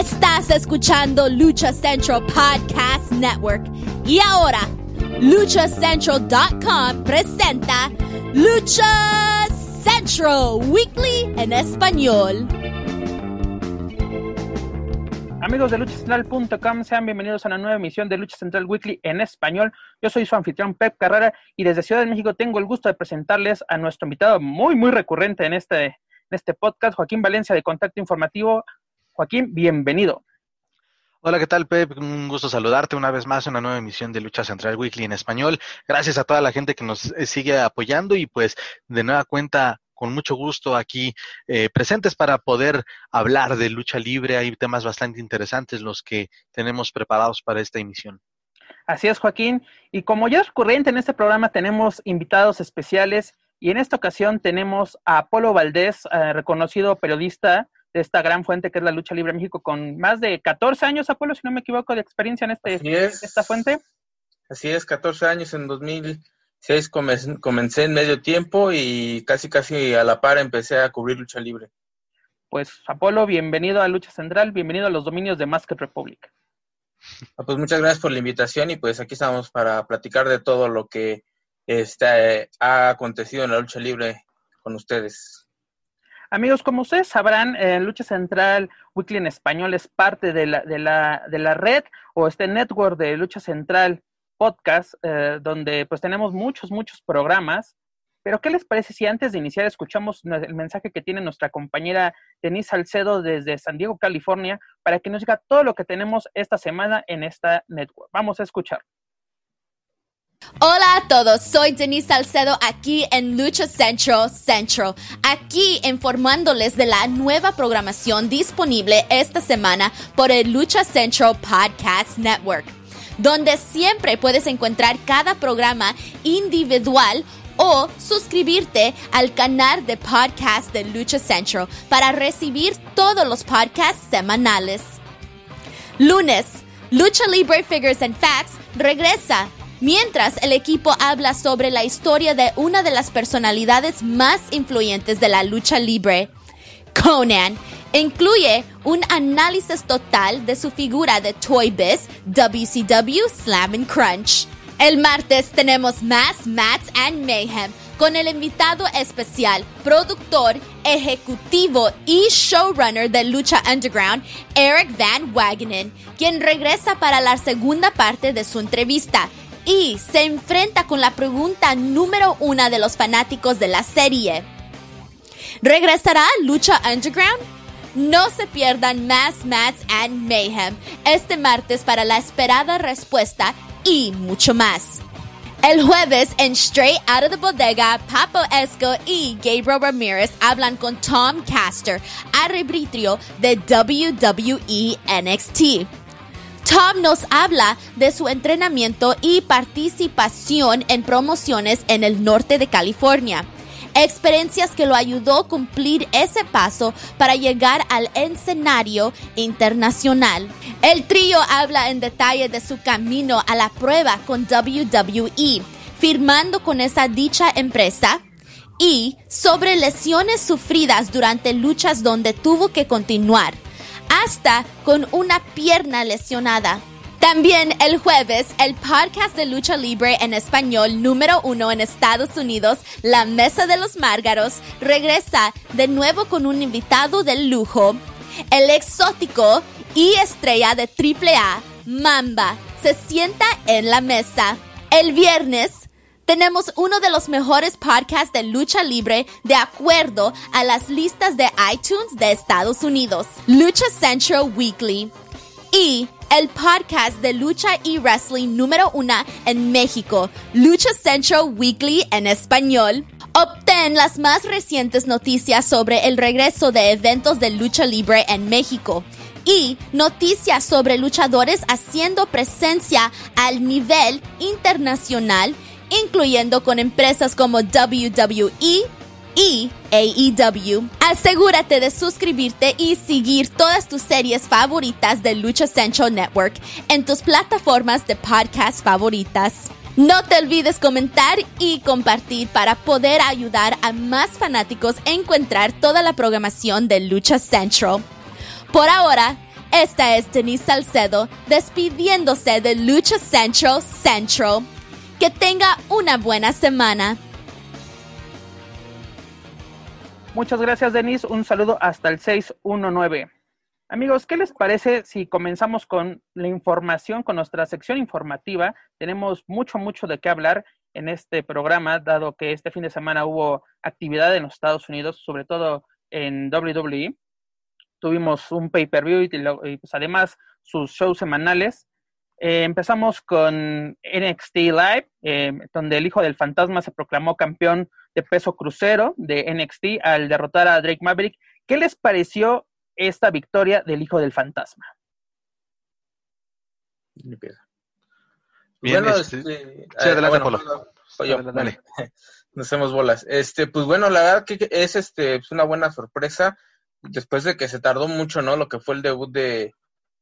Estás escuchando Lucha Central Podcast Network. Y ahora, luchacentral.com presenta Lucha Central Weekly en español. Amigos de luchacentral.com, sean bienvenidos a una nueva emisión de Lucha Central Weekly en español. Yo soy su anfitrión Pep Carrera y desde Ciudad de México tengo el gusto de presentarles a nuestro invitado muy, muy recurrente en este, en este podcast, Joaquín Valencia de Contacto Informativo. Joaquín, bienvenido. Hola, ¿qué tal, Pep? Un gusto saludarte una vez más en una nueva emisión de Lucha Central Weekly en español. Gracias a toda la gente que nos eh, sigue apoyando y pues de nueva cuenta con mucho gusto aquí eh, presentes para poder hablar de lucha libre. Hay temas bastante interesantes los que tenemos preparados para esta emisión. Así es, Joaquín. Y como ya es recurrente en este programa, tenemos invitados especiales y en esta ocasión tenemos a Apolo Valdés, eh, reconocido periodista de esta gran fuente que es la Lucha Libre México, con más de 14 años, Apolo, si no me equivoco, de experiencia en este, esta fuente. Así es, 14 años en 2006 comencé en medio tiempo y casi casi a la par empecé a cubrir lucha libre. Pues Apolo, bienvenido a Lucha Central, bienvenido a los dominios de Masked Republic. Ah, pues muchas gracias por la invitación y pues aquí estamos para platicar de todo lo que este, ha acontecido en la lucha libre con ustedes. Amigos, como ustedes sabrán, eh, Lucha Central Weekly en español es parte de la, de la, de la red o este network de Lucha Central Podcast, eh, donde pues tenemos muchos, muchos programas. Pero, ¿qué les parece si antes de iniciar escuchamos el mensaje que tiene nuestra compañera Denise Salcedo desde San Diego, California, para que nos diga todo lo que tenemos esta semana en esta network? Vamos a escuchar. Hola a todos, soy Denise Salcedo aquí en Lucha Central Central, aquí informándoles de la nueva programación disponible esta semana por el Lucha Central Podcast Network, donde siempre puedes encontrar cada programa individual o suscribirte al canal de podcast de Lucha Central para recibir todos los podcasts semanales. Lunes, Lucha Libre Figures and Facts regresa mientras el equipo habla sobre la historia de una de las personalidades más influyentes de la lucha libre, Conan. Incluye un análisis total de su figura de Toy Biz, WCW Slam and Crunch. El martes tenemos más Mats and Mayhem con el invitado especial, productor, ejecutivo y showrunner de Lucha Underground, Eric Van Wagenen, quien regresa para la segunda parte de su entrevista y se enfrenta con la pregunta número uno de los fanáticos de la serie. ¿Regresará Lucha Underground? No se pierdan más Mats and Mayhem este martes para la esperada respuesta y mucho más. El jueves en Straight Out of the Bodega, Papo Esco y Gabriel Ramirez hablan con Tom Caster, arbitrio de WWE NXT. Tom nos habla de su entrenamiento y participación en promociones en el norte de California. Experiencias que lo ayudó a cumplir ese paso para llegar al escenario internacional. El trío habla en detalle de su camino a la prueba con WWE, firmando con esa dicha empresa y sobre lesiones sufridas durante luchas donde tuvo que continuar hasta con una pierna lesionada. También el jueves, el podcast de lucha libre en español número uno en Estados Unidos, La Mesa de los Márgaros, regresa de nuevo con un invitado de lujo, el exótico y estrella de AAA, Mamba, se sienta en la mesa. El viernes, tenemos uno de los mejores podcasts de lucha libre de acuerdo a las listas de iTunes de Estados Unidos, Lucha Central Weekly. Y el podcast de lucha y wrestling número uno en México, Lucha Central Weekly en español. Obtén las más recientes noticias sobre el regreso de eventos de lucha libre en México y noticias sobre luchadores haciendo presencia al nivel internacional incluyendo con empresas como WWE y AEW. Asegúrate de suscribirte y seguir todas tus series favoritas de Lucha Central Network en tus plataformas de podcast favoritas. No te olvides comentar y compartir para poder ayudar a más fanáticos a encontrar toda la programación de Lucha Central. Por ahora, esta es Denise Salcedo despidiéndose de Lucha Central Central. Que tenga una buena semana. Muchas gracias, Denise. Un saludo hasta el 619. Amigos, ¿qué les parece si comenzamos con la información, con nuestra sección informativa? Tenemos mucho, mucho de qué hablar en este programa, dado que este fin de semana hubo actividad en los Estados Unidos, sobre todo en WWE. Tuvimos un pay-per-view y, pues, además sus shows semanales. Eh, empezamos con NXT Live, eh, donde el hijo del fantasma se proclamó campeón de peso crucero de NXT al derrotar a Drake Maverick. ¿Qué les pareció esta victoria del hijo del fantasma? Bien, bueno, este, sí, adelante, Polo. dale. Nos hacemos bolas. Este, pues bueno, la verdad que es este es una buena sorpresa después de que se tardó mucho, ¿no? Lo que fue el debut de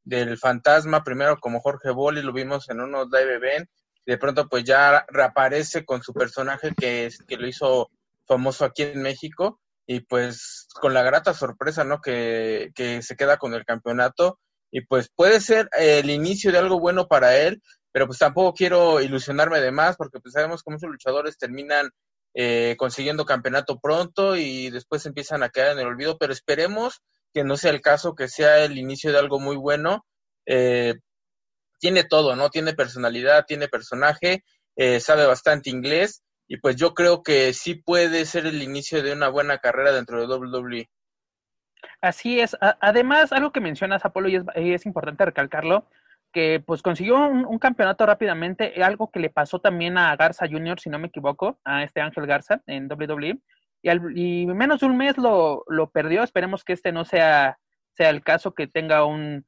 del fantasma, primero como Jorge Boli, lo vimos en unos live event, de pronto pues ya reaparece con su personaje que, es, que lo hizo famoso aquí en México, y pues con la grata sorpresa, ¿no? Que, que se queda con el campeonato, y pues puede ser el inicio de algo bueno para él, pero pues tampoco quiero ilusionarme de más, porque pues sabemos que muchos luchadores terminan eh, consiguiendo campeonato pronto y después empiezan a quedar en el olvido, pero esperemos que no sea el caso, que sea el inicio de algo muy bueno. Eh, tiene todo, ¿no? Tiene personalidad, tiene personaje, eh, sabe bastante inglés y pues yo creo que sí puede ser el inicio de una buena carrera dentro de WWE. Así es. además, algo que mencionas, Apolo, y es, importante recalcarlo, que pues consiguió un, campeonato rápidamente, algo que le pasó también a Garza Jr., si no me equivoco, a este Ángel Garza en WWE, y, al, y menos de un mes lo, lo, perdió, esperemos que este no sea, sea el caso, que tenga un,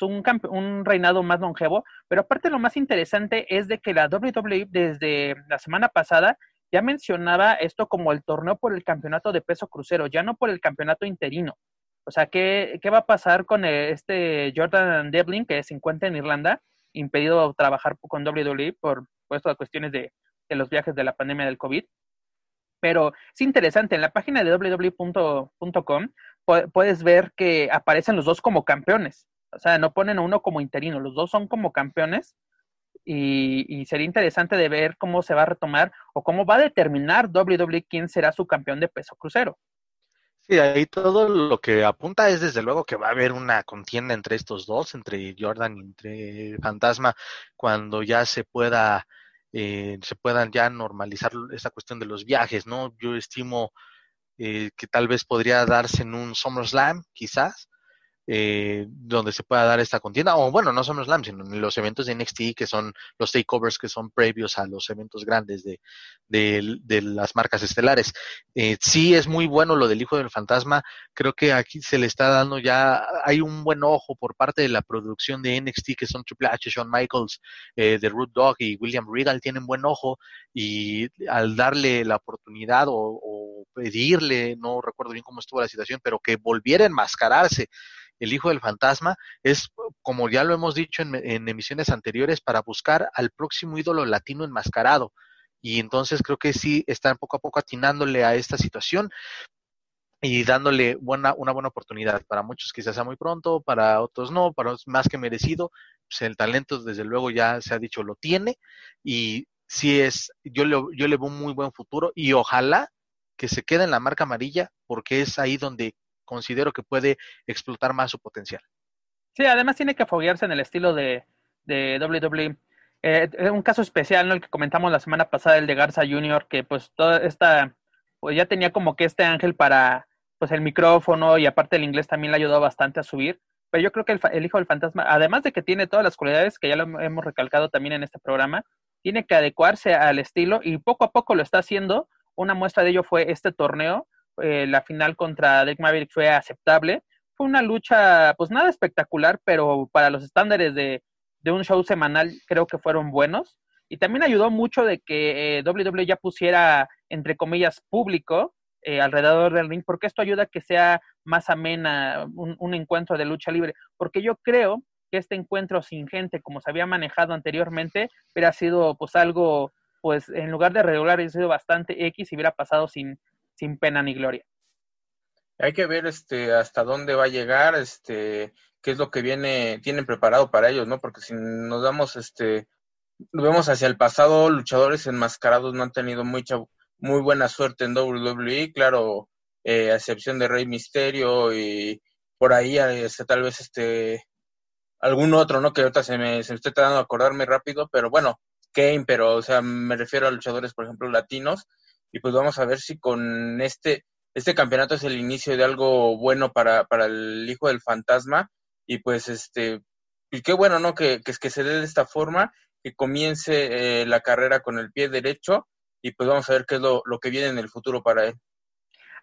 un, un reinado más longevo, pero aparte lo más interesante es de que la WWE desde la semana pasada ya mencionaba esto como el torneo por el campeonato de peso crucero, ya no por el campeonato interino. O sea, ¿qué, qué va a pasar con este Jordan Devlin que se encuentra en Irlanda, impedido trabajar con WWE por, por estas cuestiones de, de los viajes de la pandemia del COVID? Pero es interesante, en la página de www.com puedes ver que aparecen los dos como campeones. O sea, no ponen a uno como interino, los dos son como campeones. Y, sería interesante de ver cómo se va a retomar o cómo va a determinar WWE quién será su campeón de peso crucero. Sí, ahí todo lo que apunta es desde luego que va a haber una contienda entre estos dos, entre Jordan y entre Fantasma, cuando ya se pueda, eh, se puedan ya normalizar esta cuestión de los viajes, ¿no? Yo estimo eh, que tal vez podría darse en un SummerSlam, quizás, eh, donde se pueda dar esta contienda, o bueno, no son Slam, sino en los eventos de NXT, que son los takeovers que son previos a los eventos grandes de, de, las marcas estelares. Eh, sí es muy bueno lo del Hijo del Fantasma, creo que aquí se le está dando ya, hay un buen ojo por parte de la producción de NXT, que son Triple H, Shawn Michaels, eh, The Root Dog y William Regal, tienen buen ojo, y al darle la oportunidad o, o pedirle, no recuerdo bien cómo estuvo la situación, pero que volviera a enmascararse el Hijo del Fantasma, es, como ya lo hemos dicho en, emisiones anteriores, para buscar al próximo ídolo latino enmascarado. Y entonces creo que sí están poco a poco atinándole a esta situación y dándole buena, una buena oportunidad. Para muchos quizás sea muy pronto, para otros no, para otros más que merecido. Pues el talento, desde luego, ya se ha dicho, lo tiene. Y sí es, yo le, yo le veo un muy buen futuro y ojalá que se quede en la marca amarilla porque es ahí donde considero que puede explotar más su potencial. Sí, además tiene que afoguearse en el estilo de, de WWE. Eh, un caso especial, ¿no? El que comentamos la semana pasada, el de Garza Jr., que pues toda esta, pues ya tenía como que este ángel para, pues el micrófono y aparte el inglés también le ayudó bastante a subir. Pero yo creo que el, hijo del fantasma, además de que tiene todas las cualidades que ya lo hemos recalcado también en este programa, tiene que adecuarse al estilo y poco a poco lo está haciendo. Una muestra de ello fue este torneo, eh, la final contra Drake Maverick fue aceptable. Fue una lucha, pues nada espectacular, pero para los estándares de, un show semanal creo que fueron buenos. Y también ayudó mucho de que eh, WWE ya pusiera, entre comillas, público eh, alrededor del ring, porque esto ayuda a que sea más amena un, un, encuentro de lucha libre. Porque yo creo que este encuentro sin gente, como se había manejado anteriormente, hubiera sido pues algo, pues en lugar de regular, hubiera sido bastante X y hubiera pasado sin, sin pena ni gloria. hay que ver este hasta dónde va a llegar, este qué es lo que viene tienen preparado para ellos, ¿no? Porque si nos damos este vemos hacia el pasado, luchadores enmascarados no han tenido mucha muy buena suerte en WWE, claro, eh, a excepción de Rey Misterio y por ahí este, tal vez este algún otro, ¿no? Que ahorita se me, se me está tratando de acordarme rápido, pero bueno, Kane, pero o sea, me refiero a luchadores, por ejemplo, latinos, y pues vamos a ver si con este, este campeonato es el inicio de algo bueno para, para el hijo del fantasma, y pues este, y qué bueno, ¿no? Que, que, que se dé de esta forma, que comience eh, la carrera con el pie derecho, y pues vamos a ver qué es lo, lo que viene en el futuro para él.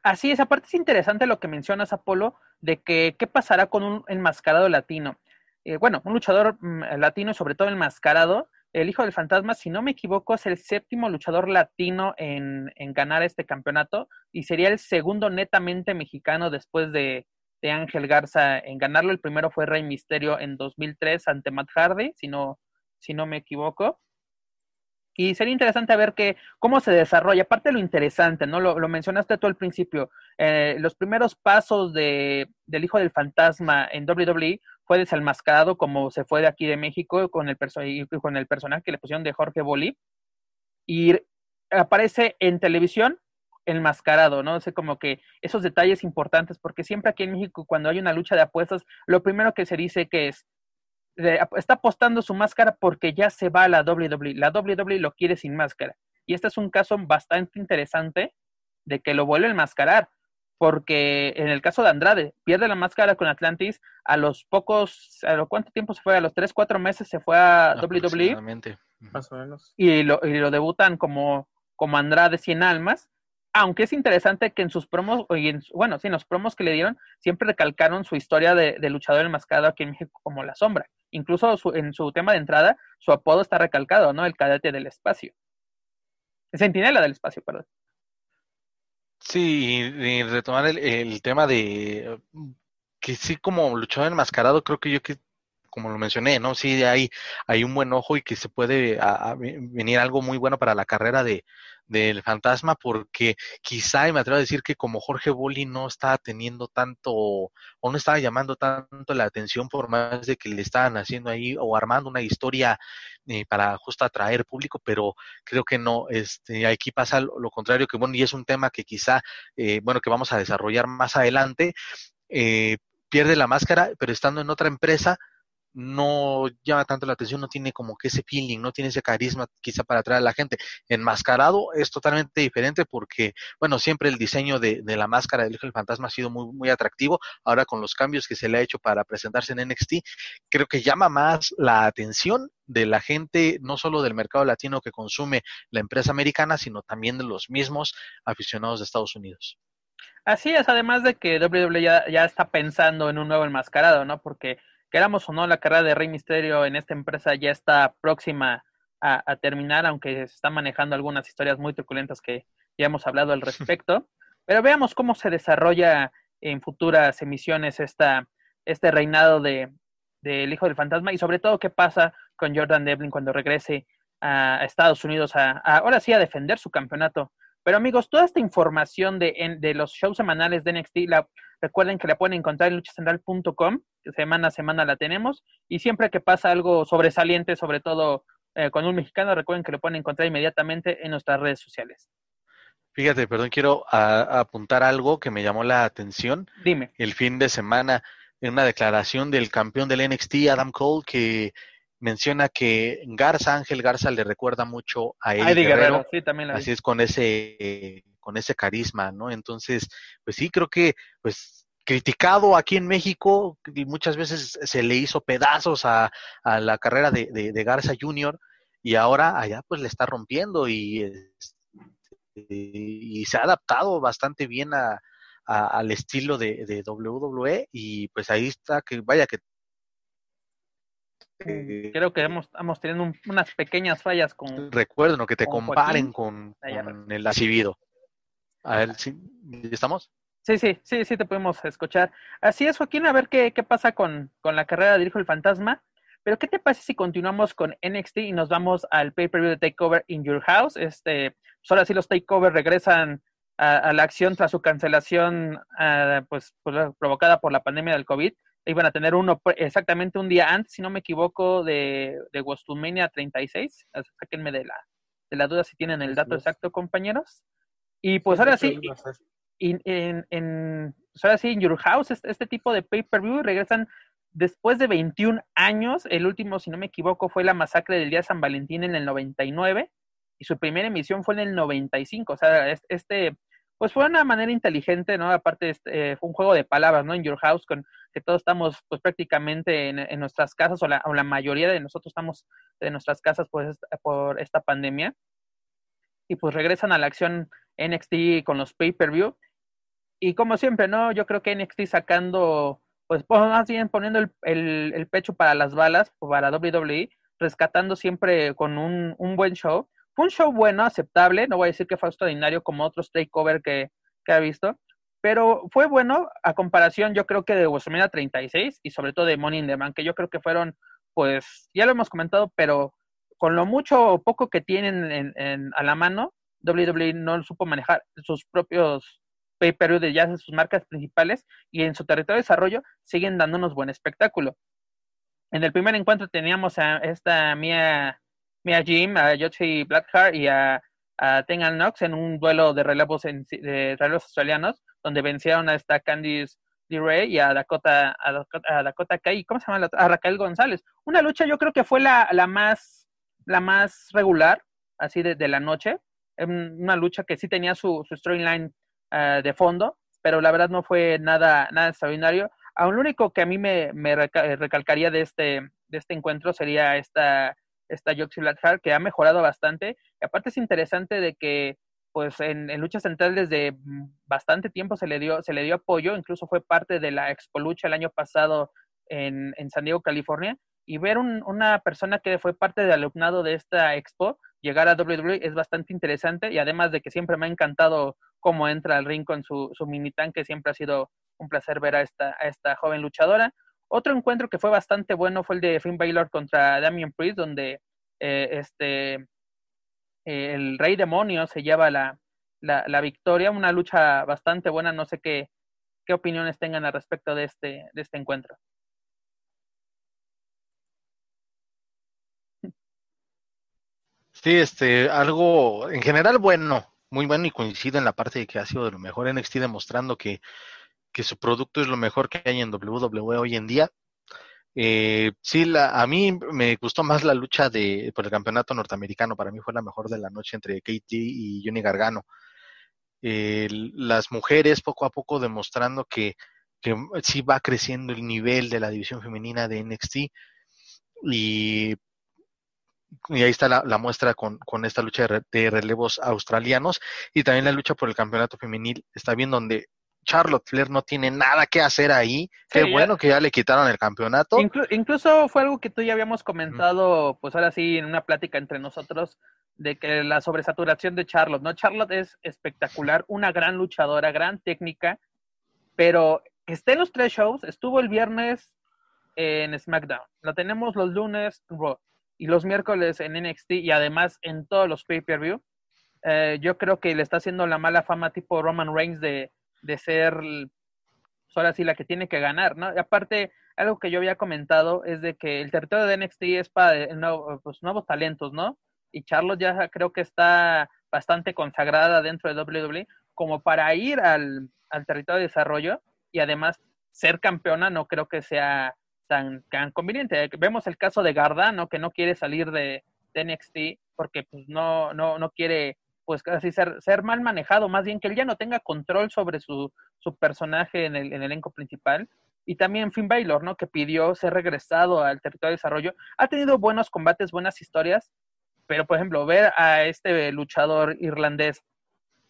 Así es, aparte es interesante lo que mencionas, Apolo, de que qué pasará con un enmascarado latino. Eh, bueno, un luchador mm, latino, sobre todo enmascarado, el Hijo del Fantasma, si no me equivoco, es el séptimo luchador latino en, en ganar este campeonato y sería el segundo netamente mexicano después de, de, Ángel Garza en ganarlo. El primero fue Rey Misterio en 2003 ante Matt Hardy, si no, si no me equivoco. Y sería interesante ver que, cómo se desarrolla. Aparte lo interesante, ¿no? Lo, lo mencionaste tú al principio. Eh, los primeros pasos de, del Hijo del Fantasma en WWE fue desenmascarado como se fue de aquí de México con el, con el personaje que le pusieron de Jorge Bolí. Y aparece en televisión enmascarado, ¿no? sé, como que esos detalles importantes, porque siempre aquí en México, cuando hay una lucha de apuestas, lo primero que se dice que es, está apostando su máscara porque ya se va a la WWE. La WWE lo quiere sin máscara. Y este es un caso bastante interesante de que lo vuelve a enmascarar. Porque en el caso de Andrade, pierde la máscara con Atlantis, a los pocos, a lo cuánto tiempo se fue, a los 3, 4 meses se fue a WWE. Más o menos. Y lo, y lo debutan como, como Andrade 100 almas, aunque es interesante que en sus promos, en, bueno, sí, en los promos que le dieron, siempre recalcaron su historia de, de luchador enmascarado aquí en México como la sombra. Incluso en su tema de entrada, su apodo está recalcado, ¿no? El cadete del espacio. Centinela del espacio, perdón. Sí, y retomar el, el, tema de que sí, como luchador enmascarado, creo que yo que, como lo mencioné, ¿no? Sí, hay, hay un buen ojo y que se puede venir algo muy bueno para la carrera de, del fantasma porque quizá, y me atrevo a decir que como Jorge Boli no estaba teniendo tanto o no estaba llamando tanto la atención por más de que le estaban haciendo ahí o armando una historia eh, para justo atraer público, pero creo que no, este, aquí pasa lo, lo contrario, que bueno, y es un tema que quizá, eh, bueno, que vamos a desarrollar más adelante, eh, pierde la máscara, pero estando en otra empresa, no llama tanto la atención, no tiene como que ese feeling, no tiene ese carisma quizá para atraer a la gente. Enmascarado es totalmente diferente porque, bueno, siempre el diseño de, de la máscara del Hijo del Fantasma ha sido muy, muy atractivo. Ahora con los cambios que se le ha hecho para presentarse en NXT, creo que llama más la atención de la gente, no solo del mercado latino que consume la empresa americana, sino también de los mismos aficionados de Estados Unidos. Así es, además de que WWE ya, ya está pensando en un nuevo enmascarado, ¿no? Porque queramos o no, la carrera de Rey Misterio en esta empresa ya está próxima a, a, terminar, aunque se están manejando algunas historias muy truculentas que ya hemos hablado al respecto. Pero veamos cómo se desarrolla en futuras emisiones esta, este reinado de del Hijo del Fantasma y sobre todo qué pasa con Jordan Devlin cuando regrese a Estados Unidos a, a ahora sí a defender su campeonato. Pero amigos, toda esta información de, de los shows semanales de NXT, la, recuerden que la pueden encontrar en luchacentral.com semana a semana la tenemos y siempre que pasa algo sobresaliente, sobre todo eh, con un mexicano, recuerden que lo pueden encontrar inmediatamente en nuestras redes sociales. Fíjate, perdón, quiero a, a apuntar algo que me llamó la atención. Dime. El fin de semana, en una declaración del campeón del NXT, Adam Cole, que menciona que Garza, Ángel Garza, le recuerda mucho a Eddie, Eddie Guerrero. Guerrero. Sí, también Así es, con ese, con ese carisma, ¿no? Entonces, pues sí, creo que, pues, criticado aquí en México, y muchas veces se le hizo pedazos a, a la carrera de, de, de, Garza Jr. y ahora allá pues le está rompiendo y, y se ha adaptado bastante bien a, a, al estilo de, de, WWE y pues ahí está que vaya que creo que hemos, estamos teniendo un, unas pequeñas fallas con recuerden que te con comparen con, con el recibido a ver si estamos Sí, sí, sí, sí te podemos escuchar. Así es, Joaquín, a ver qué, qué pasa con, con la carrera de Hijo del Fantasma. Pero, ¿qué te parece si continuamos con NXT y nos vamos al pay-per-view de Takeover in Your House? Este, pues ahora sí los Takeover regresan a, la acción tras su cancelación ah, pues, provocada por la pandemia del COVID. Iban a tener uno exactamente un día antes, si no me equivoco, de, de Wostumania 36. Sáquenme de la, de la duda si tienen el dato exacto, compañeros. Y pues ahora sí, en, en, pues ahora sí, en Your House, este, este tipo de pay-per-view regresan después de 21 años. El último, si no me equivoco, fue la masacre del día de San Valentín en el 99 y su primera emisión fue en el 95. O sea, este, pues fue una manera inteligente, ¿no? Aparte, este, eh, fue un juego de palabras, ¿no? En Your House, con que todos estamos, pues prácticamente en, nuestras casas, o la, o la, mayoría de nosotros estamos en nuestras casas por esta pandemia. Y pues regresan a la acción NXT con los pay-per-view. Y como siempre, ¿no? Yo creo que NXT sacando, pues más bien poniendo el, el, pecho para las balas, para WWE, rescatando siempre con un buen show fue un show bueno, aceptable, no voy a decir que fue extraordinario como otros takeover que, que ha visto, pero fue bueno a comparación yo creo que de WrestleMania 36 y sobre todo de Money in the Bank, que yo creo que fueron, pues, ya lo hemos comentado, pero con lo mucho o poco que tienen en, a la mano, WWE no supo manejar sus propios pay-per-view de ya sus marcas principales y en su territorio de desarrollo siguen dándonos buen espectáculo. En el primer encuentro teníamos a esta Mia a Jim, a Yotzi Blackheart y a, a Tengan Knox en un duelo de relevos, en, de relevos australianos, donde vencieron a esta Candice LeRae y a Dakota, a Dakota, Kai, ¿cómo se llama? La A Raquel González. Una lucha yo creo que fue la, la más, la más regular, así de, de la noche. Una lucha que sí tenía su, su storyline uh, de fondo, pero la verdad no fue nada, nada extraordinario. Aún lo único que a mí me, me recalcaría de este, de este encuentro sería esta esta Joxy Blackheart, que ha mejorado bastante. Y aparte es interesante de que pues en, lucha central desde bastante tiempo se le dio, se le dio apoyo, incluso fue parte de la Expo Lucha el año pasado en, en San Diego, California, y ver una persona que fue parte del alumnado de esta expo llegar a WWE es bastante interesante y además de que siempre me ha encantado cómo entra al ring con su, su mini tanque, siempre ha sido un placer ver a esta, a esta joven luchadora. Otro encuentro que fue bastante bueno fue el de Finn Balor contra Damian Priest, donde eh, este el Rey Demonio se lleva la, la, victoria, una lucha bastante buena, no sé qué, qué opiniones tengan al respecto de este, de este encuentro. Sí, este, algo en general bueno, muy bueno y coincido en la parte de que ha sido de lo mejor NXT demostrando que que su producto es lo mejor que hay en WWE hoy en día. Eh, sí, la, a mí me gustó más la lucha de, por el campeonato norteamericano. Para mí fue la mejor de la noche entre Kate y Johnny Gargano. las mujeres poco a poco demostrando que, que sí va creciendo el nivel de la división femenina de NXT. Y, ahí está la, muestra con, con, esta lucha de, relevos australianos. Y también la lucha por el campeonato femenil está bien donde Charlotte Flair no tiene nada que hacer ahí. Qué bueno que ya le quitaron el campeonato. incluso fue algo que tú ya habíamos comentado, pues ahora sí, en una plática entre nosotros, de que la sobresaturación de Charlotte, ¿no? Charlotte es espectacular, una gran luchadora, gran técnica, pero esté en los tres shows, estuvo el viernes en SmackDown, lo tenemos los lunes y los miércoles en NXT y además en todos los pay-per-view. Eh, yo creo que le está haciendo la mala fama tipo Roman Reigns de de ser pues, ahora sí la que tiene que ganar, ¿no? Y aparte, algo que yo había comentado es de que el territorio de NXT es para pues, nuevos talentos, ¿no? Y Charlotte ya creo que está bastante consagrada dentro de WWE como para ir al, territorio de desarrollo y además ser campeona no creo que sea tan, tan conveniente. Vemos el caso de Garda, Que no quiere salir de, de NXT porque pues no, no, no quiere pues casi ser, ser mal manejado, más bien que él ya no tenga control sobre su, su personaje en el, en el elenco principal. Y también Finn Baylor, ¿no? Que pidió ser regresado al territorio de desarrollo. Ha tenido buenos combates, buenas historias, pero por ejemplo, ver a este luchador irlandés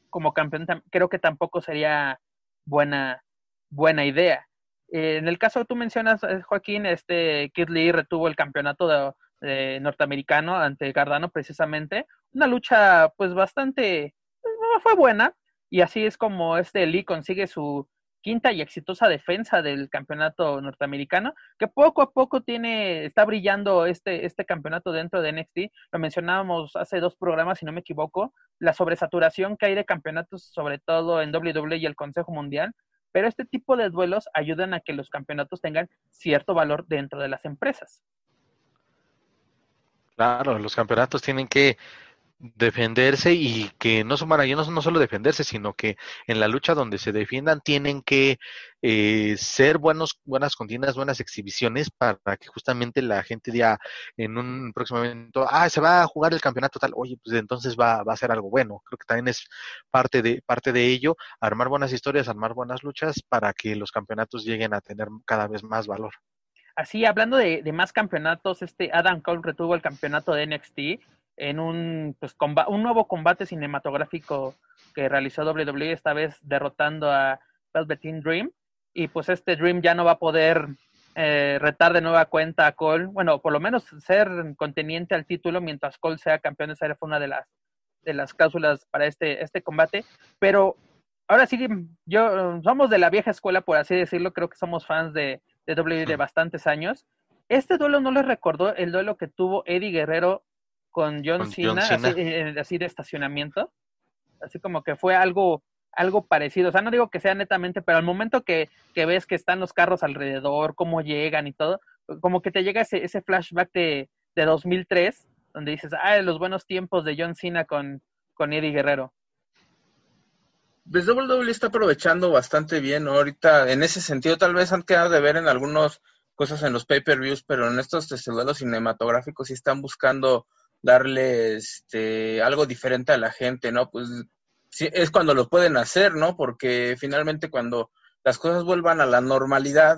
como campeón creo que tampoco sería buena, buena idea. en el caso que tú mencionas, eh, Joaquín, este Kid Lee retuvo el campeonato de, de norteamericano ante Cardano precisamente. Una lucha pues bastante, pues, fue buena y así es como este Lee consigue su, quinta y exitosa defensa del campeonato norteamericano, que poco a poco tiene, está brillando este, este campeonato dentro de NXT. Lo mencionábamos hace dos programas, si no me equivoco, la sobresaturación que hay de campeonatos, sobre todo en WWE y el Consejo Mundial. Pero este tipo de duelos ayudan a que los campeonatos tengan cierto valor dentro de las empresas. Claro, los campeonatos tienen que defenderse y que no son maravillosos, no solo defenderse, sino que en la lucha donde se defiendan tienen que eh, ser buenos, buenas contiendas, buenas exhibiciones para que justamente la gente diga en un próximo momento, ah, se va a jugar el campeonato tal, oye, pues entonces va, va a ser algo bueno. Creo que también es parte de, parte de ello, armar buenas historias, armar buenas luchas para que los campeonatos lleguen a tener cada vez más valor. Así, hablando de, más campeonatos, este Adam Cole retuvo el campeonato de NXT en un, pues, un nuevo combate cinematográfico que realizó WWE, esta vez derrotando a Velveteen Dream. Y pues este Dream ya no va a poder eh, retar de nueva cuenta a Cole, bueno, por lo menos ser conteniente al título mientras Cole sea campeón. Esa fue una de las, de las cláusulas para este, este combate. Pero ahora sí, yo somos de la vieja escuela, por así decirlo, creo que somos fans de, de WWE de bastantes años. Este duelo no les recordó el duelo que tuvo Eddie Guerrero con John, Cena, eh, Así, de estacionamiento. Así como que fue algo, algo parecido. O sea, no digo que sea netamente, pero al momento que, ves que están los carros alrededor, cómo llegan y todo, como que te llega ese, ese flashback de, de 2003, donde dices, ah, los buenos tiempos de John Cena con, con Eddie Guerrero. Pues WWE está aprovechando bastante bien ahorita. En ese sentido, tal vez han quedado de ver en algunas cosas en los pay-per-views, pero en estos duelos cinematográficos sí están buscando darle este, algo diferente a la gente, ¿no? Pues sí, es cuando lo pueden hacer, ¿no? Porque finalmente cuando las cosas vuelvan a la normalidad,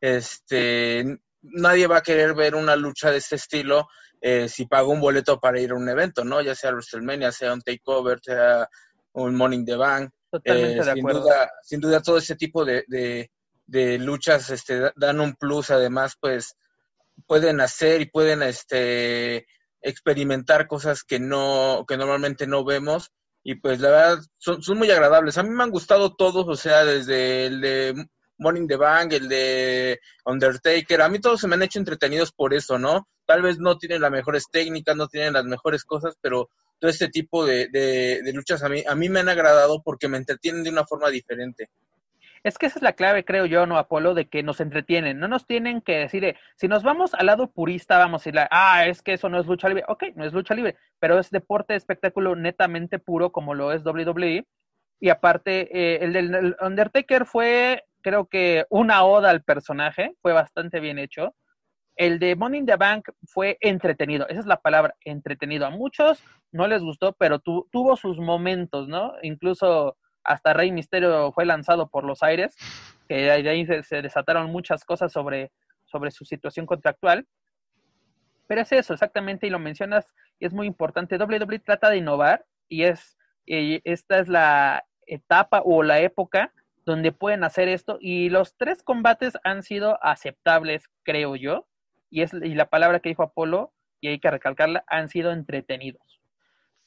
este, nadie va a querer ver una lucha de este estilo eh, si paga un boleto para ir a un evento, ¿no? Ya sea WrestleMania, sea un takeover, sea un Morning the Bank. Totalmente eh, de sin Duda, sin duda todo ese tipo de, de, de luchas este, dan un plus, además, pues pueden hacer y pueden este experimentar cosas que no, que normalmente no vemos. Y pues la verdad, son, son muy agradables. A mí me han gustado todos, o sea, desde el de Morning the Bank, el de Undertaker, a mí todos se me han hecho entretenidos por eso, ¿no? Tal vez no tienen las mejores técnicas, no tienen las mejores cosas, pero todo este tipo de, de, de luchas a mí, a mí me han agradado porque me entretienen de una forma diferente. Es que esa es la clave, creo yo, ¿no, Apolo? De que nos entretienen. No nos tienen que decir, si nos vamos al lado purista, vamos a decirle, ah, es que eso no es lucha libre. Ok, no es lucha libre, pero es deporte, espectáculo netamente puro como lo es WWE. Y aparte, eh, el del Undertaker fue, creo que, una oda al personaje, fue bastante bien hecho. El de Money in the Bank fue entretenido, esa es la palabra, entretenido. A muchos no les gustó, pero tuvo sus momentos, ¿no? Incluso hasta Rey Misterio fue lanzado por los aires, que de ahí se, desataron muchas cosas sobre, sobre su situación contractual. Pero es eso, exactamente, y lo mencionas, y es muy importante. WWE trata de innovar y es esta es la etapa o la época donde pueden hacer esto y los tres combates han sido aceptables, creo yo, y es y la palabra que dijo Apolo y hay que recalcarla, han sido entretenidos.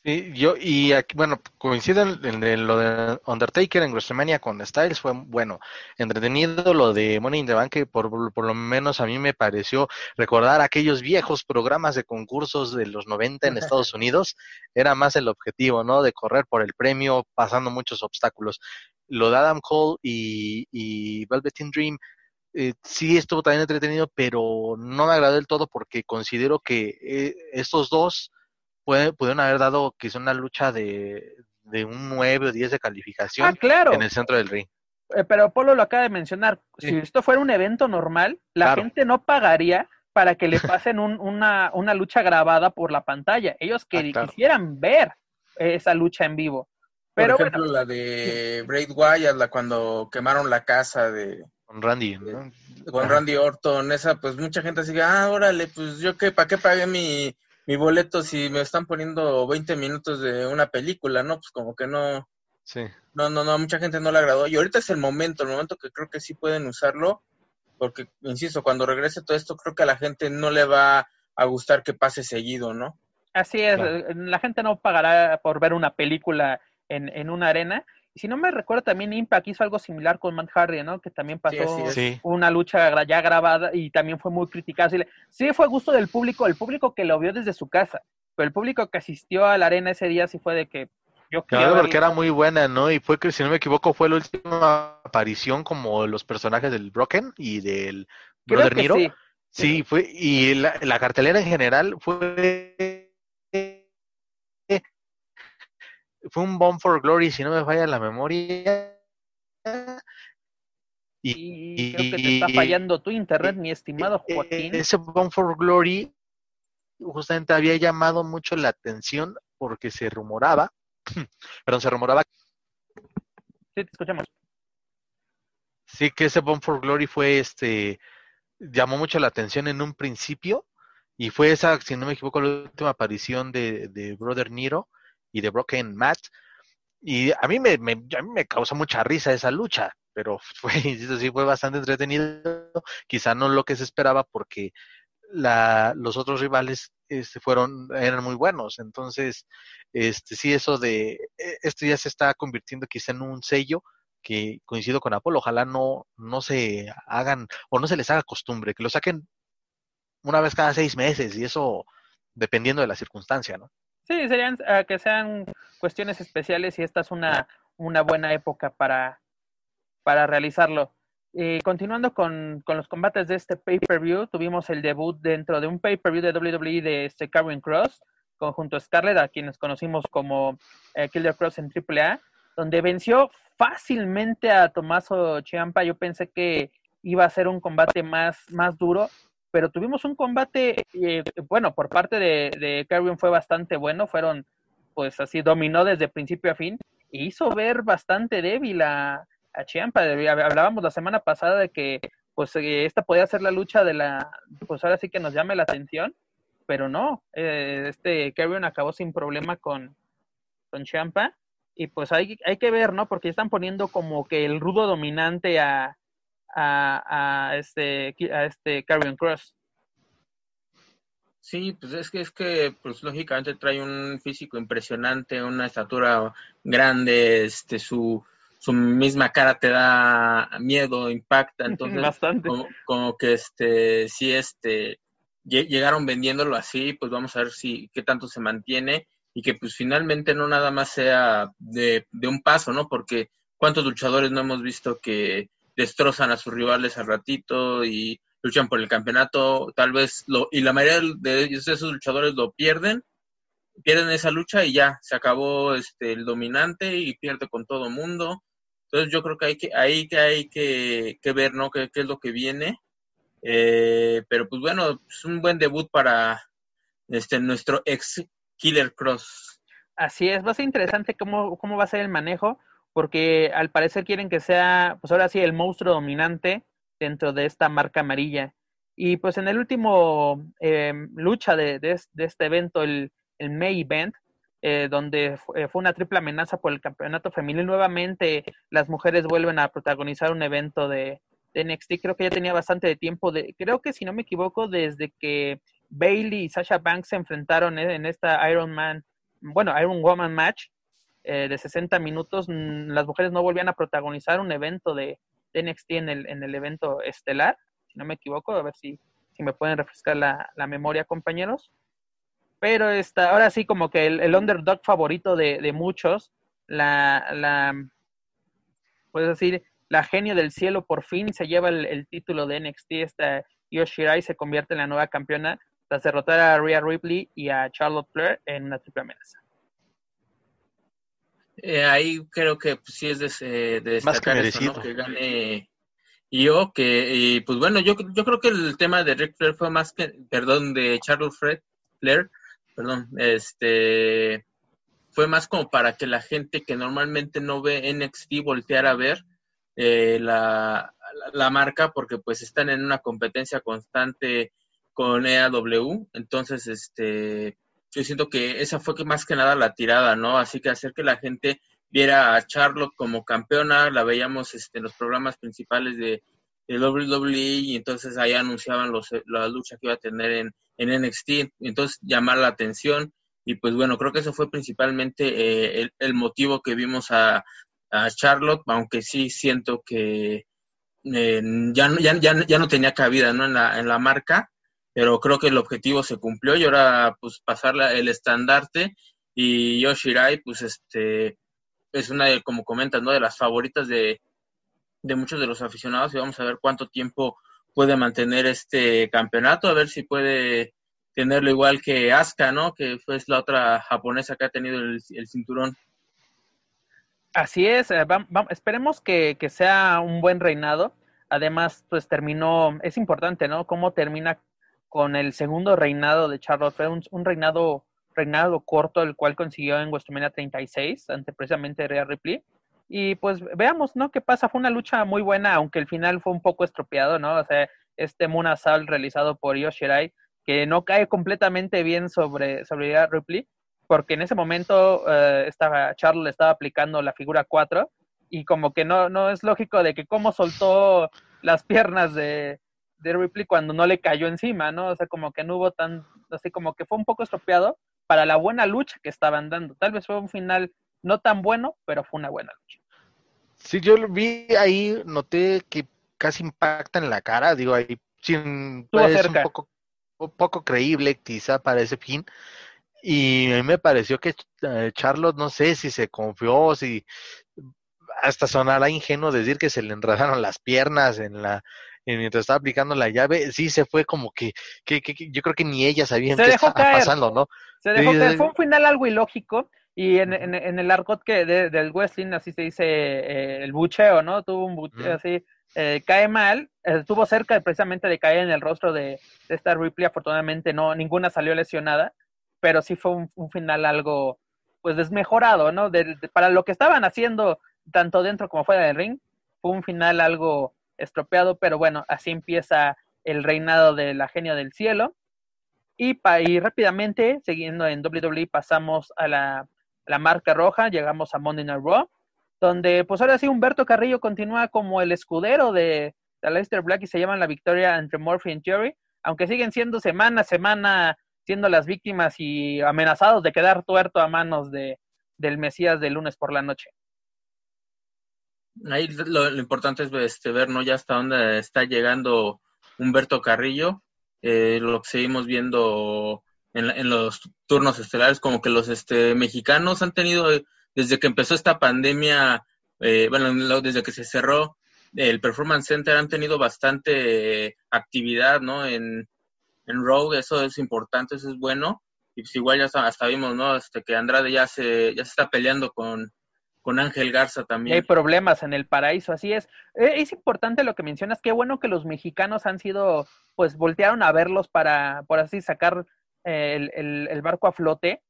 Sí, yo, y aquí, bueno, coincide en, lo de Undertaker en WrestleMania con Styles, fue bueno, entretenido lo de Money in the Bank, que por, por lo menos a mí me pareció recordar aquellos viejos programas de concursos de los 90 en Estados Unidos, era más el objetivo, ¿no? De correr por el premio, pasando muchos obstáculos. Lo de Adam Cole y, y Velveteen Dream, eh, sí estuvo también entretenido, pero no me agradó del todo porque considero que eh, estos dos puede, pudieron haber dado quizá una lucha de, de un 9 o 10 de calificación ah, en el centro del ring. Eh, pero Polo lo acaba de mencionar, si esto fuera un evento normal, la gente no pagaría para que le pasen una, una, lucha grabada por la pantalla. Ellos que ah, quisieran ver esa lucha en vivo. Pero por ejemplo, la de Braid Wyatt, la cuando quemaron la casa de... Con Randy, Con Randy Orton, esa, pues mucha gente así, ah, órale, pues yo qué, ¿para qué pagué mi, mi boleto si me están poniendo 20 minutos de una película, ¿no? Pues como que no. Sí. No, no, no, a mucha gente no le agradó. Y ahorita es el momento, el momento que creo que sí pueden usarlo, porque, insisto, cuando regrese todo esto, creo que a la gente no le va a gustar que pase seguido, ¿no? Así es, la gente no pagará por ver una película en, en una arena. Si no me recuerdo, también Impact hizo algo similar con Matt Hardy, ¿no? Que también pasó una lucha ya grabada y también fue muy criticada. Sí, fue gusto del público, el público que lo vio desde su casa, pero el público que asistió a la arena ese día sí fue de que yo Claro, porque era muy buena, ¿no? Y fue que, si no me equivoco, fue la última aparición como los personajes del Broken y del Brother Nero. Sí. fue, y la, la cartelera en general fue fue un Bomb for Glory, si no me falla la memoria. Y, creo que te está fallando tu internet, mi estimado e, Joaquín. Ese Bomb for Glory justamente había llamado mucho la atención porque se rumoraba, perdón, se rumoraba. Sí, te escuchamos. Sí, que ese Bomb for Glory fue este, llamó mucho la atención en un principio y fue esa, si no me equivoco, la última aparición de, de Brother Nero y de Broken Matt. Y a mí me, me, a mí me causó mucha risa esa lucha, pero fue, sí, fue bastante entretenido. Quizá no lo que se esperaba porque la, los otros rivales este, fueron, eran muy buenos. Entonces, este, sí, eso de, e, esto ya se está convirtiendo quizá en un sello que coincido con Apolo, ojalá no, no se hagan o no se les haga costumbre, que lo saquen una vez cada seis meses y eso dependiendo de la circunstancia, ¿no? Sí, serían ah, que sean cuestiones especiales y esta es una, una buena época para, para realizarlo. Y continuando con, con, los combates de este pay-per-view, tuvimos el debut dentro de un pay-per-view de WWE de este Karen Cross, conjunto Scarlett, a quienes conocimos como eh, Killer Cross en AAA, donde venció fácilmente a Tomaso Ciampa. Yo pensé que iba a ser un combate más, más duro, pero tuvimos un combate, eh, bueno, por parte de, de fue bastante bueno, fueron, pues así, dominó desde principio a fin, e hizo ver bastante débil a, a Chiampa. Hablábamos la semana pasada de que, pues, eh, esta podía ser la lucha de la, pues ahora sí que nos llame la atención, pero no, eh, este Carrion acabó sin problema con, con Chiampa, y pues hay, hay que ver, ¿no? Porque están poniendo como que el rudo dominante a, a, a este a este Carrion Cross. Sí, pues es que es que pues lógicamente trae un físico impresionante, una estatura grande, este su su misma cara te da miedo, impacta, entonces Bastante. Como, que este sí este llegaron vendiéndolo así, pues vamos a ver si qué tanto se mantiene y que pues finalmente no nada más sea de, de un paso, ¿no? Porque cuántos luchadores no hemos visto que destrozan a sus rivales al ratito y luchan por el campeonato, tal vez lo, y la mayoría de esos luchadores lo pierden, pierden esa lucha y ya, se acabó este el dominante y pierde con todo mundo. Entonces yo creo que hay que, ahí que hay que, que ver, ¿no? ¿Qué, es lo que viene? Eh, pero pues bueno, es un buen debut para este nuestro ex Killer Cross. Así es, va a ser interesante cómo, cómo va a ser el manejo porque al parecer quieren que sea, pues ahora sí, el monstruo dominante dentro de esta marca amarilla. Y pues en el último eh, lucha de, de, este evento, el, el May Event, eh, donde eh, fue una triple amenaza por el campeonato femenil, nuevamente las mujeres vuelven a protagonizar un evento de, de NXT. Creo que ya tenía bastante de tiempo, de, creo que si no me equivoco, desde que Bailey y Sasha Banks se enfrentaron en esta Iron Man, bueno, Iron Woman match, eh, de 60 minutos, mm, las mujeres no volvían a protagonizar un evento de, NXT en el, en el evento estelar, si no me equivoco, a ver si, si me pueden refrescar la, memoria, compañeros. Pero está, ahora sí, como que el, underdog favorito de, muchos, la, la, puedes decir, la genio del cielo por fin se lleva el, título de NXT, esta Yoshirai se convierte en la nueva campeona tras derrotar a Rhea Ripley y a Charlotte Flair en una triple amenaza. Eh, ahí creo que pues, sí es de, de destacar que, que gane yo, que y, pues bueno, yo, yo creo que el tema de Rick Flair fue más que, perdón, de Charles Fred, Flair, perdón, este, fue más como para que la gente que normalmente no ve NXT volteara a ver eh, la, la, marca, porque pues están en una competencia constante con EAW, entonces, este, yo siento que esa fue que más que nada la tirada, ¿no? Así que hacer que la gente viera a Charlotte como campeona, la veíamos este, en los programas principales de, de WWE y entonces ahí anunciaban los, la lucha que iba a tener en, en NXT, entonces llamar la atención y pues bueno, creo que eso fue principalmente eh, el, motivo que vimos a, Charlotte, aunque sí siento que eh, ya, ya, ya, ya, no tenía cabida ¿no? En, la, en la marca, pero creo que el objetivo se cumplió y ahora pues pasar el estandarte y Yoshirai pues este es una de, como comentas, ¿no? de las favoritas de, de muchos de los aficionados y vamos a ver cuánto tiempo puede mantener este campeonato, a ver si puede tenerlo igual que Asuka, ¿no? Que fue la otra japonesa que ha tenido el, cinturón. Así es, eh, esperemos que, sea un buen reinado. Además, pues terminó, es importante, ¿no? Cómo termina con el segundo reinado de Charlotte. Fue un, reinado, reinado corto, el cual consiguió en WrestleMania 36, ante precisamente Rhea Ripley. Y pues veamos, ¿no? ¿Qué pasa? Fue una lucha muy buena, aunque el final fue un poco estropeado, ¿no? O sea, este Moon realizado por Yoshirai que no cae completamente bien sobre, sobre Ripley, porque en ese momento eh, estaba, estaba aplicando la figura 4 y como que no, no es lógico de que cómo soltó las piernas de, de Ripley cuando no le cayó encima, ¿no? O sea, como que no hubo tan, así como que fue un poco estropeado para la buena lucha que estaban dando. Tal vez fue un final no tan bueno, pero fue una buena lucha. Sí, yo lo vi ahí, noté que casi impacta en la cara, digo ahí, sin, pues, un poco poco creíble quizá para ese fin. Y a mí me pareció que eh, Charlotte, no sé si se confió, si hasta sonará ingenuo decir que se le enredaron las piernas en la mientras estaba aplicando la llave, sí se fue como que, que, yo creo que ni ella sabía qué estaba pasando, ¿no? Se dejó caer, fue un final algo ilógico, y en, en, el argot que del wrestling, así se dice eh, el bucheo, ¿no? Tuvo un bucheo así eh, cae mal, estuvo cerca precisamente de caer en el rostro de, esta Ripley, afortunadamente no, ninguna salió lesionada, pero sí fue un, final algo, pues desmejorado, ¿no? para lo que estaban haciendo, tanto dentro como fuera del ring, fue un final algo estropeado, pero bueno, así empieza el reinado de la genia del cielo. Y, y rápidamente, siguiendo en WWE, pasamos a la, la marca roja, llegamos a Monday Night Raw, donde pues ahora sí Humberto Carrillo continúa como el escudero de, de Leicester Black y se llaman la victoria entre Murphy y Jerry, aunque siguen siendo semana a semana siendo las víctimas y amenazados de quedar tuerto a manos de, del Mesías de lunes por la noche. Ahí lo, importante es este, ver ¿no? ya hasta dónde está llegando Humberto Carrillo, eh, lo que seguimos viendo en, en, los turnos estelares, como que los este, mexicanos han tenido desde que empezó esta pandemia, eh, bueno, desde que se cerró el Performance Center, han tenido bastante actividad, ¿no? En, en Rogue, eso es importante, eso es bueno. Y pues igual ya hasta, vimos, ¿no? Este, que Andrade ya se, ya se está peleando con, con Ángel Garza también. hay problemas en el paraíso, así es. E, es importante lo que mencionas, qué bueno que los mexicanos han sido, pues voltearon a verlos para, por así sacar eh, el, el, barco a flote.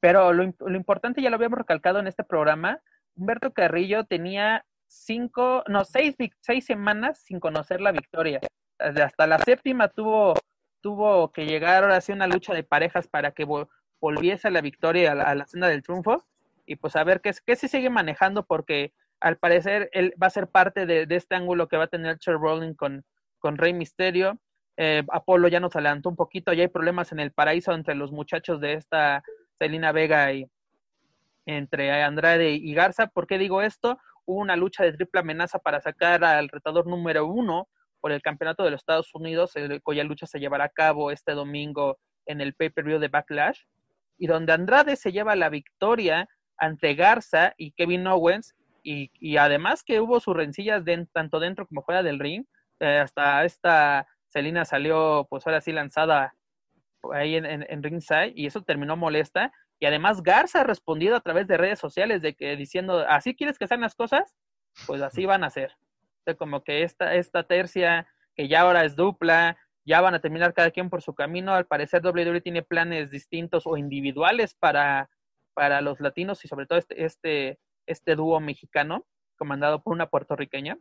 Pero lo, importante, ya lo habíamos recalcado en este programa, Humberto Carrillo tenía cinco, no, seis, seis semanas sin conocer la victoria. Hasta la séptima tuvo, tuvo que llegar ahora sí una lucha de parejas para que volviese a la victoria, a la, a cena del triunfo. Y pues a ver qué, qué se sigue manejando, porque al parecer él va a ser parte de, este ángulo que va a tener Cher Rowling con, con Rey Misterio. Eh, Apolo ya nos adelantó un poquito, ya hay problemas en el paraíso entre los muchachos de esta Selina Vega y entre Andrade y Garza. ¿Por qué digo esto? Hubo una lucha de triple amenaza para sacar al retador número uno por el campeonato de los Estados Unidos, cuya lucha se llevará a cabo este domingo en el pay-per-view de Backlash, y donde Andrade se lleva la victoria ante Garza y Kevin Owens, y, además que hubo sus rencillas tanto dentro como fuera del ring, eh, hasta esta Selina salió, pues ahora sí lanzada ahí en, en, ringside y eso terminó molesta. Y además Garza ha respondido a través de redes sociales de que diciendo, ¿así quieres que sean las cosas? Pues así van a ser. como que esta, esta tercia, que ya ahora es dupla, ya van a terminar cada quien por su camino. Al parecer WWE tiene planes distintos o individuales para, para los latinos y sobre todo este, este, este dúo mexicano, comandado por una puertorriqueña.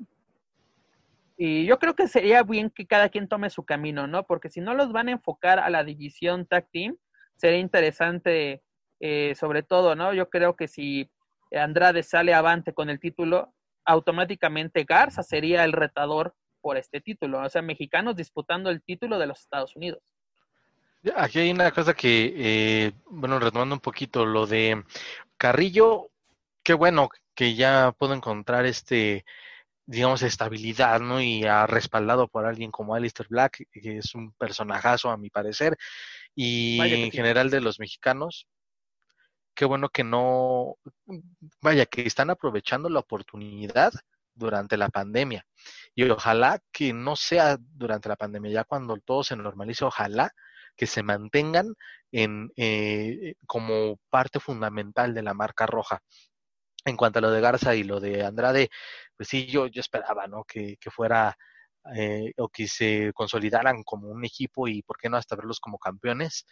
Y yo creo que sería bien que cada quien tome su camino, ¿no? Porque si no los van a enfocar a la división tag team, sería interesante, eh, sobre todo, ¿no? Yo creo que si Andrade sale avante con el título, automáticamente Garza sería el retador por este título. O sea, mexicanos disputando el título de los Estados Unidos. Aquí hay una cosa que, eh, bueno, retomando un poquito lo de Carrillo, qué bueno que ya puedo encontrar este, digamos, estabilidad, ¿no? Y ha respaldado por alguien como Alistair Black, que es un personajazo a mi parecer, y en general de los mexicanos, qué bueno que no, vaya, que están aprovechando la oportunidad durante la pandemia. Y ojalá que no sea durante la pandemia, ya cuando todo se normalice, ojalá que se mantengan en, eh, como parte fundamental de la marca roja. En cuanto a lo de Garza y lo de Andrade, pues sí, yo, yo esperaba, ¿no? Que, que fuera eh, o que se consolidaran como un equipo y por qué no hasta verlos como campeones,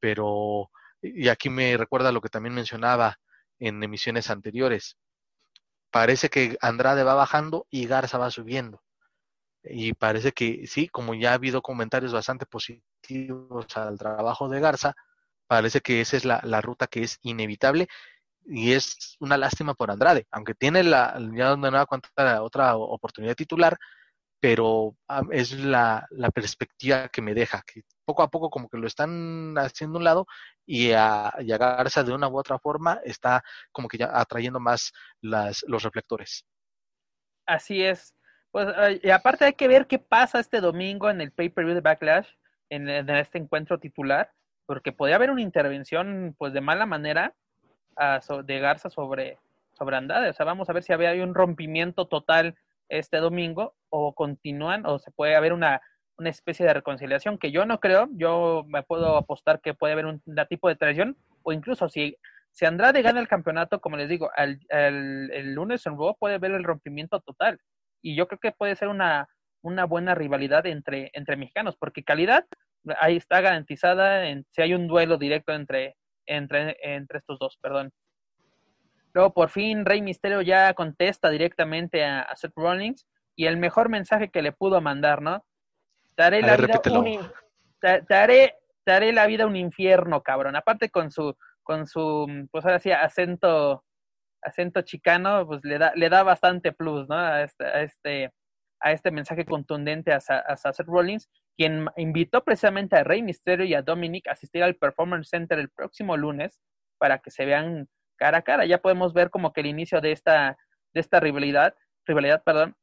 pero y aquí me recuerda lo que también mencionaba en emisiones anteriores. Parece que Andrade va bajando y Garza va subiendo. Y parece que sí, como ya ha habido comentarios bastante positivos al trabajo de Garza, parece que esa es la, la ruta que es inevitable y es una lástima por Andrade, aunque tiene la, ya de nueva cuenta otra oportunidad titular, pero ah, es la, la, perspectiva que me deja, que poco a poco como que lo están haciendo un lado y a, y a Garza de una u otra forma está como que ya atrayendo más las, los reflectores. Así es. Pues, y aparte hay que ver qué pasa este domingo en el pay-per-view de Backlash, en, este encuentro titular, porque podría haber una intervención pues de mala manera de Garza sobre, sobre Andrade. O sea, vamos a ver si había un rompimiento total este domingo o continúan o se puede haber una, una especie de reconciliación que yo no creo. Yo me puedo apostar que puede haber un, tipo de traición o incluso si, si Andrade gana el campeonato, como les digo, al, el lunes en Raw puede haber el rompimiento total. Y yo creo que puede ser una, una buena rivalidad entre, entre mexicanos, porque calidad ahí está garantizada en, si hay un duelo directo entre, entre, entre estos dos, perdón. Luego por fin Rey Misterio ya contesta directamente a, Seth Rollins y el mejor mensaje que le pudo mandar, ¿no? Te haré, la vida un, te, la vida un infierno, cabrón. Aparte con su, con su, pues ahora sí, acento, acento chicano, pues le da, le da bastante plus, ¿no? A este, a este, a este mensaje contundente a, a Seth Rollins quien invitó precisamente a Rey Misterio y a Dominic a asistir al Performance Center el próximo lunes para que se vean cara a cara. Ya podemos ver como que el inicio de esta, de esta rivalidad, rivalidad, perdón,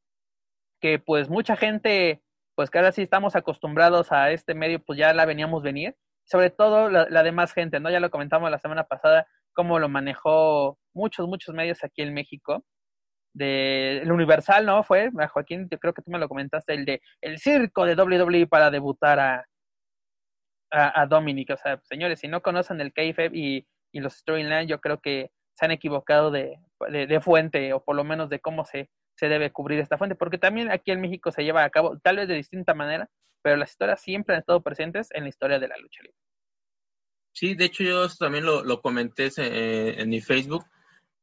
que pues mucha gente, pues que ahora sí estamos acostumbrados a este medio, pues ya la veníamos venir, sobre todo la, demás gente, ¿no? Ya lo comentamos la semana pasada, cómo lo manejó muchos, muchos medios aquí en México de el Universal, ¿no? Fue, Joaquín, yo creo que tú me lo comentaste, el de el circo de WWE para debutar a, a, Dominic. O sea, señores, si no conocen el KFEB y, y los storylines, yo creo que se han equivocado de, de, fuente, o por lo menos de cómo se, se debe cubrir esta fuente, porque también aquí en México se lleva a cabo, tal vez de distinta manera, pero las historias siempre han estado presentes en la historia de la lucha libre. Sí, de hecho yo también lo, comenté en, en mi Facebook,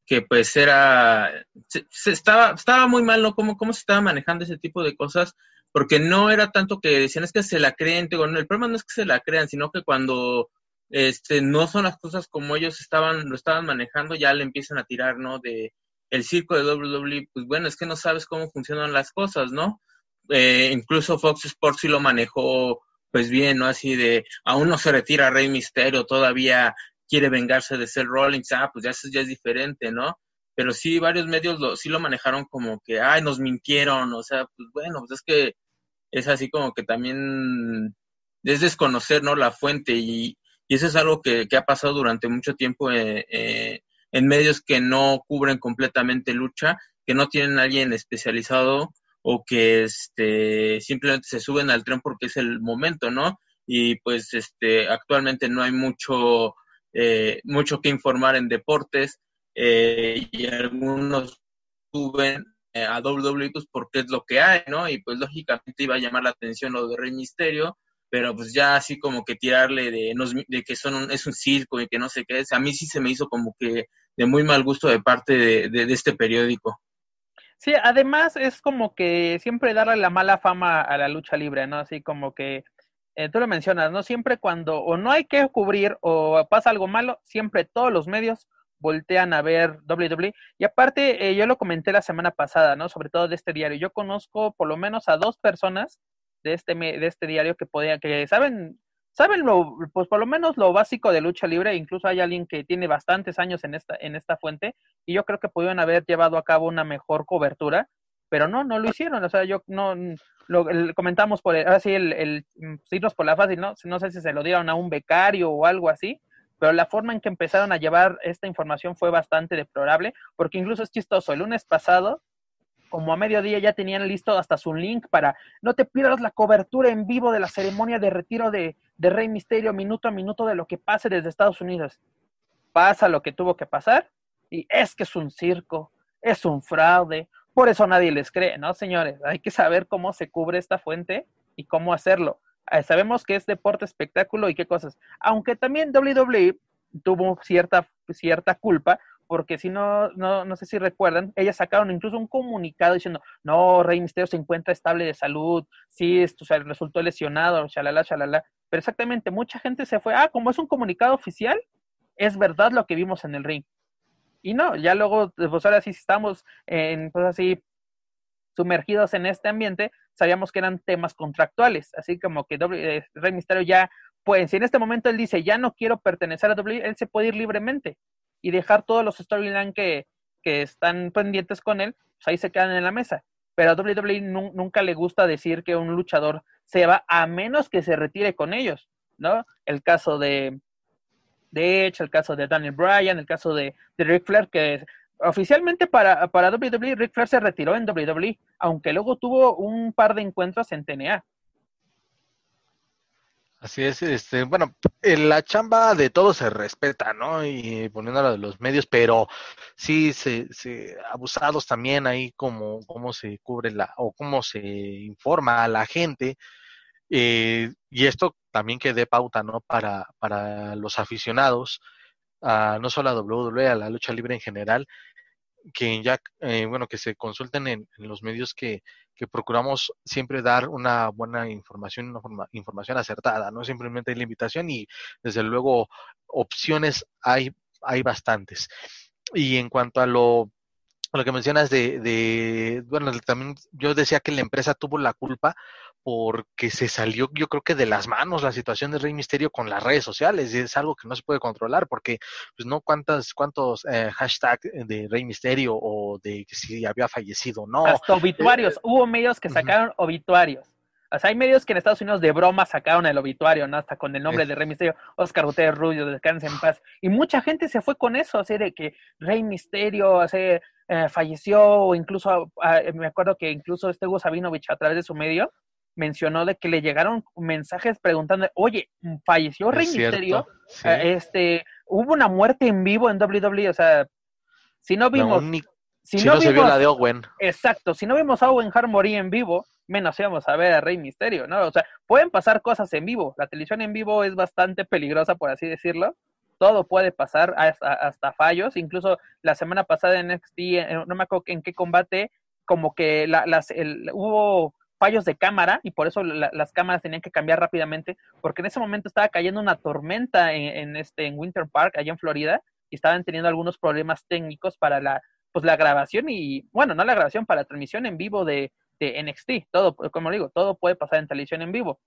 que pues era, se, estaba, estaba muy mal, ¿no? ¿Cómo, ¿Cómo se estaba manejando ese tipo de cosas? Porque no era tanto que decían es que se la creen, digo, el problema no es que se la crean, sino que cuando este, no son las cosas como ellos estaban, lo estaban manejando, ya le empiezan a tirar, ¿no? De el circo de WWE, pues bueno, es que no sabes cómo funcionan las cosas, ¿no? Eh, incluso Fox Sports sí lo manejó pues bien, ¿no? Así de, aún no se retira Rey Misterio, todavía quiere vengarse de Seth Rollins, ah, pues ya eso ya es diferente, ¿no? Pero sí, varios medios lo, sí lo manejaron como que, ay, nos mintieron, o sea, pues bueno, pues es que es así como que también es desconocer, ¿no? La fuente y, y eso es algo que, que, ha pasado durante mucho tiempo eh, eh, en medios que no cubren completamente lucha, que no tienen a alguien especializado o que este, simplemente se suben al tren porque es el momento, ¿no? Y pues este, actualmente no hay mucho eh, mucho que informar en deportes eh, y algunos suben eh, a WWE pues porque es lo que hay, ¿no? Y pues lógicamente iba a llamar la atención lo de Rey Misterio, pero pues ya así como que tirarle de, de que son es un circo y que no sé qué es, a mí sí se me hizo como que de muy mal gusto de parte de, de este periódico. Sí, además es como que siempre darle la mala fama a la lucha libre, ¿no? Así como que eh, tú lo mencionas, ¿no? Siempre cuando o no hay que cubrir o pasa algo malo, siempre todos los medios voltean a ver WWE. Y aparte, eh, yo lo comenté la semana pasada, ¿no? Sobre todo de este diario. Yo conozco por lo menos a dos personas de este, de este diario que podían, que saben, saben lo, pues por lo menos lo básico de lucha libre, incluso hay alguien que tiene bastantes años en esta, en esta fuente, y yo creo que pudieron haber llevado a cabo una mejor cobertura, pero no, no lo hicieron, o sea, yo no, lo comentamos por, ahora sí, el, el, irnos por la fácil, ¿no? No sé si se lo dieron a un becario o algo así, pero la forma en que empezaron a llevar esta información fue bastante deplorable, porque incluso es chistoso, el lunes pasado como a mediodía ya tenían listo hasta su link para no te pierdas la cobertura en vivo de la ceremonia de retiro de, de, Rey Misterio minuto a minuto de lo que pase desde Estados Unidos. Pasa lo que tuvo que pasar y es que es un circo, es un fraude, por eso nadie les cree, ¿no, señores? Hay que saber cómo se cubre esta fuente y cómo hacerlo. Eh, sabemos que es deporte, espectáculo y qué cosas. Aunque también WWE tuvo cierta, cierta culpa porque si no, no, no sé si recuerdan, ellas sacaron incluso un comunicado diciendo, no, Rey Misterio se encuentra estable de salud, sí, esto, o sea, resultó lesionado, shalala, shalala. Pero exactamente, mucha gente se fue, ah, como es un comunicado oficial, es verdad lo que vimos en el ring. Y no, ya luego, pues ahora sí estamos en, pues así, sumergidos en este ambiente, sabíamos que eran temas contractuales, así como que eh, Rey Misterio ya, pues si en este momento él dice, ya no quiero pertenecer a W, él se puede ir libremente y dejar todos los storylines que, que están pendientes con él, pues ahí se quedan en la mesa. Pero a WWE nunca le gusta decir que un luchador se va a menos que se retire con ellos, ¿no? El caso de, de Edge, el caso de Daniel Bryan, el caso de, de Ric Flair, que oficialmente para, para WWE, Ric Flair se retiró en WWE, aunque luego tuvo un par de encuentros en TNA. Así es, este, bueno, la chamba de todos se respeta, ¿no? Y poniendo de los medios, pero sí se, se abusados también ahí como cómo se cubre la o cómo se informa a la gente. Eh, y esto también que dé pauta, ¿no? Para, para los aficionados, a, no solo a WWE, a la lucha libre en general, que ya, eh, bueno, que se consulten en, los medios que, que, procuramos siempre dar una buena información, una información acertada, no simplemente hay la invitación y desde luego opciones hay, hay bastantes. Y en cuanto a lo, a lo que mencionas de, de, bueno, también yo decía que la empresa tuvo la culpa porque se salió yo creo que de las manos la situación de Rey Misterio con las redes sociales y es algo que no se puede controlar porque pues no cuántas cuántos eh, hashtags de Rey Misterio o de si había fallecido no hasta obituarios. Eh, hubo medios que sacaron obituarios. O sea, hay medios que en Estados Unidos de broma sacaron el obituario, ¿no? Hasta con el nombre de Rey Misterio, Oscar Gutiérrez Rubio, descanse en paz. Y mucha gente se fue con eso, así de que Rey Misterio así, eh, falleció, o incluso, ah, me acuerdo que incluso este Hugo Sabinovich a través de su medio mencionó de que le llegaron mensajes preguntando, oye, falleció Rey Misterio, eh, este, hubo una muerte en vivo en WWE, o sea, si no vimos... si, no, se vio la de Owen. Exacto, si no vimos a Owen Hart morir en vivo, menos íbamos a ver a Rey Misterio, ¿no? O sea, pueden pasar cosas en vivo, la televisión en vivo es bastante peligrosa, por así decirlo, todo puede pasar hasta, fallos, incluso la semana pasada en NXT, eh, no me acuerdo en qué combate, como que las, hubo fallos de cámara y por eso las cámaras tenían que cambiar rápidamente, porque en ese momento estaba cayendo una tormenta en, este, en Winter Park, allá en Florida, y estaban teniendo algunos problemas técnicos para la, pues, la grabación y, bueno, no la grabación, para la transmisión en vivo de, de NXT. Todo, como digo, todo puede pasar en televisión en vivo.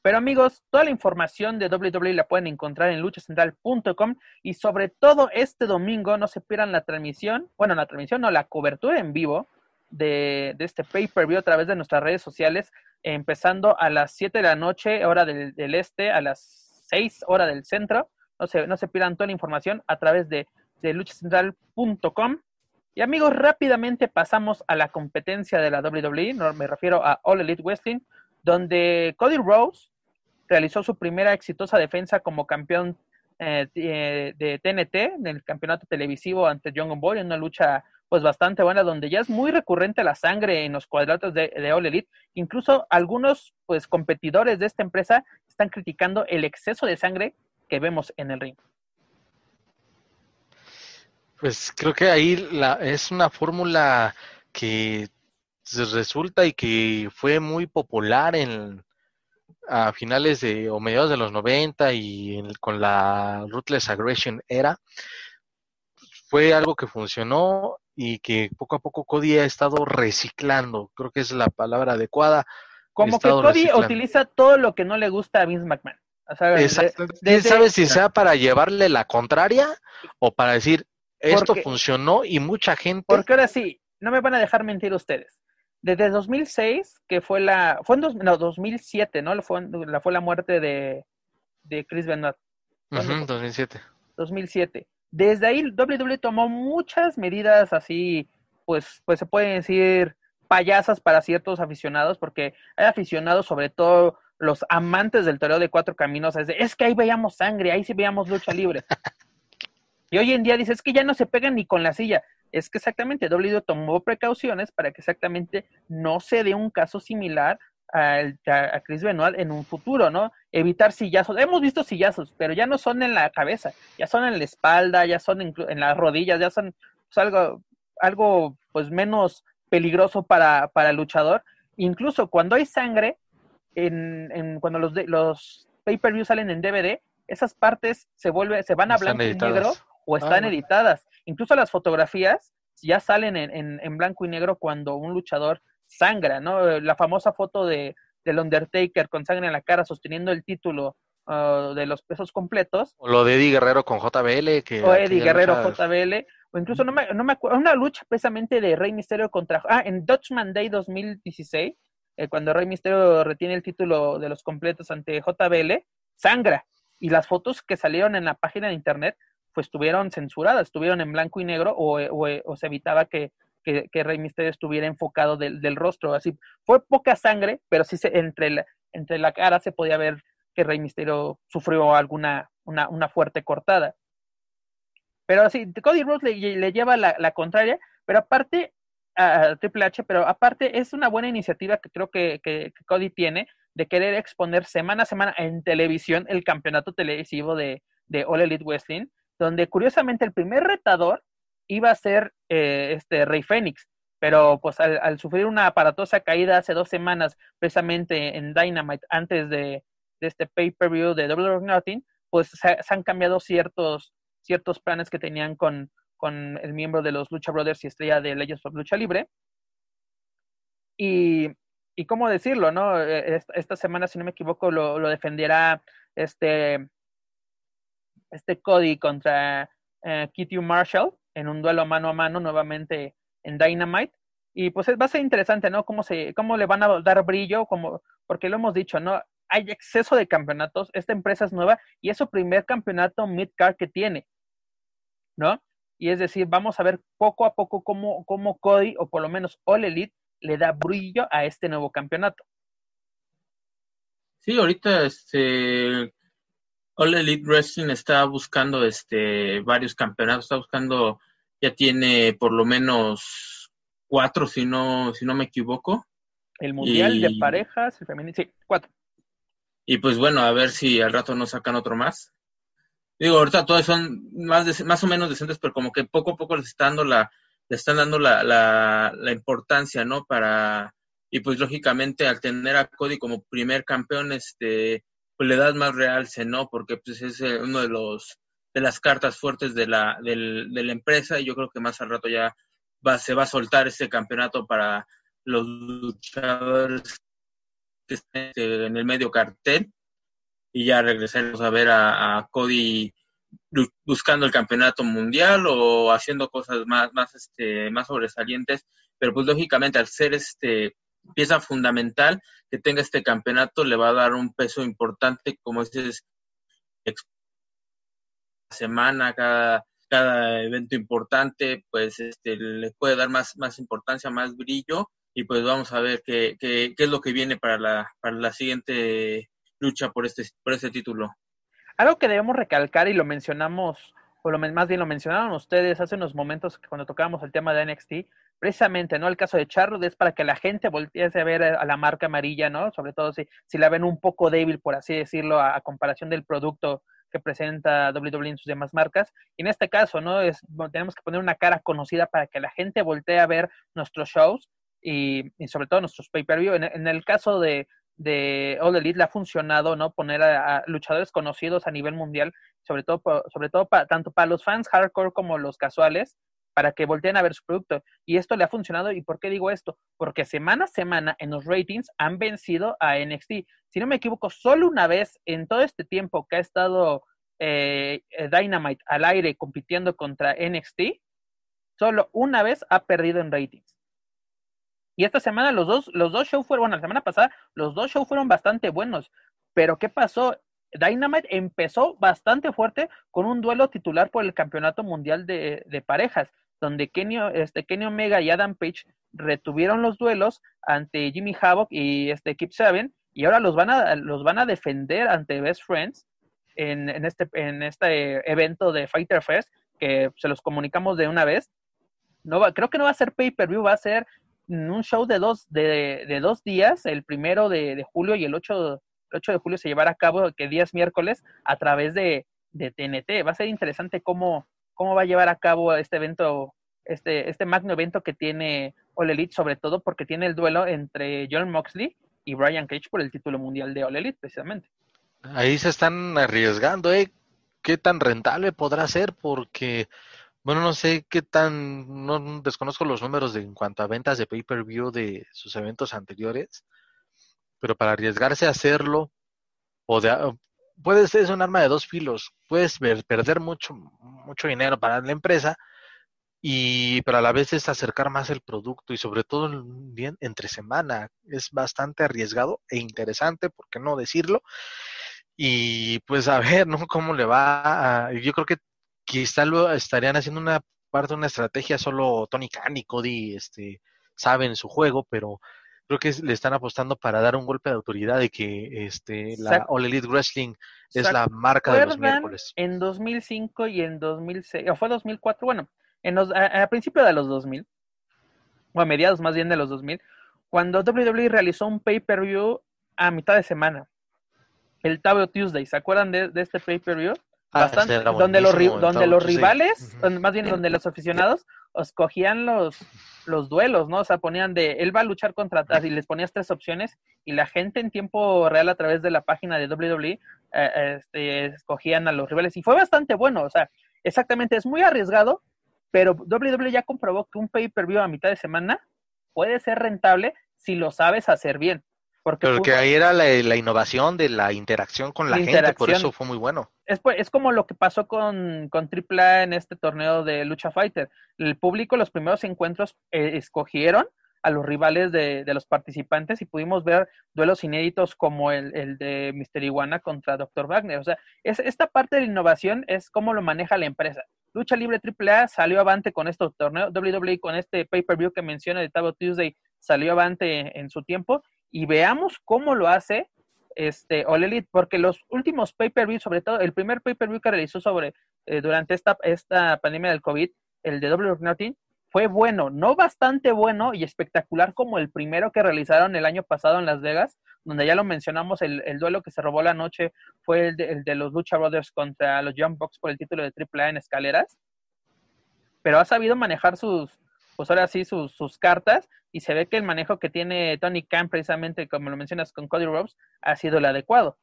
Pero amigos, toda la información de WWE la pueden encontrar en luchacentral.com y sobre todo este domingo no se pierdan la transmisión, bueno, la transmisión no, la cobertura en vivo de, este pay-per-view a través de nuestras redes sociales, empezando a las 7 de la noche, hora del, este, a las 6 hora del centro. No se, no se pierdan toda la información a través de, de luchacentral.com. Y amigos, rápidamente pasamos a la competencia de la WWE, no, me refiero a All Elite Wrestling, donde Cody Rose realizó su primera exitosa defensa como campeón eh, de TNT en el campeonato televisivo ante John Boy en una lucha pues bastante buena, donde ya es muy recurrente la sangre en los cuadratos de, de All Elite. Incluso algunos pues competidores de esta empresa están criticando el exceso de sangre que vemos en el ring. Pues creo que ahí la, es una fórmula que resulta y que fue muy popular en a finales de o mediados de los 90 y con la Ruthless Aggression era fue algo que funcionó y que poco a poco Cody ha estado reciclando, creo que es la palabra adecuada, Como que Cody utiliza todo lo que no le gusta a Vince McMahon. Exacto. ¿Sabes si sea para llevarle la contraria o para decir esto funcionó y mucha gente? Porque ahora sí, no me van a dejar mentir ustedes. Desde 2006, que fue la. Fue en dos, no, 2007, ¿no? Fue, la, fue la muerte de, de Chris Benoit. 2007. 2007. Desde ahí, WWE tomó muchas medidas así, pues, pues se puede decir payasas para ciertos aficionados, porque hay aficionados, sobre todo los amantes del toreo de cuatro caminos, es, de, es que ahí veíamos sangre, ahí sí veíamos lucha libre. y hoy en día dice, es que ya no se pegan ni con la silla. Es que exactamente, WWE tomó precauciones para que exactamente no se dé un caso similar a, a, Chris Benoit en un futuro, ¿no? Evitar sillazos. Hemos visto sillazos, pero ya no son en la cabeza, ya son en la espalda, ya son en, las rodillas, ya son pues, algo, algo pues menos peligroso para, para el luchador. Incluso cuando hay sangre, en, en cuando los, los pay-per-view salen en DVD, esas partes se vuelve, se van a blanco y negro o están ah. editadas. Incluso las fotografías ya salen en, en, blanco y negro cuando un luchador sangra, ¿no? La famosa foto de del Undertaker con sangre en la cara sosteniendo el título uh, de los pesos completos. O lo de Eddie Guerrero con JBL. Que o Eddie Guerrero JBL o incluso no me, no me acuerdo, una lucha precisamente de Rey Misterio contra, ah, en Dutchman Day 2016, eh, cuando Rey Misterio retiene el título de los completos ante JBL, sangra. Y las fotos que salieron en la página de internet, pues estuvieron censuradas, estuvieron en blanco y negro o, o, se evitaba que, que, Rey Misterio estuviera enfocado del, del, rostro. Así, fue poca sangre, pero sí se, entre, la, entre la cara se podía ver que Rey Misterio sufrió alguna, una, una fuerte cortada. Pero sí, Cody Rhodes le, lleva la, contraria, pero aparte, a Triple H, pero aparte es una buena iniciativa que creo que, que, Cody tiene de querer exponer semana a semana en televisión el campeonato televisivo de, de All Elite Wrestling, donde curiosamente el primer retador iba a ser eh, este Rey Fénix, pero pues al, sufrir una aparatosa caída hace dos semanas, precisamente en Dynamite, antes de, este pay-per-view de Double or Nothing, pues se, han cambiado ciertos ciertos planes que tenían con, con el miembro de los Lucha Brothers y estrella de Legends of Lucha Libre. Y, y cómo decirlo, ¿no? Eh, esta, semana, si no me equivoco, lo, defenderá este, este Cody contra uh, Kitty Marshall en un duelo mano a mano nuevamente en Dynamite. Y pues va a ser interesante, ¿no? Cómo, se, cómo le van a dar brillo, como, porque lo hemos dicho, ¿no? Hay exceso de campeonatos, esta empresa es nueva y es su primer campeonato mid-card que tiene. ¿no? Y es decir, vamos a ver poco a poco cómo, cómo Cody, o por lo menos All Elite, le da brillo a este nuevo campeonato. Sí, ahorita este All Elite Wrestling está buscando este varios campeonatos, está buscando, ya tiene por lo menos cuatro, si no, si no me equivoco. El mundial de parejas, el femenino, sí, cuatro. Y pues bueno, a ver si al rato nos sacan otro más. Digo, ahorita todas son más, más o menos decentes, pero como que poco a poco les están dando la, le están dando la, la, la importancia, ¿no? Para, y pues lógicamente al tener a Cody como primer campeón, este, pues le das más realce, ¿no? Porque pues es eh, uno de los, de las cartas fuertes de la, del, de la empresa y yo creo que más al rato ya va, se va a soltar este campeonato para los luchadores que estén este, en el medio cartel y ya regresaremos a ver a, Cody buscando el campeonato mundial o haciendo cosas más, más, este, más sobresalientes, pero pues lógicamente al ser este pieza fundamental que tenga este campeonato le va a dar un peso importante, como dices, semana, cada, cada evento importante, pues este, le puede dar más, más importancia, más brillo, y pues vamos a ver qué, qué, qué es lo que viene para la, para la siguiente lucha por este, por este título. Algo que debemos recalcar y lo mencionamos, o lo, más bien lo mencionaron ustedes hace unos momentos cuando tocábamos el tema de NXT, precisamente, ¿no? El caso de Charlotte es para que la gente voltease a ver a la marca amarilla, ¿no? Sobre todo si, si la ven un poco débil, por así decirlo, a, comparación del producto que presenta WWE en sus demás marcas. Y en este caso, ¿no? Es, tenemos que poner una cara conocida para que la gente voltee a ver nuestros shows y, sobre todo nuestros pay-per-view. en, el caso de, de All Elite le ha funcionado, ¿no? Poner a, luchadores conocidos a nivel mundial, sobre todo, sobre todo tanto para los fans hardcore como los casuales, para que volteen a ver su producto. Y esto le ha funcionado. ¿Y por qué digo esto? Porque semana a semana en los ratings han vencido a NXT. Si no me equivoco, solo una vez en todo este tiempo que ha estado eh, Dynamite al aire compitiendo contra NXT, solo una vez ha perdido en ratings. Y esta semana los dos, los dos shows fueron, la semana pasada, los dos shows fueron bastante buenos. Pero ¿qué pasó? Dynamite empezó bastante fuerte con un duelo titular por el Campeonato Mundial de, Parejas, donde Kenny, este, Omega y Adam Page retuvieron los duelos ante Jimmy Havoc y este Keep Seven, y ahora los van a, los van a defender ante Best Friends en, en, este, en este evento de Fighter Fest, que se los comunicamos de una vez. No va, creo que no va a ser pay-per-view, va a ser un show de dos, de, de dos días, el primero de, de julio y el 8 el 8 de julio se llevará a cabo, que día es miércoles, a través de, de TNT. Va a ser interesante cómo, cómo va a llevar a cabo este evento, este, este magno evento que tiene All Elite, sobre todo porque tiene el duelo entre John Moxley y Brian Cage por el título mundial de All Elite, precisamente. Ahí se están arriesgando, ¿eh? ¿Qué tan rentable podrá ser? Porque, bueno, no sé qué tan, no desconozco los números de, en cuanto a ventas de pay-per-view de sus eventos anteriores, pero para arriesgarse a hacerlo, o de, puede ser un arma de dos filos, puedes perder mucho, mucho dinero para la empresa, y pero a la vez es acercar más el producto y sobre todo bien entre semana. Es bastante arriesgado e interesante por qué no decirlo y pues a ver no cómo le va a, yo creo que quizá lo estarían haciendo una parte de una estrategia solo Tony Khan y Cody este saben su juego pero creo que le están apostando para dar un golpe de autoridad de que este la All Elite Wrestling es la marca de los miércoles. En 2005 y en 2006, o fue 2004, bueno, en los, a, principio de los 2000, o a mediados más bien de los 2000, cuando WWE realizó un pay-per-view a mitad de semana, el Tabo Tuesday, ¿se acuerdan de, este pay-per-view? Ah, donde los, donde los rivales, más bien donde los aficionados escogían los, los duelos, ¿no? O sea, ponían de, él va a luchar contra, y les ponías tres opciones y la gente en tiempo real a través de la página de WWE eh, este, escogían a los rivales y fue bastante bueno, o sea, exactamente, es muy arriesgado, pero WWE ya comprobó que un pay-per-view a mitad de semana puede ser rentable si lo sabes hacer bien. Porque Pero que ahí era la, innovación de la interacción con la, gente, por eso fue muy bueno. Es, pues, es como lo que pasó con, con AAA en este torneo de Lucha Fighter. El público, los primeros encuentros, eh, escogieron a los rivales de, de, los participantes y pudimos ver duelos inéditos como el, el de Mr. Iguana contra Dr. Wagner. O sea, es, esta parte de la innovación es cómo lo maneja la empresa. Lucha Libre AAA salió avante con estos torneos, WWE con este pay-per-view que menciona de Tabo Tuesday salió avante en su tiempo y veamos cómo lo hace este All Elite, porque los últimos pay-per-view, sobre todo el primer pay-per-view que realizó sobre eh, durante esta, esta pandemia del COVID, el de Double or fue bueno, no bastante bueno y espectacular como el primero que realizaron el año pasado en Las Vegas, donde ya lo mencionamos, el, duelo que se robó la noche fue el de, el de, los Lucha Brothers contra los Jump Box por el título de AAA en escaleras, pero ha sabido manejar sus, pues ahora sí, sus, sus cartas y se ve que el manejo que tiene Tony Khan, precisamente como lo mencionas con Cody Rhodes, ha sido el adecuado.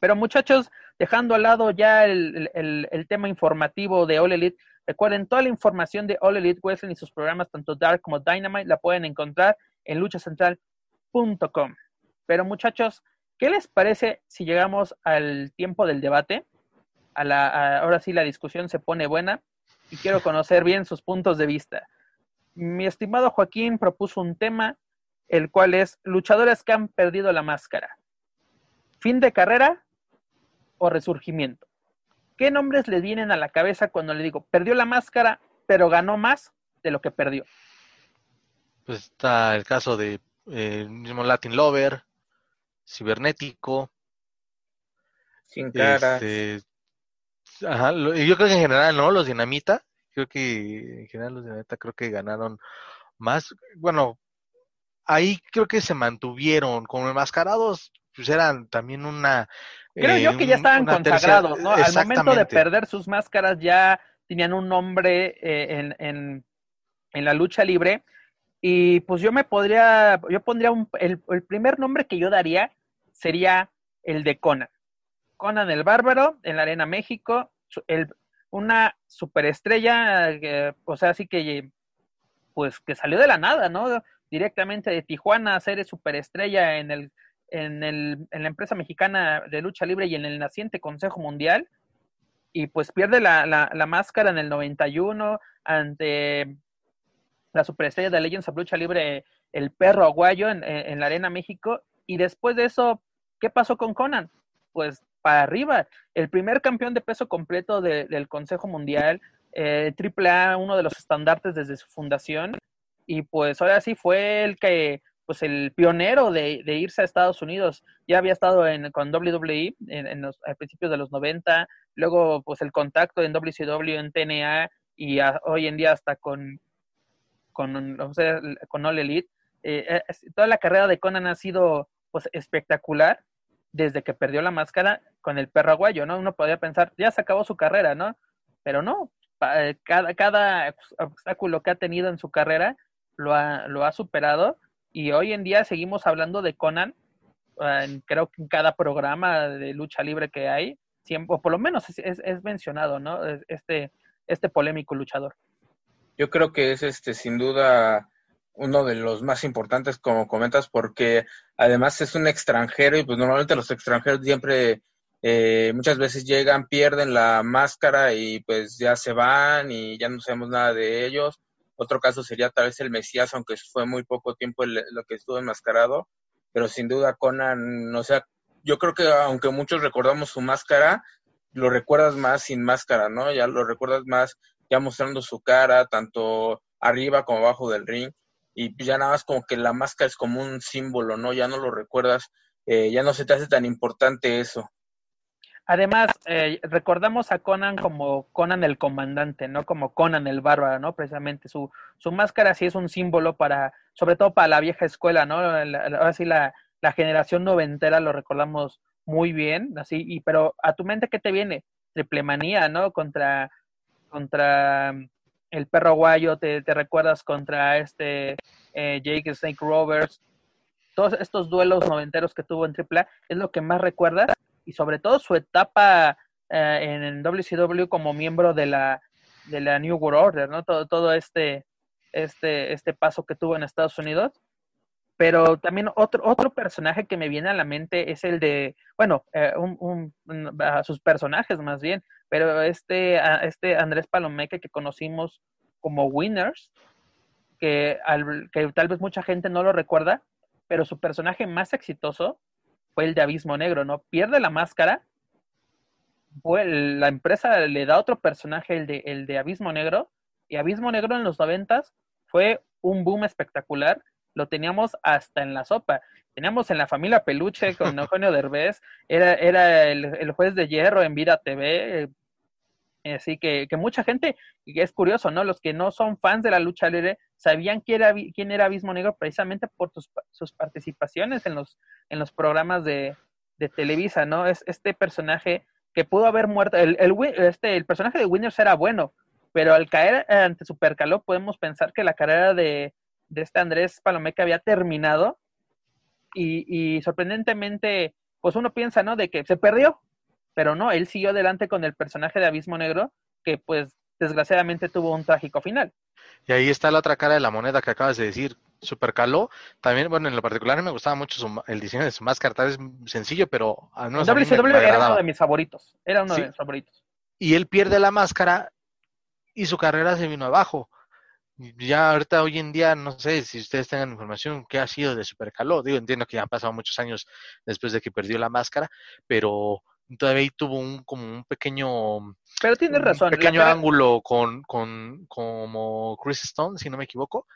Pero muchachos, dejando al lado ya el, tema informativo de All Elite, recuerden toda la información de All Elite Wrestling y sus programas, tanto Dark como Dynamite, la pueden encontrar en luchacentral.com. Pero muchachos, ¿qué les parece si llegamos al tiempo del debate? A la, ahora sí la discusión se pone buena y quiero conocer bien sus puntos de vista mi estimado Joaquín propuso un tema, el cual es luchadores que han perdido la máscara. ¿Fin de carrera o resurgimiento? ¿Qué nombres le vienen a la cabeza cuando le digo, perdió la máscara, pero ganó más de lo que perdió? Pues está el caso de eh, mismo Latin Lover, Cibernético. Sin cara. Este, ajá, yo creo que en general, ¿no? Los Dinamita creo que en general los de Neta creo que ganaron más. Bueno, ahí creo que se mantuvieron como enmascarados, pues eran también una. Creo yo que ya estaban consagrados, ¿no? Al momento de perder sus máscaras ya tenían un nombre eh, en, en, en, la lucha libre. Y pues yo me podría, yo pondría un, el, el primer nombre que yo daría sería el de Conan. Conan el Bárbaro en la Arena México. Una superestrella, eh, o sea, así que, pues, que salió de la nada, ¿no? Directamente de Tijuana a ser superestrella en el, en el, en la empresa mexicana de lucha libre y en el naciente Consejo Mundial, y pues pierde la, la, la máscara en el 91 ante la superestrella de Legends of Lucha Libre, el perro aguayo en, en, la Arena México. Y después de eso, ¿qué pasó con Conan? Pues arriba. El primer campeón de peso completo del Consejo Mundial, eh, AAA, uno de los estandartes desde su fundación. Y pues ahora sí fue el que, pues el pionero de, irse a Estados Unidos. Ya había estado en, con WWE en, los, a principios de los 90, luego pues el contacto en WCW, en TNA y hoy en día hasta con, con, o con All Elite. Eh, toda la carrera de Conan ha sido pues espectacular desde que perdió la máscara con el perro aguayo, ¿no? Uno podría pensar, ya se acabó su carrera, ¿no? Pero no, eh, cada, cada obstáculo que ha tenido en su carrera lo ha, lo ha superado y hoy en día seguimos hablando de Conan, creo que en cada programa de lucha libre que hay, siempre, o por lo menos es, es mencionado, ¿no? Este, este polémico luchador. Yo creo que es este sin duda uno de los más importantes, como comentas, porque además es un extranjero y pues normalmente los extranjeros siempre eh, muchas veces llegan, pierden la máscara y pues ya se van y ya no sabemos nada de ellos. Otro caso sería tal vez el Mesías, aunque fue muy poco tiempo lo que estuvo enmascarado, pero sin duda Conan, o sea, yo creo que aunque muchos recordamos su máscara, lo recuerdas más sin máscara, ¿no? Ya lo recuerdas más ya mostrando su cara, tanto arriba como abajo del ring, y ya nada más como que la máscara es como un símbolo, ¿no? Ya no lo recuerdas, eh, ya no se te hace tan importante eso. Además, eh, recordamos a Conan como Conan el comandante, ¿no? Como Conan el bárbaro, ¿no? Precisamente su, su máscara sí es un símbolo para, sobre todo para la vieja escuela, ¿no? ahora sí la, la generación noventera lo recordamos muy bien, así, y pero a tu mente, ¿qué te viene? Triplemanía, ¿no? Contra contra el perro guayo, te, recuerdas contra este eh, Jake Snake Rovers, todos estos duelos noventeros que tuvo en AAA es lo que más recuerdas y sobre todo su etapa eh, en WCW como miembro de la de la New World Order, ¿no? Todo, todo este, este, este paso que tuvo en Estados Unidos. Pero también otro, otro personaje que me viene a la mente es el de, bueno, eh, un, sus personajes más bien, pero este, este Andrés Palomeque que conocimos como Winners, que, que tal vez mucha gente no lo recuerda, pero su personaje más exitoso fue el de Abismo Negro, ¿no? Pierde la máscara, la empresa le da otro personaje, el de, el de Abismo Negro, y Abismo Negro en los noventas fue un boom espectacular, lo teníamos hasta en la sopa. Teníamos en la familia Peluche con Eugenio Derbez, era, era el, el, juez de hierro en Vida TV, Así que, que mucha gente, y es curioso, ¿no? Los que no son fans de la lucha libre sabían quién era, quién era Abismo Negro precisamente por sus, participaciones en los, en los programas de, de, Televisa, ¿no? Es este personaje que pudo haber muerto, el, el, este, el personaje de Winners era bueno, pero al caer ante Supercaló podemos pensar que la carrera de, de este Andrés Palomeca había terminado y, y sorprendentemente, pues uno piensa, ¿no? De que se perdió, pero no, él siguió adelante con el personaje de Abismo Negro, que pues desgraciadamente tuvo un trágico final. Y ahí está la otra cara de la moneda que acabas de decir, Super Caló. También, bueno, en lo particular me gustaba mucho el diseño de su máscara, tal vez sencillo, pero al menos WCW era uno de mis favoritos, era uno de mis favoritos. Y él pierde la máscara y su carrera se vino abajo. Ya ahorita hoy en día, no sé si ustedes tengan información qué ha sido de Super Caló. Digo, entiendo que ya han pasado muchos años después de que perdió la máscara, pero todavía ahí tuvo un como un pequeño pero tienes razón pequeño ángulo con, con como Chris Stone si no me equivoco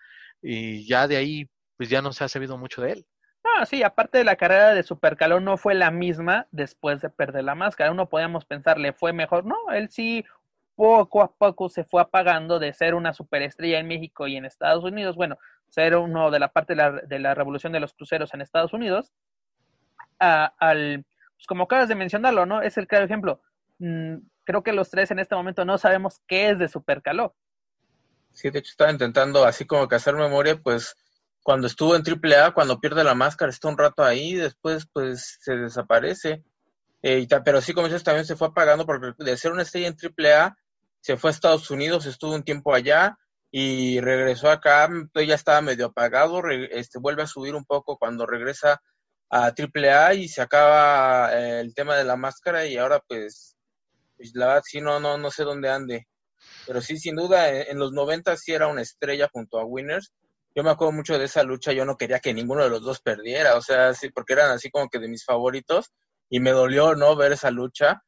y ya de ahí pues ya no se ha sabido mucho de él. Ah sí aparte de la carrera de Supercalón no fue la misma después de perder la máscara. Uno podíamos pensar le fue mejor no él sí poco a poco se fue apagando de ser una superestrella en México y en Estados Unidos bueno ser uno de la parte de la, de la revolución de los cruceros en Estados Unidos al pues, como acabas de mencionarlo, ¿no? Es el claro ejemplo. Mm, creo que los tres en este momento no sabemos qué es de Supercaló. Sí, de hecho estaba intentando así como que hacer memoria, pues cuando estuvo en AAA, cuando pierde la máscara, está un rato ahí, después pues se desaparece. Eh, pero sí, como dices, también se fue apagando porque de ser una estrella en AAA, se fue a Estados Unidos, estuvo un tiempo allá y regresó acá, ya estaba medio apagado, este, vuelve a subir un poco cuando regresa a AAA y se acaba eh, el tema de la máscara y ahora pues, pues, la verdad sí no, no, no sé dónde ande. Pero sí, sin duda, en, los 90 sí era una estrella junto a Winners. Yo me acuerdo mucho de esa lucha, yo no quería que ninguno de los dos perdiera, o sea, sí, porque eran así como que de mis favoritos y me dolió, ¿no? Ver esa lucha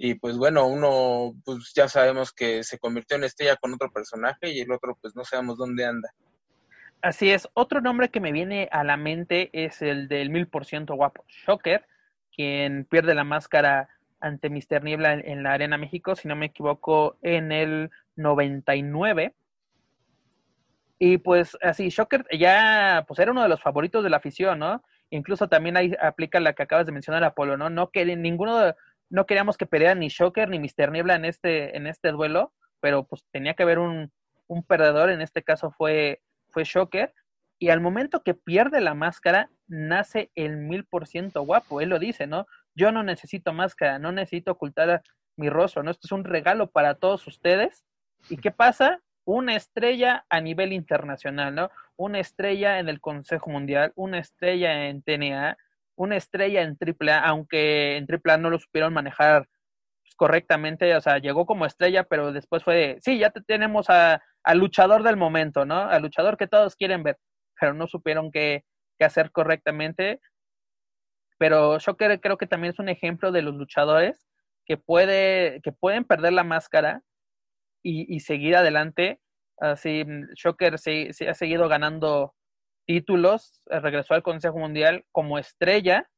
y pues bueno, uno pues ya sabemos que se convirtió en estrella con otro personaje y el otro pues no sabemos dónde anda. Así es, otro nombre que me viene a la mente es el del mil por ciento guapo, Shocker, quien pierde la máscara ante Mr. Niebla en, la Arena México, si no me equivoco, en el 99. Y pues así, Shocker ya pues era uno de los favoritos de la afición, ¿no? Incluso también ahí aplica la que acabas de mencionar, Apolo, ¿no? No que ninguno de, no queríamos que pelearan ni Shocker ni Mr. Niebla en este, en este duelo, pero pues tenía que haber un, un perdedor, en este caso fue, fue Shocker, y al momento que pierde la máscara, nace el mil por ciento guapo, él lo dice, ¿no? Yo no necesito máscara, no necesito ocultar mi rostro, ¿no? Esto es un regalo para todos ustedes. ¿Y qué pasa? Una estrella a nivel internacional, ¿no? Una estrella en el Consejo Mundial, una estrella en TNA, una estrella en AAA, aunque en AAA no lo supieron manejar correctamente, o sea, llegó como estrella, pero después fue, sí, ya tenemos a, al luchador del momento, ¿no? Al luchador que todos quieren ver, pero no supieron qué, hacer correctamente. Pero yo creo que también es un ejemplo de los luchadores que, puede, que pueden perder la máscara y, y seguir adelante. Así, Shocker se, se, ha seguido ganando títulos, eh, regresó al Consejo Mundial como estrella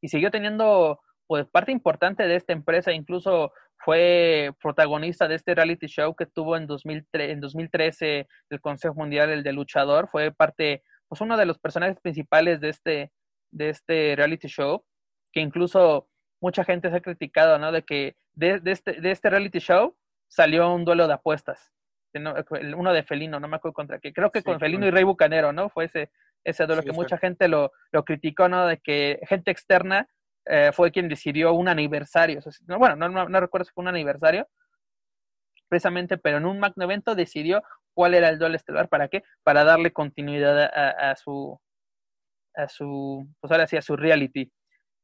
y siguió teniendo pues parte importante de esta empresa, incluso fue protagonista de este reality show que tuvo en, 2003, en 2013 el Consejo Mundial, el de luchador, fue parte, pues uno de los personajes principales de este, de este reality show, que incluso mucha gente se ha criticado, ¿no? De que de, este, de este reality show salió un duelo de apuestas uno de Felino, no me acuerdo contra qué, creo que con Felino y Rey Bucanero, ¿no? Fue ese, ese duelo que mucha gente lo, lo criticó, ¿no? De que gente externa eh, fue quien decidió un aniversario. bueno, no, no, recuerdo si fue un aniversario, precisamente, pero en un magno evento decidió cuál era el duelo estelar, ¿para qué? Para darle continuidad a, su, a su, pues ahora sí, a su reality.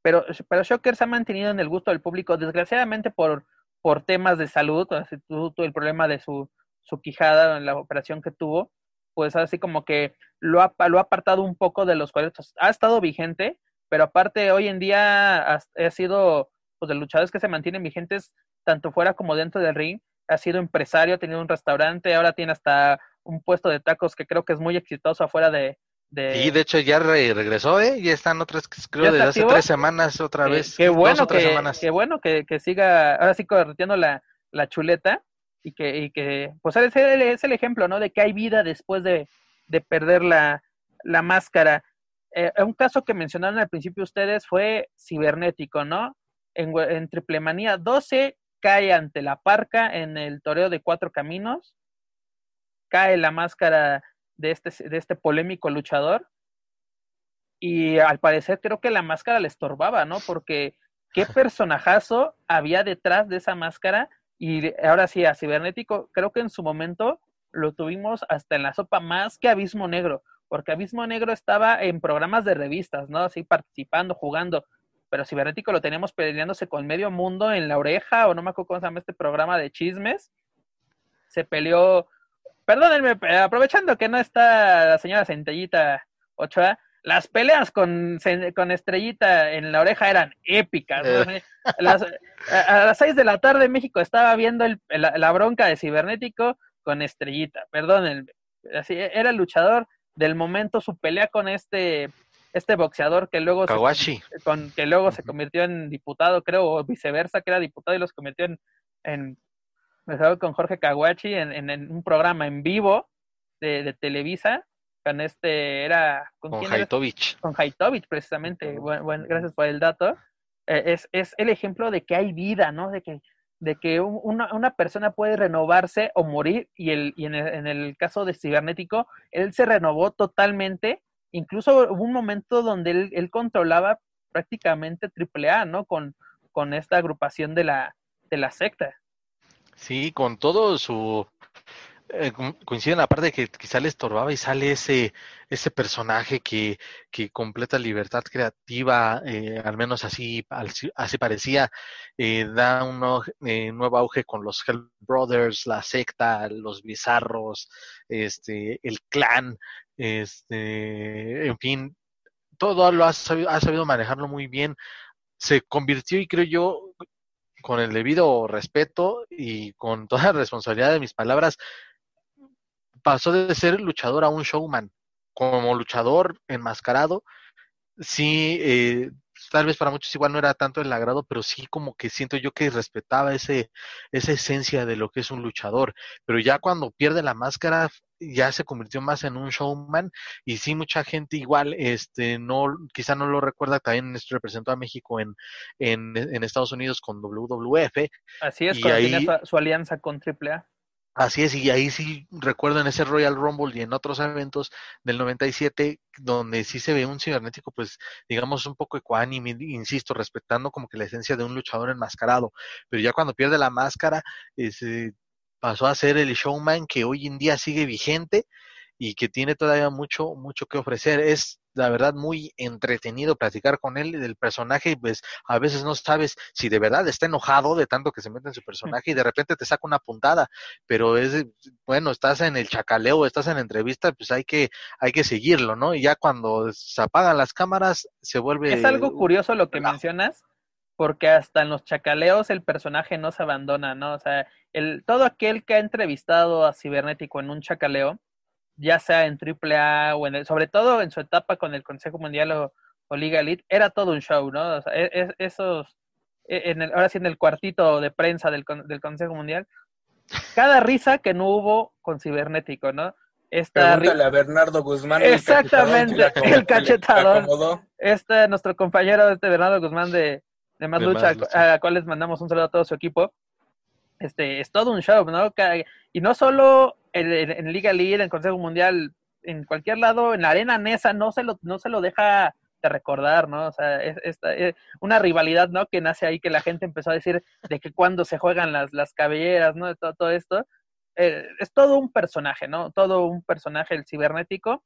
Pero, pero Shocker se ha mantenido en el gusto del público, desgraciadamente por, por temas de salud, todo el problema de su, su quijada en la operación que tuvo, pues así como que lo ha, lo ha apartado un poco de los cuadros. Ha estado vigente, pero aparte hoy en día ha, sido, pues de luchadores que se mantienen vigentes tanto fuera como dentro del ring. Ha sido empresario, ha tenido un restaurante, ahora tiene hasta un puesto de tacos que creo que es muy exitoso afuera de, de... Y de hecho ya regresó, ¿eh? Ya están otras, creo, desde hace tres semanas otra vez. Qué bueno, que, qué bueno que, que, siga, ahora sí corriendo la, la chuleta y que, y que pues es el, ejemplo, ¿no? De que hay vida después de, de perder la, la máscara. Eh, un caso que mencionaron al principio ustedes fue cibernético, ¿no? En, en Triplemanía 12 cae ante la parca en el toreo de cuatro caminos, cae la máscara de este, de este polémico luchador y al parecer creo que la máscara le estorbaba, ¿no? Porque qué personajazo había detrás de esa máscara y ahora sí, a Cibernético, creo que en su momento lo tuvimos hasta en la sopa más que Abismo Negro, porque Abismo Negro estaba en programas de revistas, ¿no? Así participando, jugando, pero Cibernético lo teníamos peleándose con medio mundo en la oreja, o no me acuerdo cómo se llama este programa de chismes. Se peleó, perdónenme, aprovechando que no está la señora Centellita Ochoa, las peleas con, con Estrellita en la oreja eran épicas. Eh. a, las seis de la tarde en México estaba viendo el, la, bronca de Cibernético con Estrellita. Perdón, así, era el luchador del momento, su pelea con este este boxeador que luego Se, con, que luego se convirtió en diputado, creo, o viceversa, que era diputado y los convirtió en, en con Jorge Kawachi en, en, un programa en vivo de, de Televisa con este, era... ¿Con, con Haitovich. Con Haitovich, precisamente. Bueno, gracias por el dato. Eh, es, es, el ejemplo de que hay vida, ¿no? De que, de que una, una, persona puede renovarse o morir y, el, y en, el, en el caso de Cibernético, él se renovó totalmente. Incluso hubo un momento donde él, él controlaba prácticamente AAA, ¿no? Con, con esta agrupación de la, de la secta. Sí, con todo su eh, coincide en la parte de que quizá le estorbaba y sale ese, ese personaje que, que completa libertad creativa, eh, al menos así, así parecía, eh, da un nuevo auge con los Hell Brothers, la secta, los bizarros, este, el clan, este, en fin, todo lo ha sabido, ha sabido manejarlo muy bien. Se convirtió, y creo yo, con el debido respeto y con toda la responsabilidad de mis palabras, pasó de ser luchador a un showman. Como luchador enmascarado, sí, eh, tal vez para muchos igual no era tanto el agrado, pero sí como que siento yo que respetaba ese, esa esencia de lo que es un luchador. Pero ya cuando pierde la máscara, ya se convirtió más en un showman y sí mucha gente igual este no quizá no lo recuerda también representó a México en, en, en Estados Unidos con WWF así es cuando ahí, su, su, alianza con AAA Así es, y ahí sí recuerdo en ese Royal Rumble y en otros eventos del 97, donde sí se ve un cibernético, pues digamos un poco ecuánime, insisto, respetando como que la esencia de un luchador enmascarado, pero ya cuando pierde la máscara, pasó a ser el showman que hoy en día sigue vigente y que tiene todavía mucho, mucho que ofrecer. Es la verdad muy entretenido platicar con él del personaje y pues a veces no sabes si de verdad está enojado de tanto que se mete en su personaje y de repente te saca una puntada, pero es bueno, estás en el chacaleo, estás en la entrevista, pues hay que hay que seguirlo, ¿no? Y ya cuando se apagan las cámaras se vuelve Es algo curioso lo que mencionas, porque hasta en los chacaleos el personaje no se abandona, ¿no? O sea, el todo aquel que ha entrevistado a Cibernético en un chacaleo ya sea en AAA o en el, sobre todo en su etapa con el Consejo Mundial o, Liga Elite, era todo un show, ¿no? O sea, e, esos, e, en el, ahora sí en el cuartito de prensa del, del Consejo Mundial, cada risa que no hubo con Cibernético, ¿no? Esta Pregúntale a Bernardo Guzmán. Exactamente, el cachetador. Este, nuestro compañero, este Bernardo Guzmán de, de Más Lucha, a, a cual les mandamos un saludo a todo su equipo. Este, es todo un show, ¿no? Y no solo en, Liga League, en Consejo Mundial, en cualquier lado, en la arena Nesa, no se lo, no se lo deja de recordar, ¿no? O sea, es, una rivalidad, ¿no? Que nace ahí, que la gente empezó a decir de que cuando se juegan las, las cabelleras, ¿no? De todo, todo esto. Eh, es todo un personaje, ¿no? Todo un personaje, el cibernético.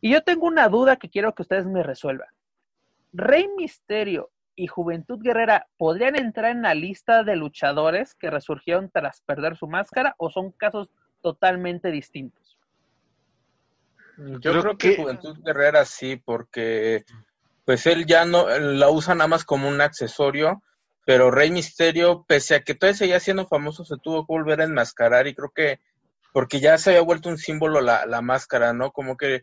Y yo tengo una duda que quiero que ustedes me resuelvan. Rey Misterio y Juventud Guerrera podrían entrar en la lista de luchadores que resurgieron tras perder su máscara o son casos totalmente distintos? Yo creo, que... Juventud Guerrera sí, porque pues él ya no la usa nada más como un accesorio, pero Rey Misterio, pese a que todavía seguía siendo famoso, se tuvo que volver a enmascarar y creo que porque ya se había vuelto un símbolo la, la máscara, ¿no? Como que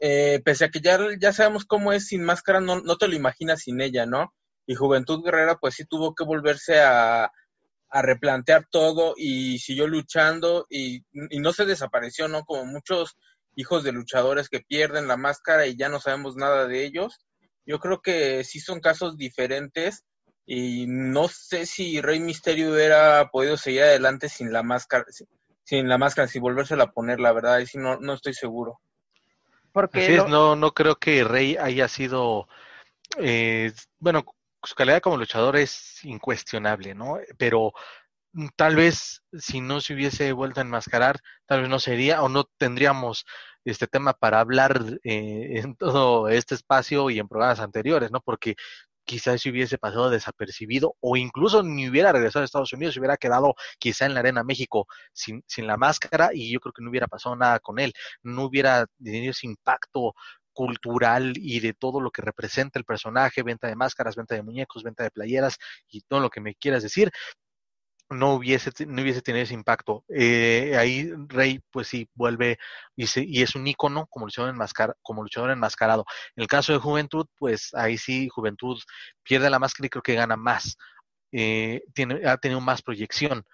eh, pese a que ya, ya sabemos cómo es sin máscara, no, no te lo imaginas sin ella, ¿no? y Juventud Guerrera pues sí tuvo que volverse a, replantear todo y siguió luchando y, no se desapareció, ¿no? Como muchos hijos de luchadores que pierden la máscara y ya no sabemos nada de ellos. Yo creo que sí son casos diferentes y no sé si Rey Misterio hubiera podido seguir adelante sin la máscara, sin la máscara, sin volvérsela a poner, la verdad, y si no, no estoy seguro. Porque no, no creo que Rey haya sido, eh, bueno, su calidad como luchador es incuestionable, ¿no? Pero mm, tal vez si no se hubiese vuelto a enmascarar, tal vez no sería o no tendríamos este tema para hablar eh, en todo este espacio y en programas anteriores, ¿no? Porque quizás se hubiese pasado desapercibido o incluso ni hubiera regresado a Estados Unidos, se hubiera quedado quizá en la Arena México sin, sin la máscara y yo creo que no hubiera pasado nada con él, no hubiera tenido ese impacto cultural y de todo lo que representa el personaje, venta de máscaras, venta de muñecos, venta de playeras y todo lo que me quieras decir, no hubiese, no hubiese tenido ese impacto. Eh, ahí Rey, pues sí, vuelve y, y es un ícono como luchador, enmascar, como luchador enmascarado. En el caso de Juventud, pues ahí sí, Juventud pierde la máscara y creo que gana más. Eh, tiene, ha tenido más proyección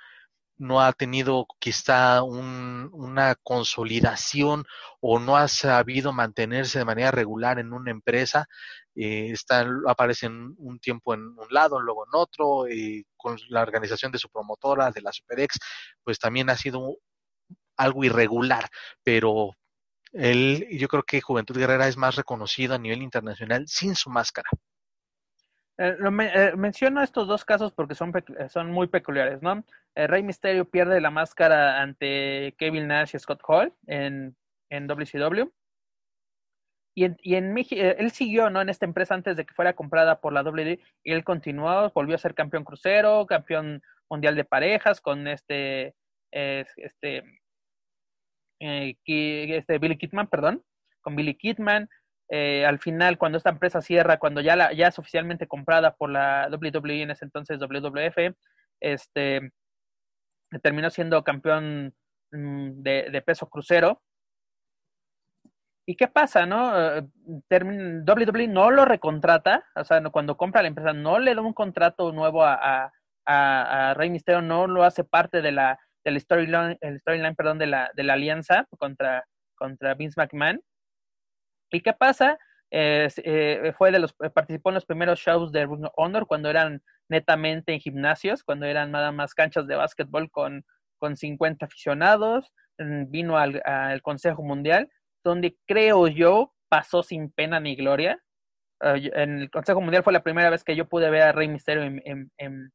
no ha tenido quizá un, una consolidación o no ha sabido mantenerse de manera regular en una empresa. Eh, está, aparece un tiempo en un lado, luego en otro, y con la organización de su promotora, de la SuperX, pues también ha sido algo irregular, pero él, yo creo que Juventud Guerrera es más reconocido a nivel internacional sin su máscara. Eh, eh, menciono estos dos casos porque son, son muy peculiares, ¿no? Rey Misterio pierde la máscara ante Kevin Nash y Scott Hall en, en WCW. Y en, y en México, él siguió ¿no? en esta empresa antes de que fuera comprada por la WWE y él continuó, volvió a ser campeón crucero, campeón mundial de parejas con este, este, este Billy Kidman, perdón, con Billy Kidman. Eh, al final, cuando esta empresa cierra, cuando ya, la, ya es oficialmente comprada por la WWE en ese entonces WWF, este, terminó siendo campeón mm, de, peso crucero. ¿Y qué pasa, no? Eh, WWE no lo recontrata, o sea, cuando compra la empresa no le da un contrato nuevo a, a, Rey Misterio, no lo hace parte de la del storyline, el storyline, perdón, de la, de la alianza contra, contra Vince McMahon. ¿Y qué pasa? Eh, fue de los, participó en los primeros shows de of Honor cuando eran netamente en gimnasios, cuando eran nada más canchas de básquetbol con, con 50 aficionados, mm, vino al, Consejo Mundial, donde creo yo pasó sin pena ni gloria. Eh, en el Consejo Mundial fue la primera vez que yo pude ver a Rey Mysterio en, en,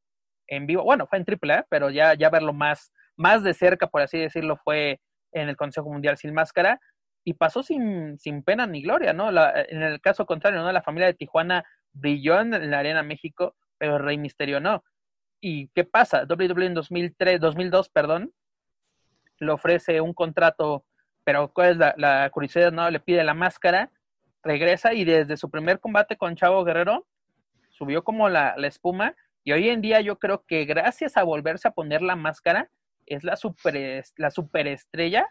en, vivo. Bueno, fue en AAA, pero ya, ya verlo más, más de cerca, por así decirlo, fue en el Consejo Mundial sin máscara y pasó sin, sin pena ni gloria, ¿no? en el caso contrario, ¿no? La familia de Tijuana brilló en la Arena México, pero Rey Misterio no. ¿Y qué pasa? WWE en 2003, 2002, perdón, le ofrece un contrato, pero ¿cuál es la, curiosidad? No, le pide la máscara, regresa y desde su primer combate con Chavo Guerrero subió como la, la espuma y hoy en día yo creo que gracias a volverse a poner la máscara es la super la superestrella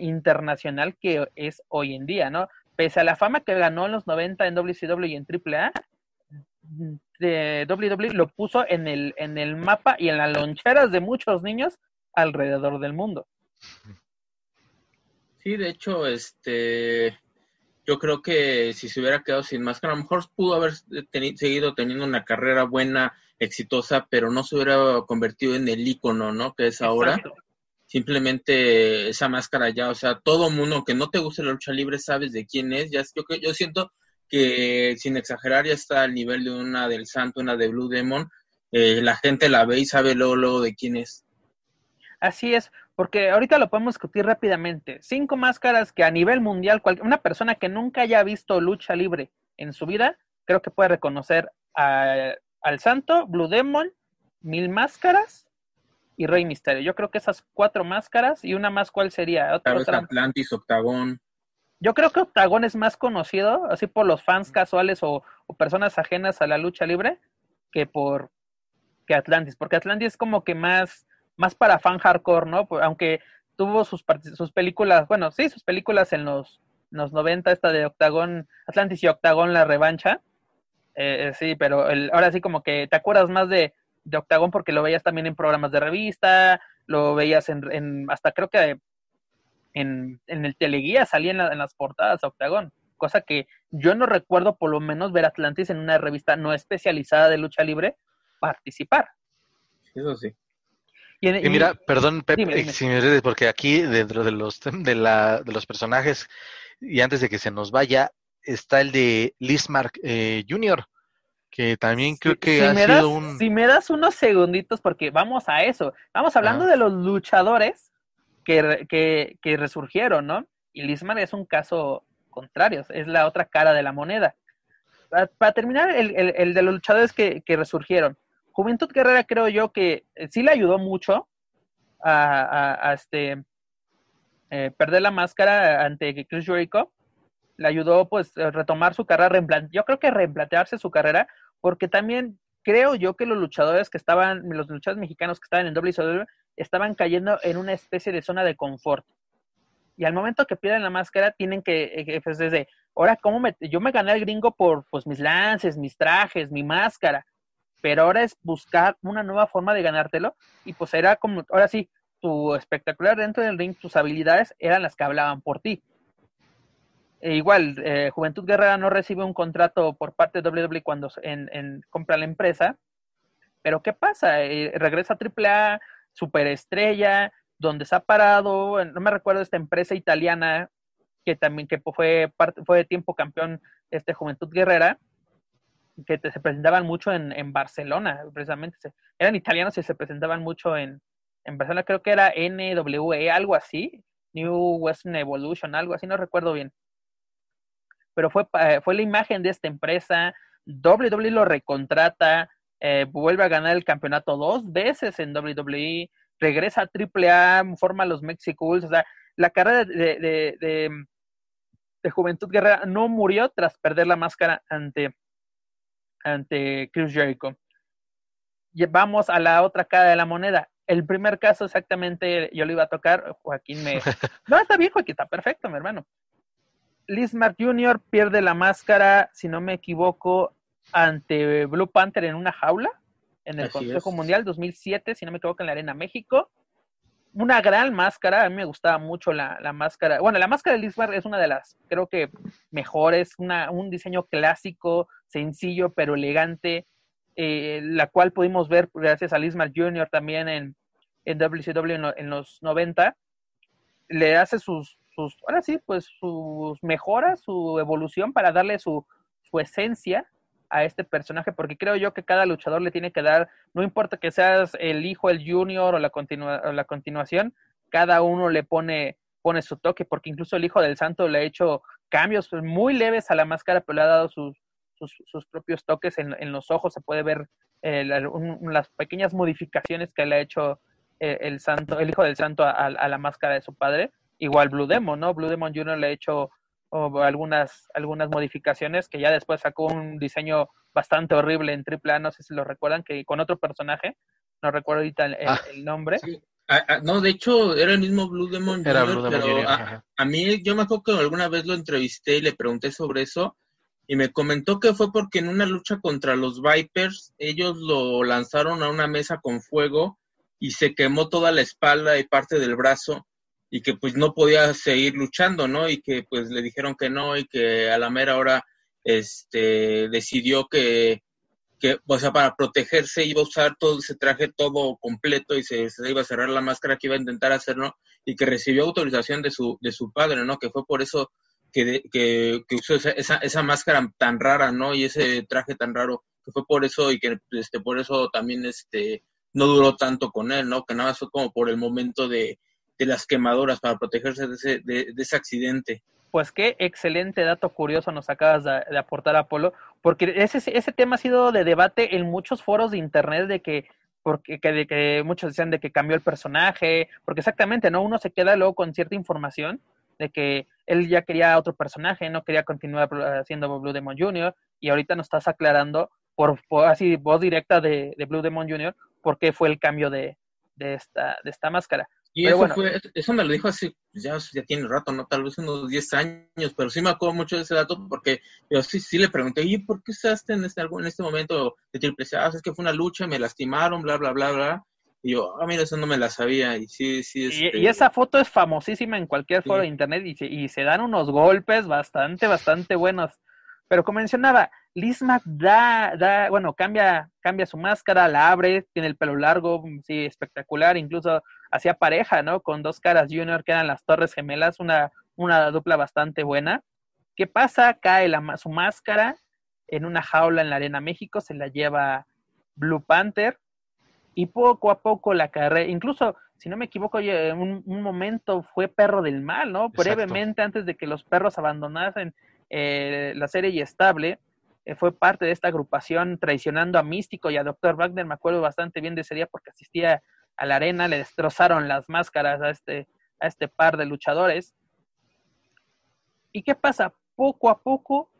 internacional que es hoy en día, ¿no? Pese a la fama que ganó en los 90 en WCW y en AAA, de WWE lo puso en el, en el mapa y en las loncheras de muchos niños alrededor del mundo. Sí, de hecho, este, yo creo que si se hubiera quedado sin máscara, a lo mejor pudo haber seguido teniendo una carrera buena, exitosa, pero no se hubiera convertido en el ícono, ¿no? Que es ahora simplemente esa máscara ya, o sea, todo mundo que no te guste la lucha libre sabes de quién es, ya yo, yo siento que sin exagerar ya está al nivel de una del Santo, una de Blue Demon, eh, la gente la ve y sabe luego, de quién es. Así es, porque ahorita lo podemos discutir rápidamente. Cinco máscaras que a nivel mundial, una persona que nunca haya visto lucha libre en su vida, creo que puede reconocer al Santo, Blue Demon, Mil Máscaras y Rey Misterio. Yo creo que esas cuatro máscaras y una más, ¿cuál sería? Otra, otra... Atlantis, Octagón. Yo creo que Octagón es más conocido, así por los fans casuales o, personas ajenas a la lucha libre, que por que Atlantis, porque Atlantis es como que más, más para fan hardcore, ¿no? Aunque tuvo sus, sus películas, bueno, sí, sus películas en los, los 90, esta de Octagón, Atlantis y Octagón, la revancha. Eh, eh, sí, pero el, ahora sí como que te acuerdas más de, de Octagón porque lo veías también en programas de revista, lo veías en, hasta creo que en, en el teleguía salía en, las portadas de Octagón, cosa que yo no recuerdo por lo menos ver Atlantis en una revista no especializada de lucha libre participar. Eso sí. Y, mira, perdón, Pepe, si me porque aquí dentro de los de, la, de los personajes y antes de que se nos vaya está el de Lismark eh, Jr que también creo que si ha me sido das, un... Si me das unos segunditos, porque vamos a eso. Vamos hablando de los luchadores que, que, que, resurgieron, ¿no? Y Lismar es un caso contrario, es la otra cara de la moneda. Para, terminar, el, el, de los luchadores que, que, resurgieron. Juventud Guerrera creo yo que eh, sí le ayudó mucho a, a, este, eh, perder la máscara ante Chris Jericho. Le ayudó pues retomar su carrera, yo creo que replantearse su carrera, porque también creo yo que los luchadores que estaban, los luchadores mexicanos que estaban en WWE, estaban cayendo en una especie de zona de confort. Y al momento que pierden la máscara, tienen que, eh, pues desde, ahora, ¿cómo me, yo me gané al gringo por pues mis lances, mis trajes, mi máscara, pero ahora es buscar una nueva forma de ganártelo, y pues era como, ahora sí, tu espectacular dentro del ring, tus habilidades eran las que hablaban por ti. E igual, eh, Juventud Guerrera no recibe un contrato por parte de WWE cuando en, compra la empresa, pero ¿qué pasa? Eh, regresa a AAA, superestrella, donde se ha parado, no me recuerdo esta empresa italiana que también que fue fue de tiempo campeón este Juventud Guerrera, que se presentaban mucho en, en Barcelona, precisamente. eran italianos y se presentaban mucho en, en Barcelona, creo que era NWE, algo así, New Western Evolution, algo así, no recuerdo bien. Pero fue, eh, fue la imagen de esta empresa, WWE lo recontrata, eh, vuelve a ganar el campeonato dos veces en WWE, regresa a AAA, forma los Mexicools, o sea, la carrera de, de, de, Juventud Guerrera no murió tras perder la máscara ante, ante Chris Jericho. Vamos a la otra cara de la moneda. El primer caso exactamente yo lo iba a tocar, Joaquín me... No, está bien, Joaquín, está perfecto, mi hermano. Liz Mark Jr. pierde la máscara, si no me equivoco, ante Blue Panther en una jaula en el Consejo Mundial 2007, si no me equivoco, en la Arena México. Una gran máscara, a mí me gustaba mucho la, máscara. Bueno, la máscara de Liz Mark es una de las, creo que, mejores, una, un diseño clásico, sencillo, pero elegante, eh, la cual pudimos ver gracias a Liz Mark Jr. también en, en WCW en, los 90. Le hace sus, sus, ahora sí, pues sus mejoras, su evolución para darle su, su esencia a este personaje, porque creo yo que cada luchador le tiene que dar, no importa que seas el hijo, el junior o la, la continuación, cada uno le pone, pone su toque, porque incluso el hijo del santo le ha hecho cambios muy leves a la máscara, pero le ha dado sus, sus, propios toques en, en, los ojos, se puede ver eh, las pequeñas modificaciones que le ha hecho eh, el santo, el hijo del santo a, la máscara de su padre. Igual Blue Demon, ¿no? Blue Demon Jr. le ha hecho algunas, algunas modificaciones que ya después sacó un diseño bastante horrible en AAA, no sé si lo recuerdan, que con otro personaje, no recuerdo ahorita el, ah, nombre. Ah, ah, no, de hecho era el mismo Blue Demon pero a, mí yo me acuerdo que alguna vez lo entrevisté y le pregunté sobre eso y me comentó que fue porque en una lucha contra los Vipers ellos lo lanzaron a una mesa con fuego y se quemó toda la espalda y parte del brazo y que pues no podía seguir luchando, ¿no? Y que pues le dijeron que no y que a la mera hora este decidió que, que o sea, para protegerse iba a usar todo ese traje todo completo y se, iba a cerrar la máscara que iba a intentar hacer, ¿no? Y que recibió autorización de su, de su padre, ¿no? Que fue por eso que, que, que usó esa, esa, esa, máscara tan rara, ¿no? Y ese traje tan raro, que fue por eso y que este, por eso también este, no duró tanto con él, ¿no? Que nada más fue como por el momento de, de las quemadoras para protegerse de ese, de, ese accidente. Pues qué excelente dato curioso nos acabas de, aportar, Apolo, porque ese, ese tema ha sido de debate en muchos foros de internet de que porque que, de que muchos decían de que cambió el personaje, porque exactamente, ¿no? Uno se queda luego con cierta información de que él ya quería otro personaje, no quería continuar haciendo Blue Demon Jr. y ahorita nos estás aclarando por, así voz directa de, de, Blue Demon Jr. por qué fue el cambio de, de, esta, de esta máscara. Y eso, fue, eso me lo dijo hace, pues, ya, ya tiene rato, ¿no? Tal vez unos 10 años, pero sí me acuerdo mucho de ese dato porque yo sí, sí le pregunté, ¿y por qué estás en este, en este momento de triple C? Ah, es que fue una lucha, me lastimaron, bla, bla, bla, bla. Y yo, ah, mira, eso no me la sabía. Y sí, sí. Este... Y, esa foto es famosísima en cualquier foro de internet y se, y se dan unos golpes bastante, bastante buenos. Pero como mencionaba, Liz da, da, bueno, cambia, cambia su máscara, la abre, tiene el pelo largo, sí, espectacular, incluso hacía pareja, ¿no? Con dos caras junior que eran las Torres Gemelas, una, una dupla bastante buena. ¿Qué pasa? Cae la, su máscara en una jaula en la Arena México, se la lleva Blue Panther y poco a poco la carrera, incluso si no me equivoco, en un, un, momento fue perro del mal, ¿no? Brevemente antes de que los perros abandonasen eh, la serie y estable, eh, fue parte de esta agrupación traicionando a Místico y a Dr. Wagner, me acuerdo bastante bien de ese día porque asistía a la arena, le destrozaron las máscaras a este, a este par de luchadores. ¿Y qué pasa? Poco a poco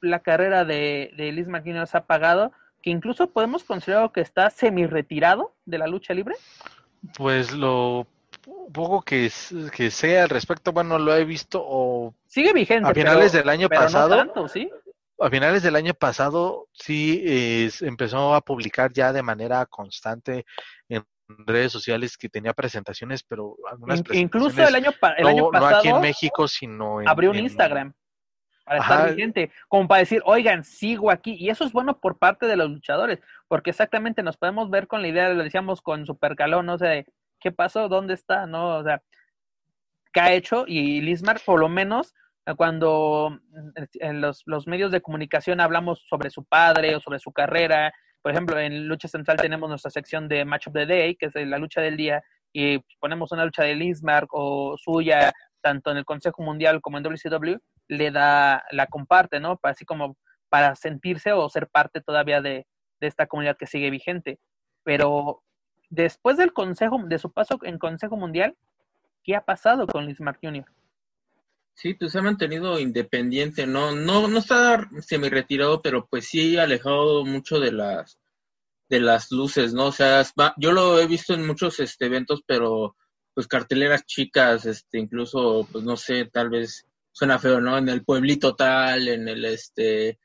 la carrera de, de Liz se ha apagado, que incluso podemos considerar que está semi-retirado de la lucha libre. Pues lo poco que, que sé al respecto, bueno, lo he visto o... Sigue vigente. A finales del año pasado. A finales del año pasado sí empezó a publicar ya de manera constante en redes sociales que tenía presentaciones, pero algunas Incluso el año, el año pasado. No aquí en México, sino en. Abrió un Instagram para estar vigente, como para decir, oigan, sigo aquí. Y eso es bueno por parte de los luchadores, porque exactamente nos podemos ver con la idea, lo decíamos con Supercalón, no sé, ¿qué pasó? ¿Dónde está? ¿No? O sea, ¿qué ha hecho? Y Lismar por lo menos cuando en los, los medios de comunicación hablamos sobre su padre o sobre su carrera, por ejemplo, en Lucha Central tenemos nuestra sección de Match of the Day, que es la lucha del día, y ponemos una lucha de Linsmark o suya, tanto en el Consejo Mundial como en WCW, le da, la comparte, ¿no? Así como para sentirse o ser parte todavía de, esta comunidad que sigue vigente. Pero después del Consejo, de su paso en Consejo Mundial, ¿qué ha pasado con Linsmark Jr.? Sí, pues se ha mantenido independiente, no, no, no está semi retirado, pero pues sí alejado mucho de las de las luces, ¿no? O sea, yo lo he visto en muchos este, eventos, pero pues carteleras chicas, este, incluso, pues no sé, tal vez suena feo, ¿no? En el pueblito tal, en el este,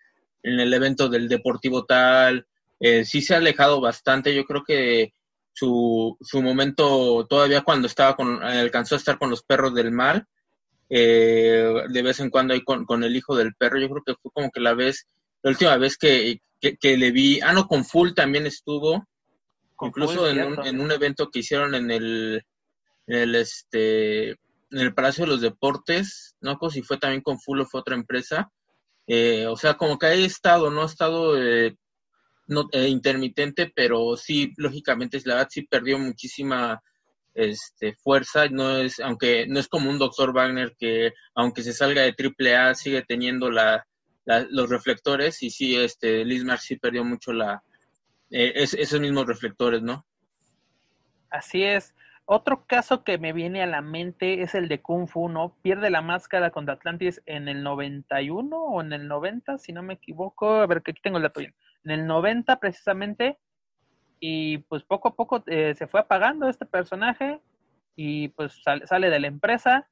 en el evento del deportivo tal, eh, sí se ha alejado bastante. Yo creo que su, su momento todavía cuando estaba con, alcanzó a estar con los perros del mal, eh, de vez en cuando ahí con, con, el hijo del perro. Yo creo que fue como que la vez, la última vez que, que, le vi, ah, no, con Full también estuvo, incluso en, un, en un evento que hicieron en el, en el, este, en el Palacio de los Deportes, no si fue también con Full o fue otra empresa. Eh, o sea, como que ha estado, no ha estado eh, no, intermitente, pero sí, lógicamente, la verdad sí perdió muchísima este, fuerza, no es, aunque no es como un doctor Wagner que aunque se salga de AAA sigue teniendo la, los reflectores y sí, este, Lismar sí perdió mucho la, eh, esos mismos reflectores, ¿no? Así es. Otro caso que me viene a la mente es el de Kung Fu, ¿no? Pierde la máscara contra Atlantis en el 91 o en el 90, si no me equivoco. A ver, que aquí tengo el dato En el 90 precisamente y pues poco a poco eh, se fue apagando este personaje y pues sale, de la empresa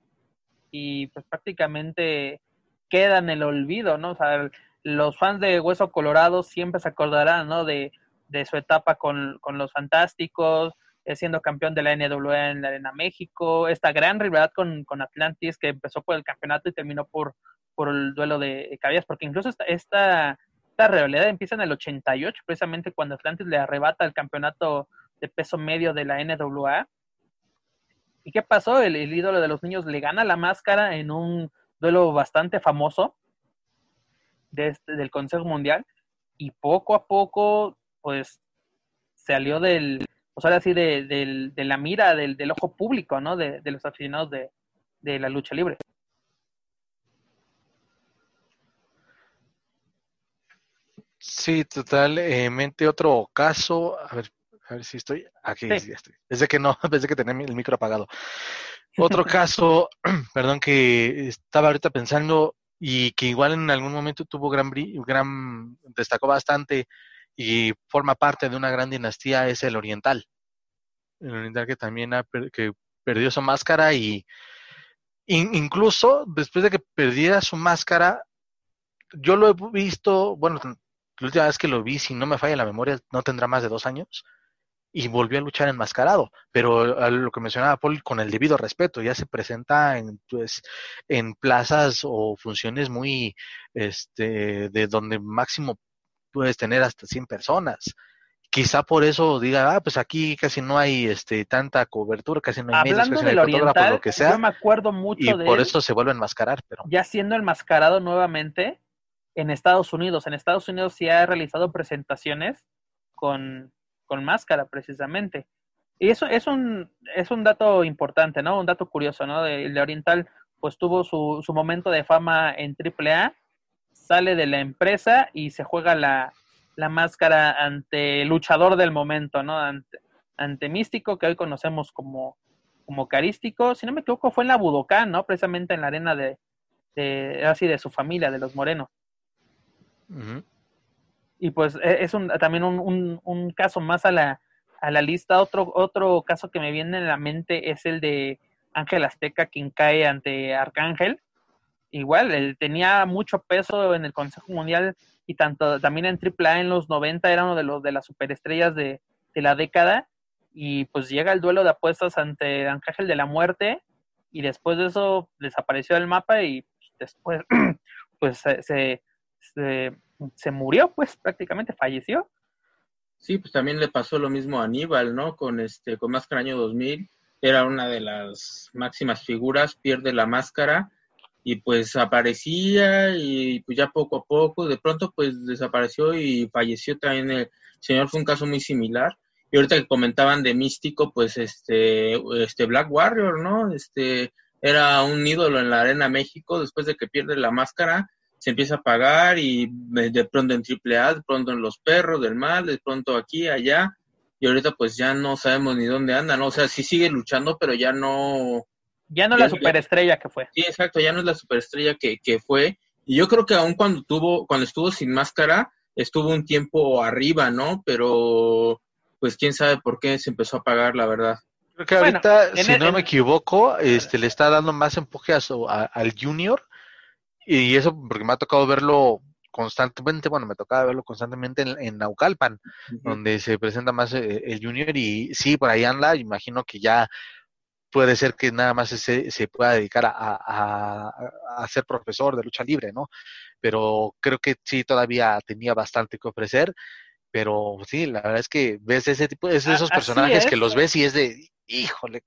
y pues prácticamente queda en el olvido, ¿no? O sea, los fans de Hueso Colorado siempre se acordarán, ¿no? De, de su etapa con, con los Fantásticos, eh, siendo campeón de la NWA en la Arena México, esta gran rivalidad con, con Atlantis que empezó por el campeonato y terminó por, por el duelo de caballas, porque incluso esta, esta esta rivalidad empieza en el 88, precisamente cuando Atlantis le arrebata el campeonato de peso medio de la NWA. ¿Y qué pasó? El, ídolo de los niños le gana la máscara en un duelo bastante famoso de este, del Consejo Mundial y poco a poco, pues, salió del, o sea, así de, la mira del, ojo público, ¿no? De, los aficionados de, de la lucha libre. Sí, totalmente. Otro caso, a ver, a ver si estoy. Aquí ya estoy. Desde que no, desde que tenía el micro apagado. Otro caso, perdón, que estaba ahorita pensando y que igual en algún momento tuvo gran, gran, destacó bastante y forma parte de una gran dinastía es el Oriental. El Oriental que también ha, que perdió su máscara y incluso después de que perdiera su máscara, yo lo he visto, bueno, la última vez que lo vi, si no me falla la memoria, no tendrá más de dos años. Y volvió a luchar enmascarado. Pero lo que mencionaba Paul, con el debido respeto, ya se presenta en, pues, en plazas o funciones muy, este, de donde máximo puedes tener hasta 100 personas quizá por eso diga, ah, pues aquí casi no hay este tanta cobertura, casi no hay medios, casi no hay lo que sea. Yo me acuerdo mucho y por eso se vuelve a enmascarar, pero ya siendo enmascarado nuevamente, en Estados Unidos. En Estados Unidos sí ha realizado presentaciones con, máscara, precisamente. Y eso es un, es un dato importante, ¿no? Un dato curioso, ¿no? De, Oriental, pues tuvo su, su momento de fama en AAA, sale de la empresa y se juega la, la máscara ante el luchador del momento, ¿no? Ante, Místico, que hoy conocemos como, como Carístico. Si no me equivoco, fue en la Budokan, ¿no? Precisamente en la arena de así de su familia, de los Morenos. Y pues e, es un, también un, un, caso más a la, a la lista. Otro, otro caso que me viene en la mente es el de Ángel Azteca, quien cae ante Arcángel. Igual, él tenía mucho peso en el Consejo Mundial y tanto también en AAA en los 90 era uno de los de las superestrellas de, de la década. Y pues llega el duelo de apuestas ante Ángel de la Muerte y después de eso desapareció del mapa y después pues se, murió, pues prácticamente falleció. Sí, pues también le pasó lo mismo a Aníbal, ¿no? Con este, con Máscara Año 2000, era una de las máximas figuras, pierde la máscara y pues aparecía y pues ya poco a poco, de pronto pues desapareció y falleció también el señor, fue un caso muy similar. Y ahorita que comentaban de Místico, pues este, este Black Warrior, ¿no? Este, era un ídolo en la Arena México, después de que pierde la máscara, se empieza a pagar y de pronto en AAA, de pronto en Los Perros del Mal, de pronto aquí, allá, y ahorita pues ya no sabemos ni dónde anda, ¿no? O sea, sí sigue luchando, pero ya no... Ya no la superestrella que fue. Sí, exacto, ya no es la superestrella que, que fue. Y yo creo que aún cuando tuvo, cuando estuvo sin máscara, estuvo un tiempo arriba, ¿no? Pero pues quién sabe por qué se empezó a pagar, la verdad. Creo que ahorita, si no me equivoco, este le está dando más empuje a su, al junior y eso porque me ha tocado verlo constantemente, bueno, me tocaba verlo constantemente en, Naucalpan, donde se presenta más eh, el junior y sí, por ahí anda, imagino que ya puede ser que nada más se, se pueda dedicar a, a, ser profesor de lucha libre, ¿no? Pero creo que sí, todavía tenía bastante que ofrecer, pero sí, la verdad es que ves ese tipo, de esos personajes que los ves y es de, híjole,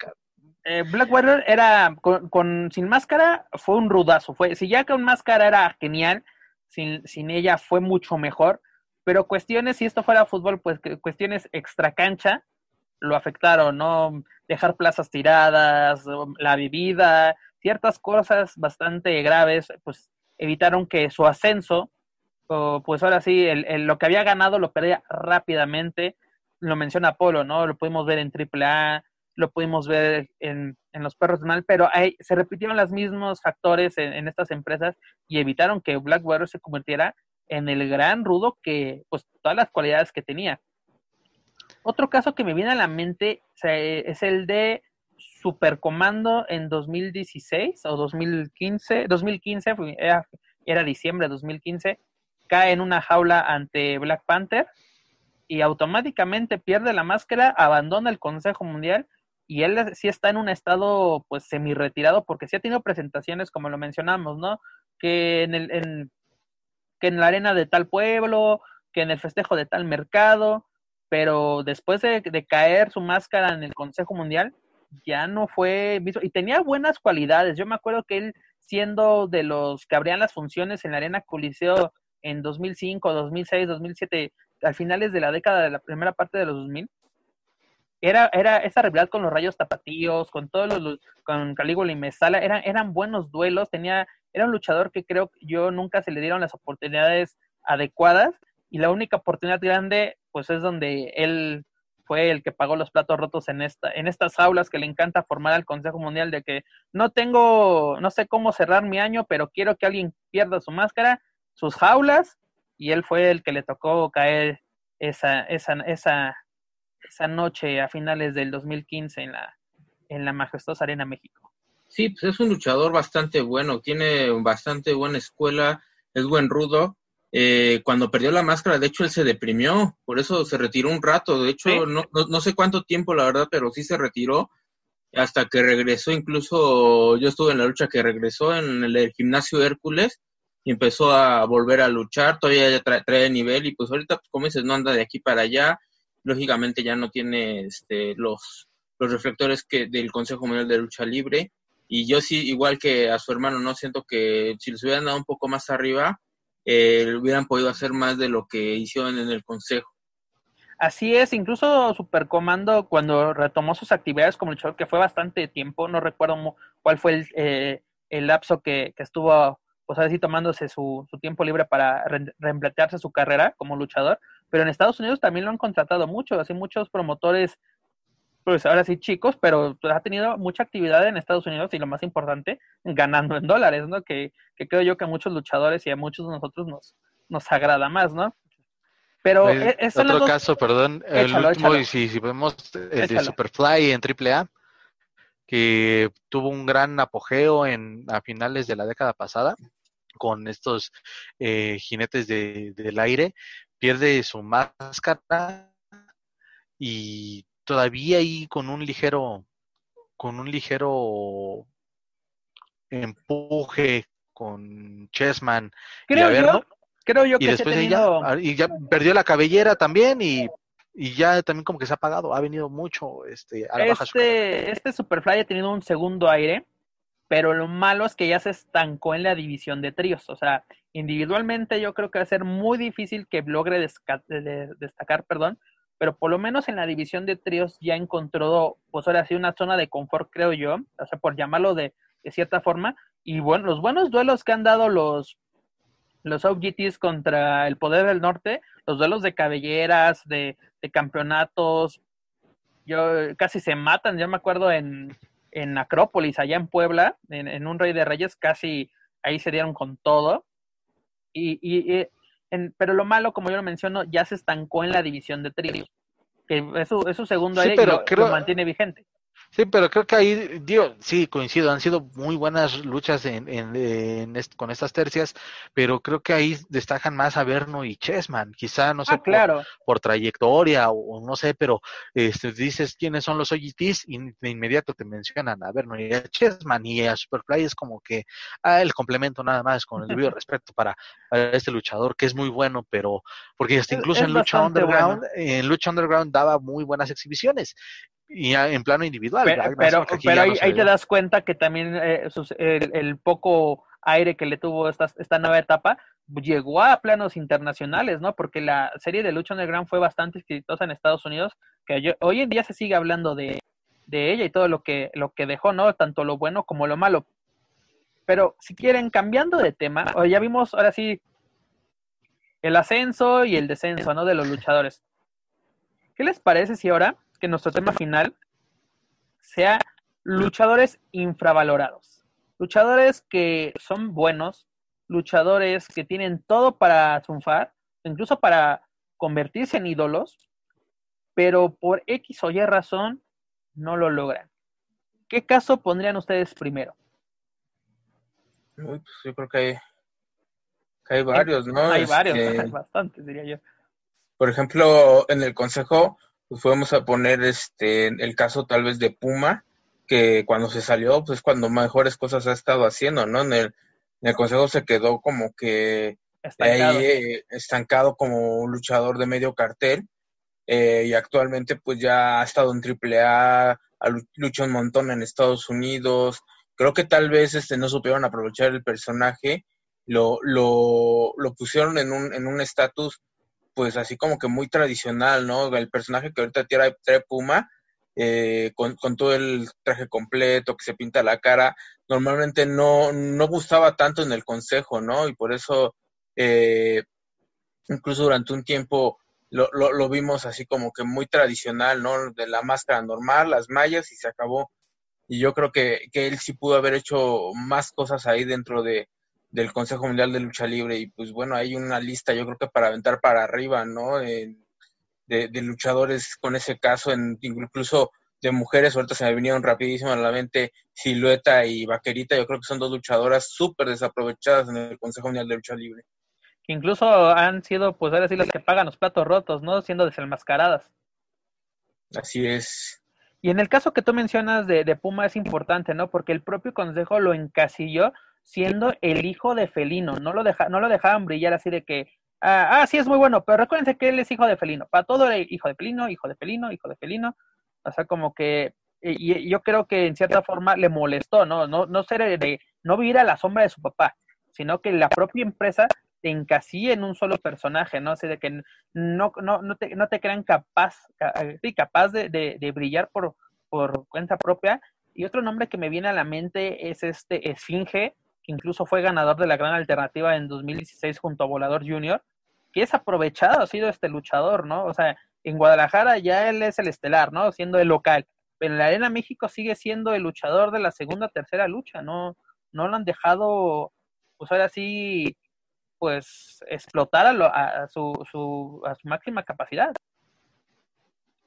eh, Black Warrior era con, sin máscara fue un rudazo. Fue, si ya con máscara era genial, sin, sin ella fue mucho mejor. Pero cuestiones, si esto fuera fútbol, pues cuestiones extra cancha lo afectaron, ¿no? Dejar plazas tiradas, la bebida, ciertas cosas bastante graves, pues evitaron que su ascenso, pues ahora sí, el, lo que había ganado lo perdía rápidamente. Lo menciona Polo, ¿no? Lo pudimos ver en AAA, lo pudimos ver en, en los perros mal, pero ahí se repitieron los mismos factores en, estas empresas y evitaron que Black Warrior se convirtiera en el gran rudo que, pues, todas las cualidades que tenía. Otro caso que me viene a la mente es el de Supercomando en 2016 o 2015, 2015, era, era diciembre de 2015, cae en una jaula ante Black Panther y automáticamente pierde la máscara, abandona el Consejo Mundial y él sí está en un estado pues semi retirado porque sí ha tenido presentaciones como lo mencionamos, ¿no? Que en el en, que en la arena de tal pueblo, que en el festejo de tal mercado, pero después de, caer su máscara en el Consejo Mundial ya no fue visto y tenía buenas cualidades. Yo me acuerdo que él siendo de los que abrían las funciones en la arena Coliseo en 2005, 2006, 2007, al finales de la década de la primera parte de los 2000, era, era esa rivalidad con los rayos tapatíos, con todos los, con Calígula y Mesala, eran, eran buenos duelos, tenía, era un luchador que creo yo nunca se le dieron las oportunidades adecuadas, y la única oportunidad grande, pues es donde él fue el que pagó los platos rotos en esta, en estas aulas que le encanta formar al Consejo Mundial de que no tengo, no sé cómo cerrar mi año, pero quiero que alguien pierda su máscara, sus jaulas, y él fue el que le tocó caer esa, esa, esa, esa noche a finales del 2015 en la, en la majestuosa Arena México. Sí, pues es un luchador bastante bueno, tiene bastante buena escuela, es buen rudo. Eh, cuando perdió la máscara, de hecho, él se deprimió, por eso se retiró un rato. De hecho, no, no, no, sé cuánto tiempo, la verdad, pero sí se retiró hasta que regresó. Incluso yo estuve en la lucha que regresó en el, gimnasio Hércules y empezó a volver a luchar. Todavía ya trae, trae nivel y pues ahorita, pues, como dices, no anda de aquí para allá lógicamente ya no tiene este, los, los reflectores que del Consejo Mundial de Lucha Libre. Y yo sí, igual que a su hermano, no siento que si les hubieran dado un poco más arriba, eh, hubieran podido hacer más de lo que hicieron en el Consejo. Así es, incluso Supercomando cuando retomó sus actividades como luchador, que fue bastante tiempo, no recuerdo cuál fue el, eh, el lapso que, que, estuvo, pues así tomándose su, su tiempo libre para reemplearse su carrera como luchador, pero en Estados Unidos también lo han contratado mucho, así muchos promotores, pues ahora sí chicos, pero ha tenido mucha actividad en Estados Unidos y lo más importante, ganando en dólares, ¿no? Que, creo yo que a muchos luchadores y a muchos de nosotros nos, nos agrada más, ¿no? Pero es otro caso, perdón, el último, y si, si vemos el de Superfly en AAA, que tuvo un gran apogeo en a finales de la década pasada con estos eh, jinetes de, del aire, pierde su máscara y todavía ahí con un ligero con un ligero empuje con Chessman creo yo creo yo que después y ya perdió la cabellera también y, y ya también como que se ha apagado ha venido mucho este a la este, este Superfly ha tenido un segundo aire pero lo malo es que ya se estancó en la división de tríos. O sea, individualmente yo creo que va a ser muy difícil que logre destacar, perdón, pero por lo menos en la división de tríos ya encontró, pues ahora sí, una zona de confort, creo yo, o sea, por llamarlo de, cierta forma. Y bueno, los buenos duelos que han dado los, los OGTs contra el Poder del Norte, los duelos de cabelleras, de, de campeonatos, yo casi se matan, yo me acuerdo en, en Acrópolis, allá en Puebla, en, un Rey de Reyes, casi ahí se dieron con todo. Y, y, pero lo malo, como yo lo menciono, ya se estancó en la división de tríos, que es su, es su segundo aire y lo mantiene vigente. Sí, pero creo que ahí, digo, sí, coincido, han sido muy buenas luchas en, en, con estas tercias, pero creo que ahí destacan más a Berno y Chessman, quizá, no sé, ah, claro. por, trayectoria o, no sé, pero este, dices quiénes son los OGTs y de inmediato te mencionan a Berno y a Chessman y a Superfly es como que ah, el complemento nada más con el debido respeto para, este luchador que es muy bueno, pero porque hasta incluso en Lucha Underground, en Lucha Underground daba muy buenas exhibiciones y en plano individual. Pero, pero, ahí, te das cuenta que también eh, el, poco aire que le tuvo esta, esta nueva etapa llegó a planos internacionales, ¿no? Porque la serie de Lucha Underground fue bastante exitosa en Estados Unidos, que hoy en día se sigue hablando de, de ella y todo lo que, lo que dejó, ¿no? Tanto lo bueno como lo malo. Pero si quieren, cambiando de tema, ya vimos ahora sí el ascenso y el descenso, ¿no? De los luchadores. ¿Qué les parece si ahora que nuestro tema final sea luchadores infravalorados. Luchadores que son buenos, luchadores que tienen todo para triunfar, incluso para convertirse en ídolos, pero por X o Y razón no lo logran. ¿Qué caso pondrían ustedes primero? Pues yo creo que hay, hay varios, ¿no? Hay varios, este, bastantes, diría yo. Por ejemplo, en el consejo pues podemos a poner este el caso tal vez de Puma, que cuando se salió, pues cuando mejores cosas ha estado haciendo, ¿no? En el, en el consejo se quedó como que estancado. ahí eh, estancado como un luchador de medio cartel. Eh, y actualmente pues ya ha estado en AAA, luchó un montón en Estados Unidos. Creo que tal vez este no supieron aprovechar el personaje, lo, lo, lo pusieron en un en un estatus pues así como que muy tradicional, ¿no? El personaje que ahorita trae, trae Puma, eh, con, todo el traje completo, que se pinta la cara, normalmente no, no gustaba tanto en el consejo, ¿no? Y por eso, eh, incluso durante un tiempo lo, lo, vimos así como que muy tradicional, ¿no? De la máscara normal, las mallas y se acabó. Y yo creo que, que él sí pudo haber hecho más cosas ahí dentro de, del Consejo Mundial de Lucha Libre y pues bueno, hay una lista yo creo que para aventar para arriba, ¿no? de, luchadores con ese caso, en, incluso de mujeres, ahorita se me vinieron rapidísimo a la mente Silueta y Vaquerita, yo creo que son dos luchadoras súper desaprovechadas en el Consejo Mundial de Lucha Libre. Que incluso han sido, pues ahora sí, las que pagan los platos rotos, ¿no? Siendo desenmascaradas. Así es. Y en el caso que tú mencionas de, de Puma es importante, ¿no? Porque el propio Consejo lo encasilló siendo el hijo de Felino. No lo, deja, no lo dejaban brillar así de que, ah, ah, sí es muy bueno, pero recuérdense que él es hijo de Felino. Para todo era hijo de Felino, hijo de Felino, hijo de Felino. O sea, como que, y, yo creo que en cierta forma le molestó, ¿no? No, no ser de, no vivir a la sombra de su papá, sino que la propia empresa te encasilla en un solo personaje, ¿no? Así de que no, no, no, te, no te crean capaz, capaz de, de, de brillar por, por cuenta propia. Y otro nombre que me viene a la mente es este Esfinge, que incluso fue ganador de la gran alternativa en 2016 junto a Volador Junior, que es aprovechado, ha sido este luchador, ¿no? O sea, en Guadalajara ya él es el estelar, ¿no? Siendo el local. Pero en la Arena México sigue siendo el luchador de la segunda, tercera lucha, ¿no? No lo han dejado, pues ahora sí, pues explotar a, su, su, a su máxima capacidad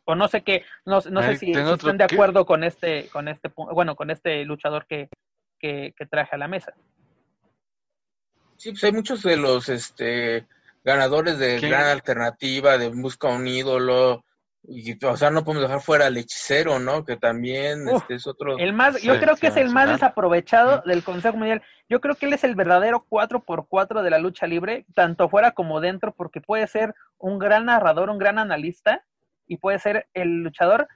o no sé qué, no, no sé si, están de acuerdo con este, con este, bueno, con este luchador que, que, traje a la mesa. Sí, pues hay muchos de los este, ganadores de gran alternativa, de busca un ídolo, y, o sea, no podemos dejar fuera al hechicero, ¿no? Que también este, es otro. El más, yo creo que es el más desaprovechado del Consejo Mundial. Yo creo que él es el verdadero 4x4 de la lucha libre, tanto fuera como dentro, porque puede ser un gran narrador, un gran analista, y puede ser el luchador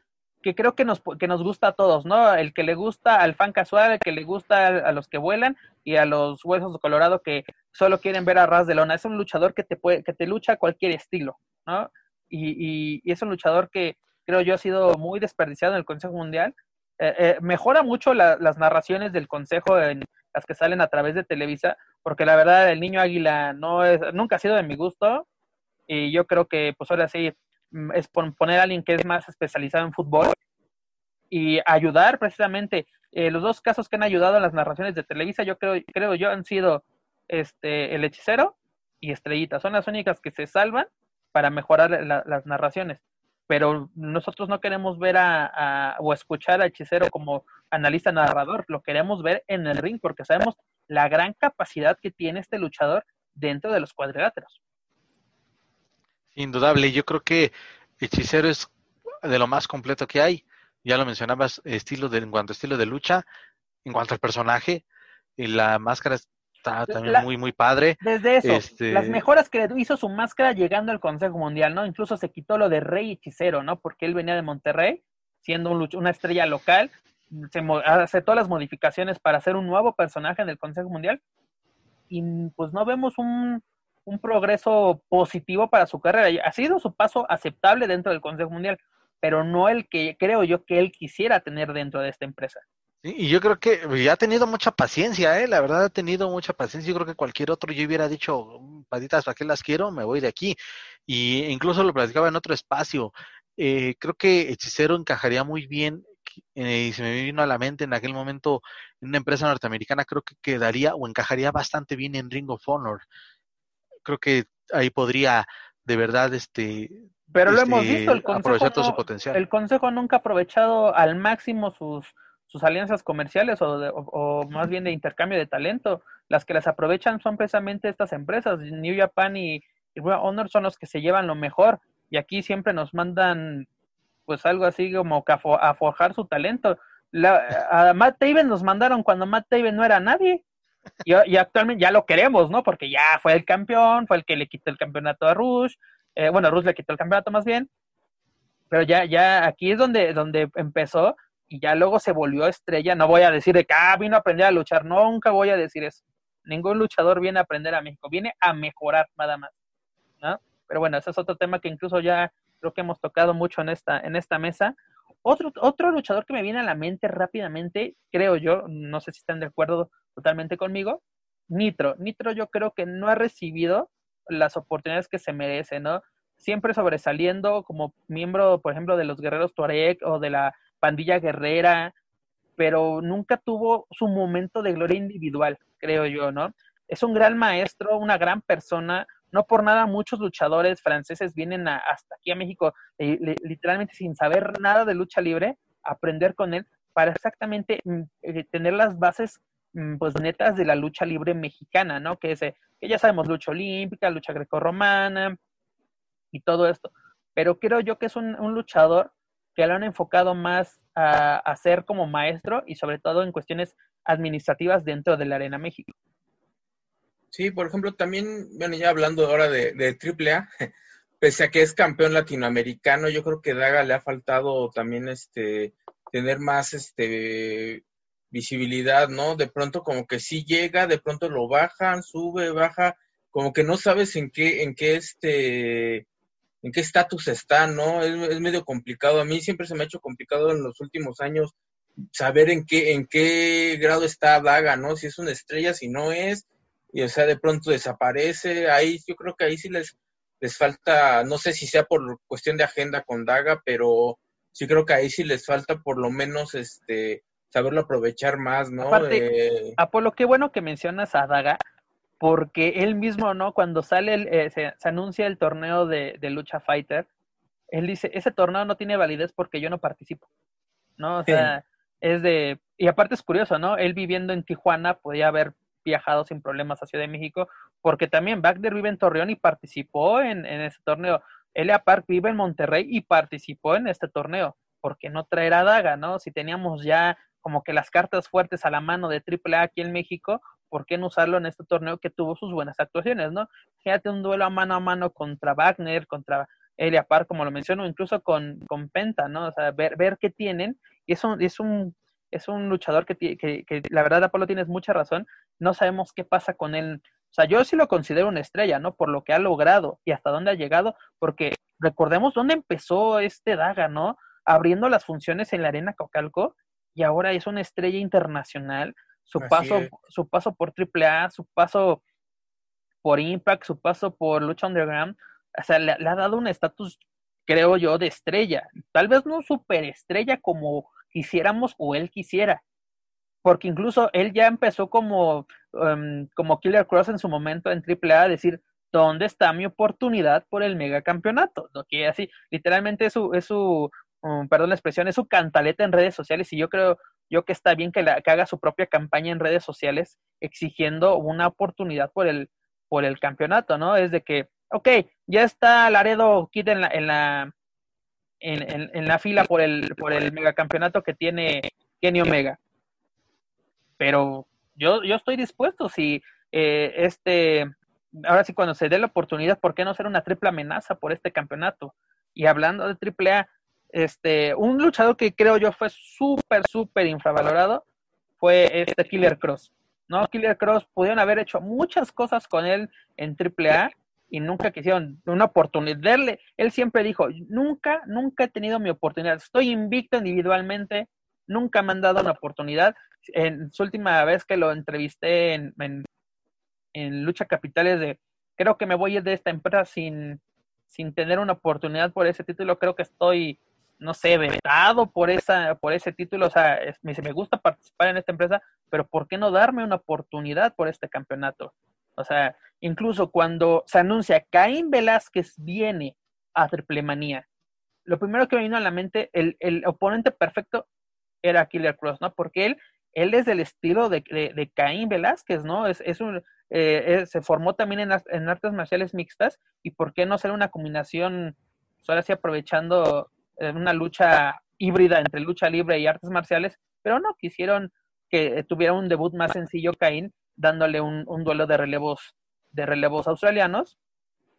que creo que nos, que nos gusta a todos, ¿no? El que le gusta al fan casual, el que le gusta a, los que vuelan y a los huesos de Colorado que solo quieren ver a Ras de Lona. Es un luchador que te, puede, que te lucha cualquier estilo, ¿no? Y, y, es un luchador que creo yo ha sido muy desperdiciado en el Consejo Mundial. Eh, eh, mejora mucho las narraciones del Consejo en las que salen a través de Televisa, porque la verdad el niño águila no es, nunca ha sido de mi gusto y yo creo que pues ahora sí es poner a alguien que es más especializado en fútbol y ayudar precisamente. Eh, los dos casos que han ayudado a las narraciones de Televisa, yo creo, creo yo, han sido este el hechicero y Estrellita. Son las únicas que se salvan para mejorar las narraciones. Pero nosotros no queremos ver a, o escuchar al hechicero como analista narrador, lo queremos ver en el ring porque sabemos la gran capacidad que tiene este luchador dentro de los cuadriláteros. Indudable, yo creo que Hechicero es de lo más completo que hay. Ya lo mencionabas, estilo de, en cuanto a estilo de lucha, en cuanto al personaje, y la máscara está también muy, muy padre. Desde eso, este las mejoras que hizo su máscara llegando al Consejo Mundial, ¿no? Incluso se quitó lo de Rey Hechicero, ¿no? Porque él venía de Monterrey, siendo un una estrella local, se hace todas las modificaciones para hacer un nuevo personaje en el Consejo Mundial, y pues no vemos un, un progreso positivo para su carrera. Ha sido su paso aceptable dentro del Consejo Mundial, pero no el que creo yo que él quisiera tener dentro de esta empresa. y yo creo que ya ha tenido mucha paciencia, ¿eh? la verdad ha tenido mucha paciencia. Yo creo que cualquier otro yo hubiera dicho, patitas, ¿para qué las quiero? Me voy de aquí. Y incluso lo platicaba en otro espacio. Eh, creo que Hechicero encajaría muy bien eh, y se me vino a la mente en aquel momento en una empresa norteamericana, creo que quedaría o encajaría bastante bien en Ring of Honor creo que ahí podría de verdad este pero lo hemos este, visto el consejo su potencial. el consejo nunca ha aprovechado al máximo sus sus alianzas comerciales o, o, más bien de intercambio de talento. Las que las aprovechan son precisamente estas empresas New Japan y, y Honor son los que se llevan lo mejor y aquí siempre nos mandan pues algo así como a, forjar su talento. La, a Matt Taven nos mandaron cuando Matt Taven no era nadie y, actualmente ya lo queremos, ¿no? Porque ya fue el campeón, fue el que le quitó el campeonato a Rush. Eh, bueno, Rush le quitó el campeonato más bien. Pero ya, ya aquí es donde, donde empezó y ya luego se volvió estrella. No voy a decir de que ah, vino a aprender a luchar, nunca voy a decir eso. Ningún luchador viene a aprender a México, viene a mejorar nada más. ¿no? Pero bueno, ese es otro tema que incluso ya creo que hemos tocado mucho en esta, en esta mesa. Otro, otro luchador que me viene a la mente rápidamente, creo yo, no sé si están de acuerdo totalmente conmigo, Nitro. Nitro yo creo que no ha recibido las oportunidades que se merece, ¿no? Siempre sobresaliendo como miembro, por ejemplo, de los Guerreros Tuareg o de la pandilla guerrera, pero nunca tuvo su momento de gloria individual, creo yo, ¿no? Es un gran maestro, una gran persona, no por nada muchos luchadores franceses vienen hasta aquí a México eh, literalmente sin saber nada de lucha libre, aprender con él para exactamente mm, eh, tener las bases pues netas de la lucha libre mexicana, ¿no? Que, ese, que ya sabemos, lucha olímpica, lucha grecorromana y todo esto. Pero creo yo que es un, luchador que lo han enfocado más a, a, ser como maestro y sobre todo en cuestiones administrativas dentro de la Arena México. Sí, por ejemplo, también, bueno, ya hablando ahora de, de AAA, pese a que es campeón latinoamericano, yo creo que Daga le ha faltado también este tener más este visibilidad, ¿no? De pronto como que sí llega, de pronto lo bajan, sube, baja, como que no sabes en qué, en qué este, en qué estatus está, ¿no? Es, medio complicado. A mí siempre se me ha hecho complicado en los últimos años saber en qué, en qué grado está Daga, ¿no? Si es una estrella, si no es, y o sea, de pronto desaparece, ahí yo creo que ahí sí les, les falta, no sé si sea por cuestión de agenda con Daga, pero sí creo que ahí sí les falta por lo menos este saberlo aprovechar más, ¿no? Aparte, Apolo, qué bueno que mencionas a Daga, porque él mismo, ¿no? Cuando sale, el, eh, se, anuncia el torneo de, de, Lucha Fighter, él dice, ese torneo no tiene validez porque yo no participo, ¿no? O sea, es de, y aparte es curioso, ¿no? Él viviendo en Tijuana podía haber viajado sin problemas a Ciudad de México, porque también Wagner vive en Torreón y participó en, en ese torneo. Elia Park vive en Monterrey y participó en este torneo. ¿Por qué no traer a Daga, no? Si teníamos ya como que las cartas fuertes a la mano de AAA aquí en México, ¿por qué no usarlo en este torneo que tuvo sus buenas actuaciones, no? Fíjate un duelo a mano a mano contra Wagner, contra Elia Park, como lo menciono, incluso con, con Penta, ¿no? O sea, ver, ver qué tienen. Y es un, es un, es un luchador que, que, que la verdad, Apolo, tienes mucha razón. No sabemos qué pasa con él. O sea, yo sí lo considero una estrella, ¿no? Por lo que ha logrado y hasta dónde ha llegado, porque recordemos dónde empezó este Daga, ¿no? Abriendo las funciones en la Arena Cocalco y ahora es una estrella internacional. Su paso, su paso por AAA, su paso por Impact, su paso por Lucha Underground, o sea, le, ha dado un estatus, creo yo, de estrella. Tal vez no superestrella como quisiéramos o él quisiera, porque incluso él ya empezó como, um, como Killer Cross en su momento en AAA a decir, ¿dónde está mi oportunidad por el megacampeonato? ¿No? Que así, literalmente es su, es su perdón la expresión, es su cantaleta en redes sociales y yo creo yo que está bien que, la, que haga su propia campaña en redes sociales exigiendo una oportunidad por el, por el campeonato, ¿no? Es de que, ok, ya está Laredo Kid en la, en la, en, la fila por el, por el megacampeonato que tiene Kenny Omega. Pero yo, yo estoy dispuesto, si eh, este, ahora sí cuando se dé la oportunidad, ¿por qué no ser una triple amenaza por este campeonato? Y hablando de triple A, este, un luchador que creo yo fue súper, súper infravalorado fue este Killer Cross. ¿no? Killer Cross pudieron haber hecho muchas cosas con él en AAA y nunca quisieron una oportunidad. Él siempre dijo, nunca, nunca he tenido mi oportunidad. Estoy invicto individualmente, nunca me han dado una oportunidad. En su última vez que lo entrevisté en, en, Lucha Capitales de, creo que me voy de esta empresa sin, sin tener una oportunidad por ese título, creo que estoy no sé, vetado por esa, por ese título, o sea, me, me gusta participar en esta empresa, pero ¿por qué no darme una oportunidad por este campeonato? O sea, incluso cuando se anuncia Caín Velázquez viene a Triple Manía, lo primero que me vino a la mente, el, el oponente perfecto era Killer Cross, ¿no? Porque él, él es del estilo de, de, Caín Velázquez, ¿no? Es, es un, eh, se formó también en, en, artes marciales mixtas, y ¿por qué no ser una combinación, pues ahora sí aprovechando una lucha híbrida entre lucha libre y artes marciales, pero no, quisieron que tuviera un debut más sencillo Caín, dándole un, duelo de relevos, de relevos australianos,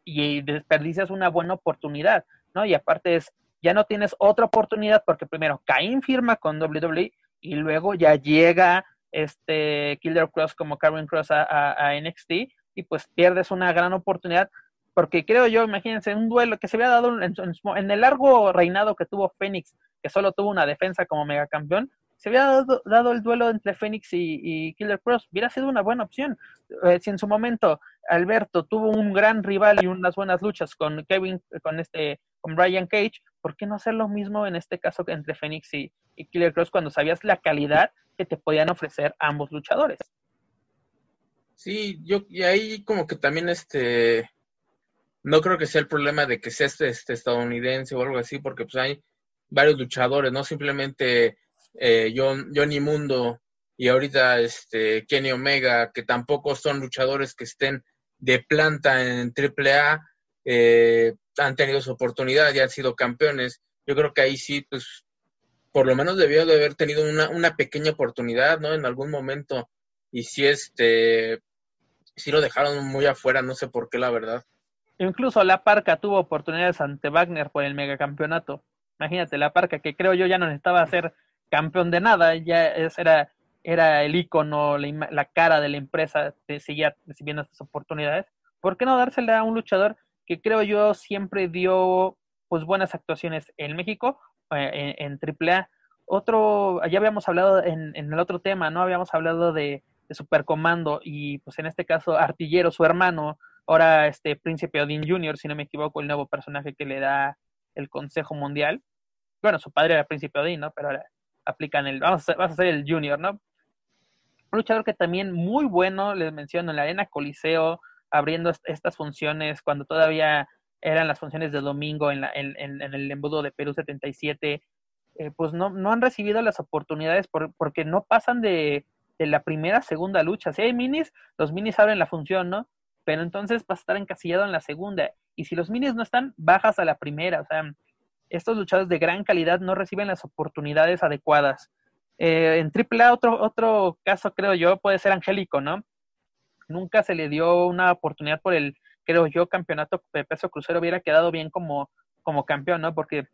y desperdicias una buena oportunidad, ¿no? Y aparte es, ya no tienes otra oportunidad porque primero Caín firma con WWE y luego ya llega este Killer Cross como Karen Cross a, a NXT y pues pierdes una gran oportunidad porque creo yo, imagínense, un duelo que se había dado en, el largo reinado que tuvo Fénix, que solo tuvo una defensa como megacampeón, se había dado, el duelo entre Fénix y, Killer Cross, hubiera sido una buena opción. Eh, si en su momento Alberto tuvo un gran rival y unas buenas luchas con Kevin, con este, con Brian Cage, ¿por qué no hacer lo mismo en este caso entre Fénix y, y Killer Cross cuando sabías la calidad que te podían ofrecer ambos luchadores? Sí, yo, y ahí como que también este no creo que sea el problema de que sea este, este, estadounidense o algo así, porque pues hay varios luchadores, no simplemente eh, John, Johnny Mundo y ahorita este Kenny Omega, que tampoco son luchadores que estén de planta en AAA, eh, han tenido su oportunidad y han sido campeones. Yo creo que ahí sí, pues, por lo menos debió de haber tenido una, una pequeña oportunidad, ¿no? En algún momento. Y si este, si lo dejaron muy afuera, no sé por qué, la verdad. Incluso la Parca tuvo oportunidades ante Wagner por el megacampeonato. Imagínate, la Parca, que creo yo ya no necesitaba ser campeón de nada, ya era, era el icono, la, cara de la empresa, de seguía recibiendo estas oportunidades. ¿Por qué no dársela a un luchador que creo yo siempre dio pues buenas actuaciones en México, eh, en, AAA? Otro, ya habíamos hablado en, en, el otro tema, ¿no? Habíamos hablado de, de Supercomando y pues en este caso Artillero, su hermano, ahora este Príncipe Odin Jr., si no me equivoco, el nuevo personaje que le da el Consejo Mundial. Bueno, su padre era Príncipe Odin, ¿no? Pero ahora aplican el, vamos a, ser, el Junior, ¿no? Un luchador que también muy bueno, les menciono, en la Arena Coliseo, abriendo estas funciones cuando todavía eran las funciones de domingo en, en, el embudo de Perú 77, eh, pues no, no han recibido las oportunidades porque no pasan de, de la primera segunda lucha. Si hay minis, los minis abren la función, ¿no? Pero entonces vas a estar encasillado en la segunda. Y si los minis no están, bajas a la primera. O sea, estos luchadores de gran calidad no reciben las oportunidades adecuadas. Eh, en AAA, otro, otro caso, creo yo, puede ser Angélico, ¿no? Nunca se le dio una oportunidad por el, creo yo, campeonato de peso crucero. Hubiera quedado bien como, como campeón, ¿no? Porque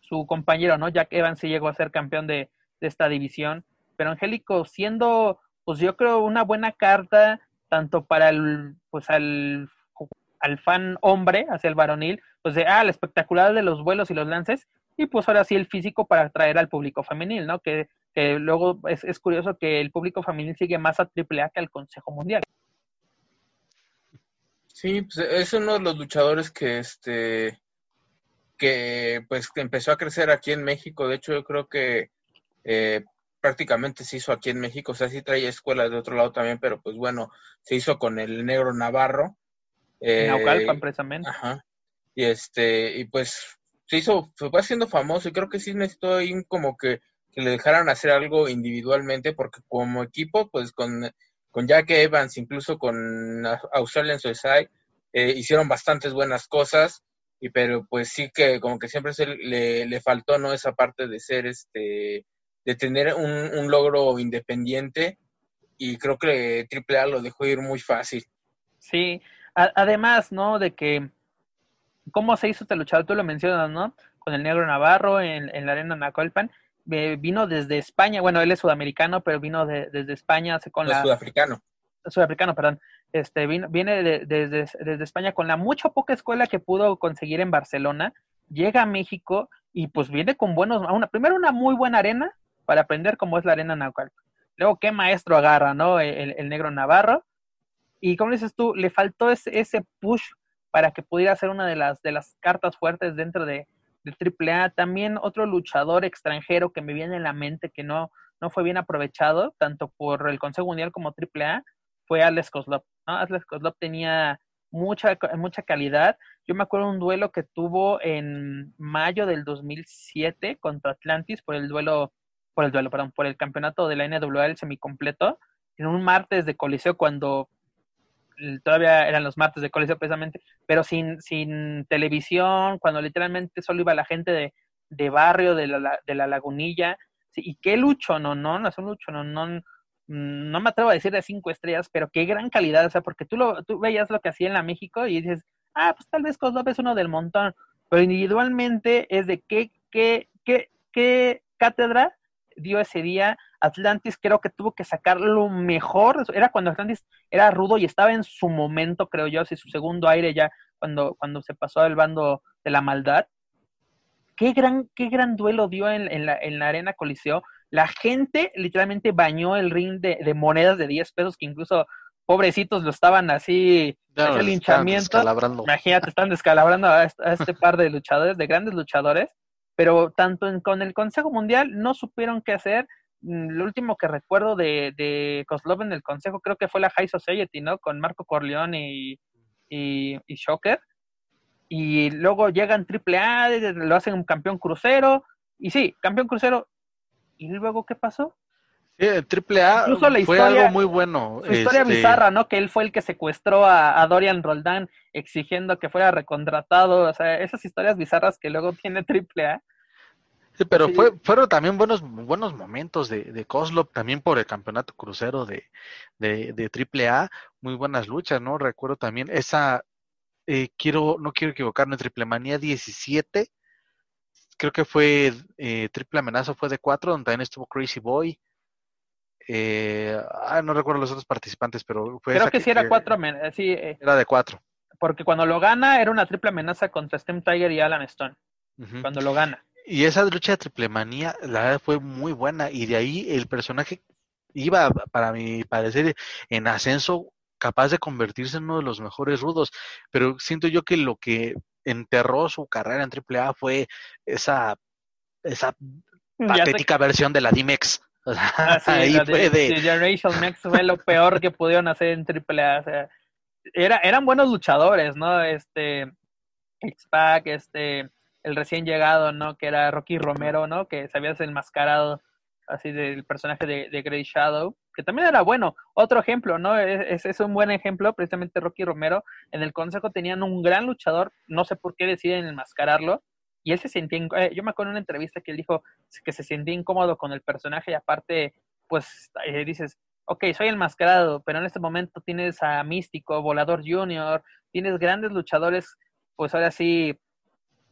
su compañero, ¿no? Jack Evans sí llegó a ser campeón de, esta división, pero Angélico siendo, pues yo creo, una buena carta tanto para el, pues al, al fan hombre, hacia el varonil, pues de, ah, la espectacular de los vuelos y los lances, y pues ahora sí el físico para atraer al público femenil, ¿no? Que, que luego es, es, curioso que el público femenil sigue más a AAA que al Consejo Mundial. Sí, pues es uno de los luchadores que este que pues empezó a crecer aquí en México. De hecho, yo creo que eh, prácticamente se hizo aquí en México. O sea, sí traía escuelas de otro lado también, pero pues bueno, se hizo con el negro Navarro. Eh, Naucalpan, precisamente. Ajá. Y este, y pues se hizo, se fue haciendo famoso y creo que sí necesitó ahí como que, que le dejaran hacer algo individualmente, porque como equipo, pues con con Jack Evans, incluso con Australian Suicide, eh, hicieron bastantes buenas cosas, y pero pues sí que como que siempre se le, le faltó, ¿no? Esa parte de ser, este, de tener un, un logro independiente, y creo que AAA lo dejó ir muy fácil. Sí, además, ¿no? De que, ¿cómo se hizo este luchador? Tú lo mencionas, ¿no? Con el Negro Navarro en, en la arena Nacolpan vino desde España, bueno, él es sudamericano, pero vino desde España con la... Sudafricano. Sudafricano, perdón. Este, vino, viene desde, desde España con la mucha poca escuela que pudo conseguir en Barcelona, llega a México y pues viene con buenos, una, primero una muy buena arena para aprender cómo es la arena Naucalpan. Luego, qué maestro agarra, ¿no? El, negro Navarro. Y como dices tú, le faltó ese, push para que pudiera ser una de las, de las cartas fuertes dentro de, Triple A, También otro luchador extranjero que me viene en la mente que no, no fue bien aprovechado, tanto por el Consejo Mundial como AAA, fue Alex Kozlov. ¿no? Alex Kozlov tenía mucha, mucha calidad. Yo me acuerdo un duelo que tuvo en mayo del 2007 contra Atlantis por el duelo, por el duelo, perdón, por el campeonato de la NWA, semicompleto, en un martes de coliseo cuando todavía eran los martes de colegio precisamente, pero sin, sin televisión, cuando literalmente solo iba la gente de, de barrio, de la, de la lagunilla, y qué lucho, no, no, no es un lucho, no, no, no me atrevo a decir de cinco estrellas, pero qué gran calidad, o sea, porque tú, lo, tú veías lo que hacía en la México y dices, ah, pues tal vez Kozlov es uno del montón, pero individualmente es de qué, qué, qué, qué cátedra dio ese día. Atlantis creo que tuvo que sacar lo mejor. Era cuando Atlantis era rudo y estaba en su momento, creo yo, así su segundo aire ya cuando, cuando se pasó al bando de la maldad. Qué gran, qué gran duelo dio en, en, la, en la arena Coliseo. La gente literalmente bañó el ring de, de monedas de 10 pesos que incluso pobrecitos lo estaban así, ese linchamiento. Imagínate, están descalabrando a este par de luchadores, de grandes luchadores pero tanto con el Consejo Mundial no supieron qué hacer. Mm, lo último que recuerdo de, de Kozlov en el Consejo creo que fue la High Society, ¿no? Con Marco Corleone y, y, y Shocker. Y luego llegan AAA, lo hacen un campeón crucero. Y sí, campeón crucero. ¿Y luego qué pasó? Sí, Triple A fue algo muy bueno. Su historia este bizarra, ¿no? Que él fue el que secuestró a, Dorian Roldán exigiendo que fuera recontratado. O sea, esas historias bizarras que luego tiene Triple A. Sí, pero Fue, fueron también buenos, buenos momentos de, de Kozlov, también por el campeonato crucero de, de, de Triple A. Muy buenas luchas, ¿no? Recuerdo también esa, eh, quiero, no quiero equivocarme, Triple Manía 17. Creo que fue eh, Triple Amenaza, fue de 4, donde también estuvo Crazy Boy eh, ah, no recuerdo los otros participantes, pero fue. Creo que sí era cuatro. Eh, sí, eh, era de cuatro. Porque cuando lo gana era una triple amenaza contra Stem Tiger y Alan Stone. Cuando lo gana. Y esa lucha de triple manía, la verdad fue muy buena. Y de ahí el personaje iba, para mi parecer, en ascenso, capaz de convertirse en uno de los mejores rudos. Pero siento yo que lo que enterró su carrera en triple A fue esa, esa patética versión de la Dimex. Ah, ahí fue Generation Next fue lo peor que pudieron hacer en AAA. O sea, era, eran buenos luchadores, ¿no? Este, X-Pac, este, el recién llegado, ¿no? Que era Rocky Romero, ¿no? Que se había enmascarado así del personaje de, de Grey Shadow, que también era bueno. Otro ejemplo, ¿no? Es, es, un buen ejemplo, precisamente Rocky Romero. En el consejo tenían un gran luchador, no sé por qué deciden enmascararlo, y él se sentía, eh, yo me acuerdo en una entrevista que él dijo que se sentía incómodo con el personaje y aparte, pues eh, dices, ok, soy el mascarado, pero en este momento tienes a Místico, Volador Junior, tienes grandes luchadores, pues ahora sí,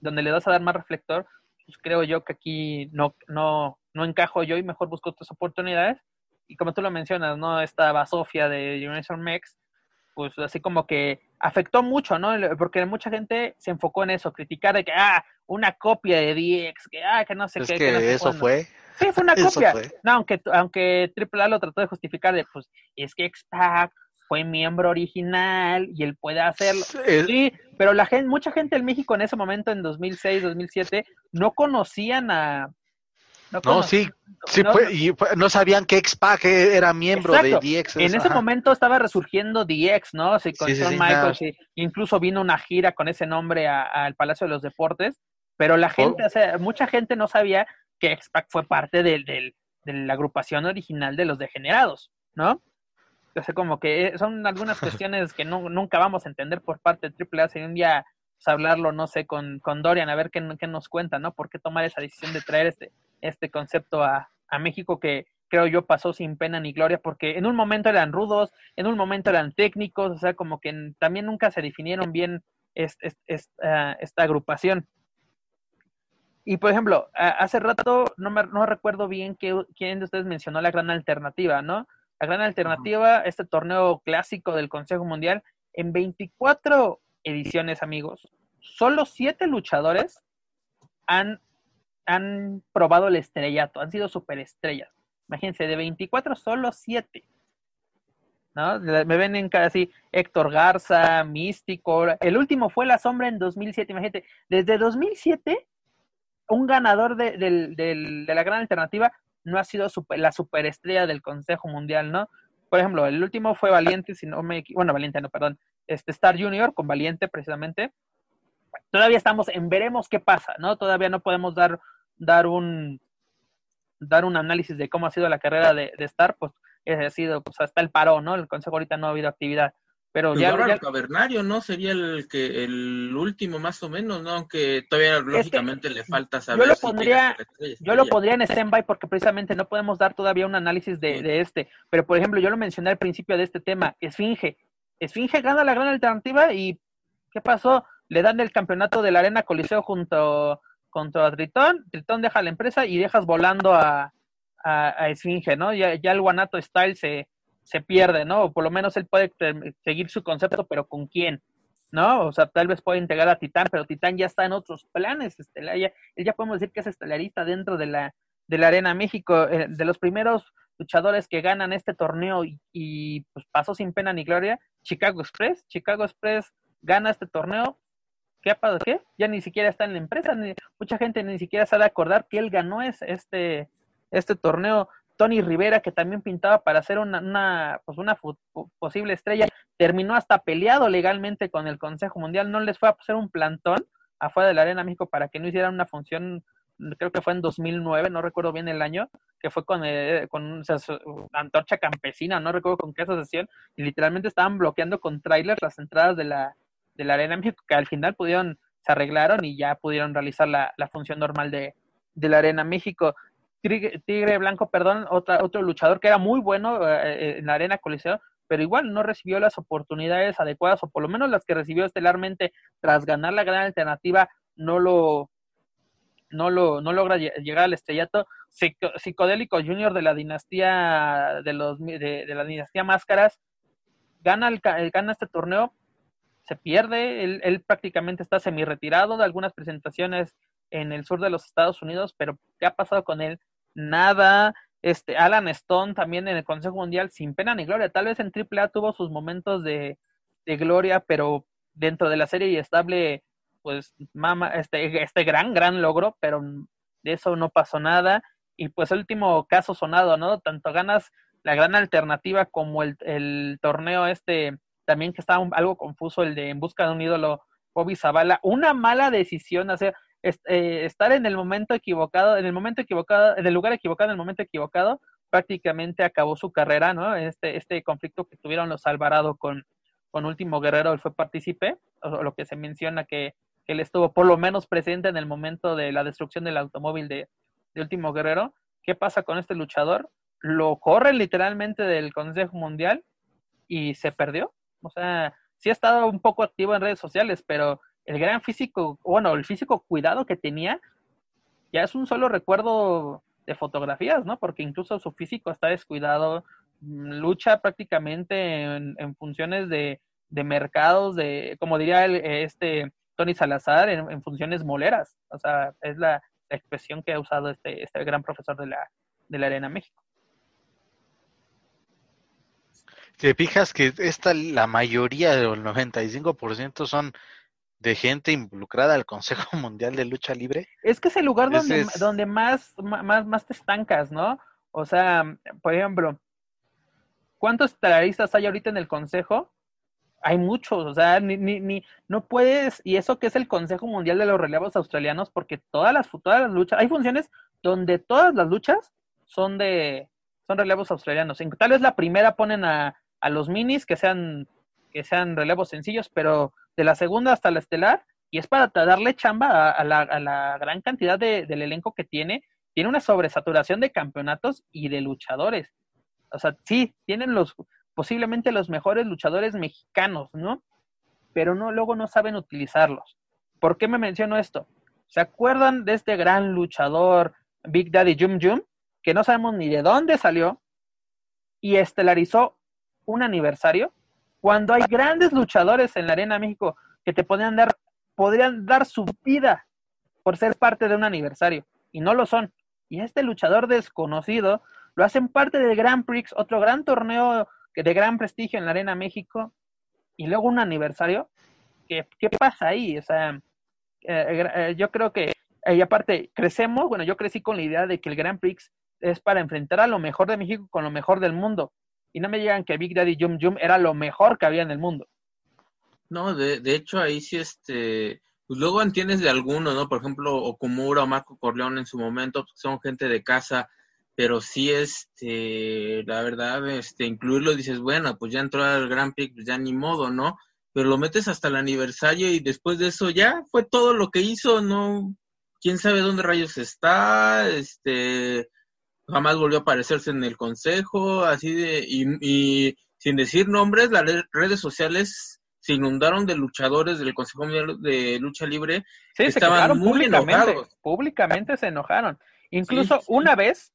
donde le vas a dar más reflector, pues creo yo que aquí no, no, no encajo yo y mejor busco otras oportunidades. Y como tú lo mencionas, ¿no? Esta basofia de Generation Mex, pues así como que afectó mucho, ¿no? Porque mucha gente se enfocó en eso, criticar de que, ah, una copia de DX, que, ah, que no sé qué. Que, eso fue. Sí, fue una copia. No, aunque, aunque AAA lo trató de justificar de, pues, es que X-Pac fue miembro original y él puede hacerlo. Sí, pero la gente, mucha gente en México en ese momento, en 2006, 2007, no conocían a... No, sí, sí y no sabían que X-Pac era miembro de DX. En ese momento estaba resurgiendo DX, ¿no? Sí, con Michael, incluso vino una gira con ese nombre al Palacio de los Deportes, pero la gente, o sea, mucha gente no sabía que X-Pac fue parte de la agrupación original de los degenerados, ¿no? O sea, como que son algunas cuestiones que no, nunca vamos a entender por parte de AAA. Si un día pues, hablarlo, no sé, con, con Dorian, a ver qué, qué, nos cuenta, ¿no? ¿Por qué tomar esa decisión de traer este, este concepto a, a México que creo yo pasó sin pena ni gloria? Porque en un momento eran rudos, en un momento eran técnicos, o sea, como que también nunca se definieron bien esta, esta agrupación. Y por ejemplo, hace rato no, me, no recuerdo bien que, quién de ustedes mencionó la gran alternativa, ¿no? La gran alternativa, este torneo clásico del Consejo Mundial, en 24 ediciones, amigos, solo 7 luchadores han, han probado el estrellato, han sido superestrellas. Imagínense, de 24, solo 7. ¿No? Me ven en casi Héctor Garza, Místico. El último fue La Sombra en 2007. Imagínate, desde 2007, un ganador de, de la gran alternativa no ha sido la superestrella del Consejo Mundial, ¿no? Por ejemplo, el último fue Valiente, si no me bueno, Valiente no, perdón, este Star Junior con Valiente precisamente. Todavía estamos en veremos qué pasa, ¿no? Todavía no podemos dar dar un dar un análisis de cómo ha sido la carrera de, de Star, pues ha sido pues hasta el paro, ¿no? El consejo ahorita no ha habido actividad. Pero pues ya, el cavernario, ¿no? Sería el que el último más o menos, ¿no? Aunque todavía lógicamente le falta saber. Yo lo pondría, yo lo pondría en stand-by porque precisamente no podemos dar todavía un análisis de, este. Pero por ejemplo, yo lo mencioné al principio de este tema, Esfinge. Esfinge gana la gran alternativa y ¿qué pasó? Le dan el campeonato de la Arena Coliseo junto contra Tritón, Tritón deja la empresa y dejas volando a, a, Esfinge, ¿no? Ya, ya el Guanato Style se, se pierde, ¿no? O por lo menos él puede seguir su concepto, pero ¿con quién? ¿No? O sea, tal vez puede integrar a Titán, pero Titán ya está en otros planes. Estelar, él ya podemos decir que es estelarista dentro de la, de la Arena México. Eh, de los primeros luchadores que ganan este torneo y, pues pasó sin pena ni gloria, Chicago Express. Chicago Express gana este torneo. ¿Qué ha pasado? ¿Qué? Ya ni siquiera está en la empresa. mucha gente ni siquiera sabe acordar que él ganó este, este torneo. Tony Rivera, que también pintaba para ser una, una, pues una posible estrella, terminó hasta peleado legalmente con el Consejo Mundial, no les fue a hacer un plantón afuera de la Arena México para que no hicieran una función, creo que fue en 2009, no recuerdo bien el año, que fue con, eh, con Antorcha Campesina, no recuerdo con qué asociación, y literalmente estaban bloqueando con trailers las entradas de la, de la Arena México, que al final pudieron, se arreglaron y ya pudieron realizar la, la función normal de, de la Arena México. Tigre, Blanco, perdón, otra, otro luchador que era muy bueno eh, eh, en la Arena Coliseo, pero igual no recibió las oportunidades adecuadas, o por lo menos las que recibió estelarmente tras ganar la gran alternativa, no lo, no lo, no logra llegar al estrellato. Psicodélico Junior de la dinastía de los de, la dinastía Máscaras gana el, gana este torneo, se pierde, él, él prácticamente está semi retirado de algunas presentaciones en el sur de los Estados Unidos, pero ¿qué ha pasado con él? Nada. Este, Alan Stone también en el Consejo Mundial sin pena ni gloria. Tal vez en AAA tuvo sus momentos de, de gloria, pero dentro de la serie y estable, pues mama, este, este gran, gran logro, pero de eso no pasó nada. Y pues el último caso sonado, ¿no? Tanto ganas la gran alternativa como el, el torneo este, también que estaba algo confuso, el de En Busca de un ídolo, Bobby Zavala. Una mala decisión, hacer eh, estar en el momento equivocado, en el momento equivocado, en el lugar equivocado, en el momento equivocado, prácticamente acabó su carrera, ¿no? Este, este conflicto que tuvieron los Alvarado con, con Último Guerrero, él fue partícipe, o lo que se menciona que, él estuvo por lo menos presente en el momento de la destrucción del automóvil de, de Último Guerrero. ¿Qué pasa con este luchador? Lo corre literalmente del Consejo Mundial y se perdió. O sea, sí ha estado un poco activo en redes sociales, pero el gran físico, bueno, el físico cuidado que tenía, ya es un solo recuerdo de fotografías, ¿no? Porque incluso su físico está descuidado, mm, lucha prácticamente en, funciones de, mercados, de, como diría el, este Tony Salazar, en, funciones moleras. O sea, es la, expresión que ha usado este, este gran profesor de la, de la Arena México. Te fijas que esta, la mayoría, del 95% son de gente involucrada al Consejo Mundial de Lucha Libre. Es que es el lugar donde, donde más, más, más te estancas, ¿no? O sea, por ejemplo, ¿cuántos estelaristas hay ahorita en el Consejo? Hay muchos, o sea, ni, ni, ni, no puedes, y eso que es el Consejo Mundial de los Relevos Australianos, porque todas las, todas las luchas, hay funciones donde todas las luchas son de, son relevos australianos. Tal vez la primera ponen a, a los minis que sean, que sean relevos sencillos, pero de la segunda hasta la estelar, y es para darle chamba a, la, a la, gran cantidad de, del elenco que tiene, tiene una sobresaturación de campeonatos y de luchadores. O sea, sí, tienen los posiblemente los mejores luchadores mexicanos, ¿no? Pero no, luego no saben utilizarlos. ¿Por qué me menciono esto? ¿Se acuerdan de este gran luchador Big Daddy Jum Jum? Que no sabemos ni de dónde salió y estelarizó un aniversario, cuando hay grandes luchadores en la Arena México que te podrían dar, podrían dar su vida por ser parte de un aniversario, y no lo son. Y este luchador desconocido lo hacen parte del Grand Prix, otro gran torneo de gran prestigio en la Arena México, y luego un aniversario. ¿Qué, qué pasa ahí? O sea, eh, eh, yo creo que, y aparte, crecemos, bueno, yo crecí con la idea de que el Grand Prix es para enfrentar a lo mejor de México con lo mejor del mundo y no me digan que Big Daddy Jum Jum era lo mejor que había en el mundo. No, de, de hecho ahí sí este, pues luego entiendes de alguno, ¿no? Por ejemplo, Okumura o Marco Corleone en su momento son gente de casa, pero sí este, la verdad, este, incluirlo dices, bueno, pues ya entró al Grand Prix, pues ya ni modo, ¿no? Pero lo metes hasta el aniversario y después de eso ya fue todo lo que hizo, ¿no? quién sabe dónde rayos está, este, jamás volvió a aparecerse en el consejo, así de, y, sin decir nombres, las redes sociales se inundaron de luchadores del Consejo Mundial de Lucha Libre sí, estaban muy públicamente, enojados. Públicamente se enojaron. Incluso una vez,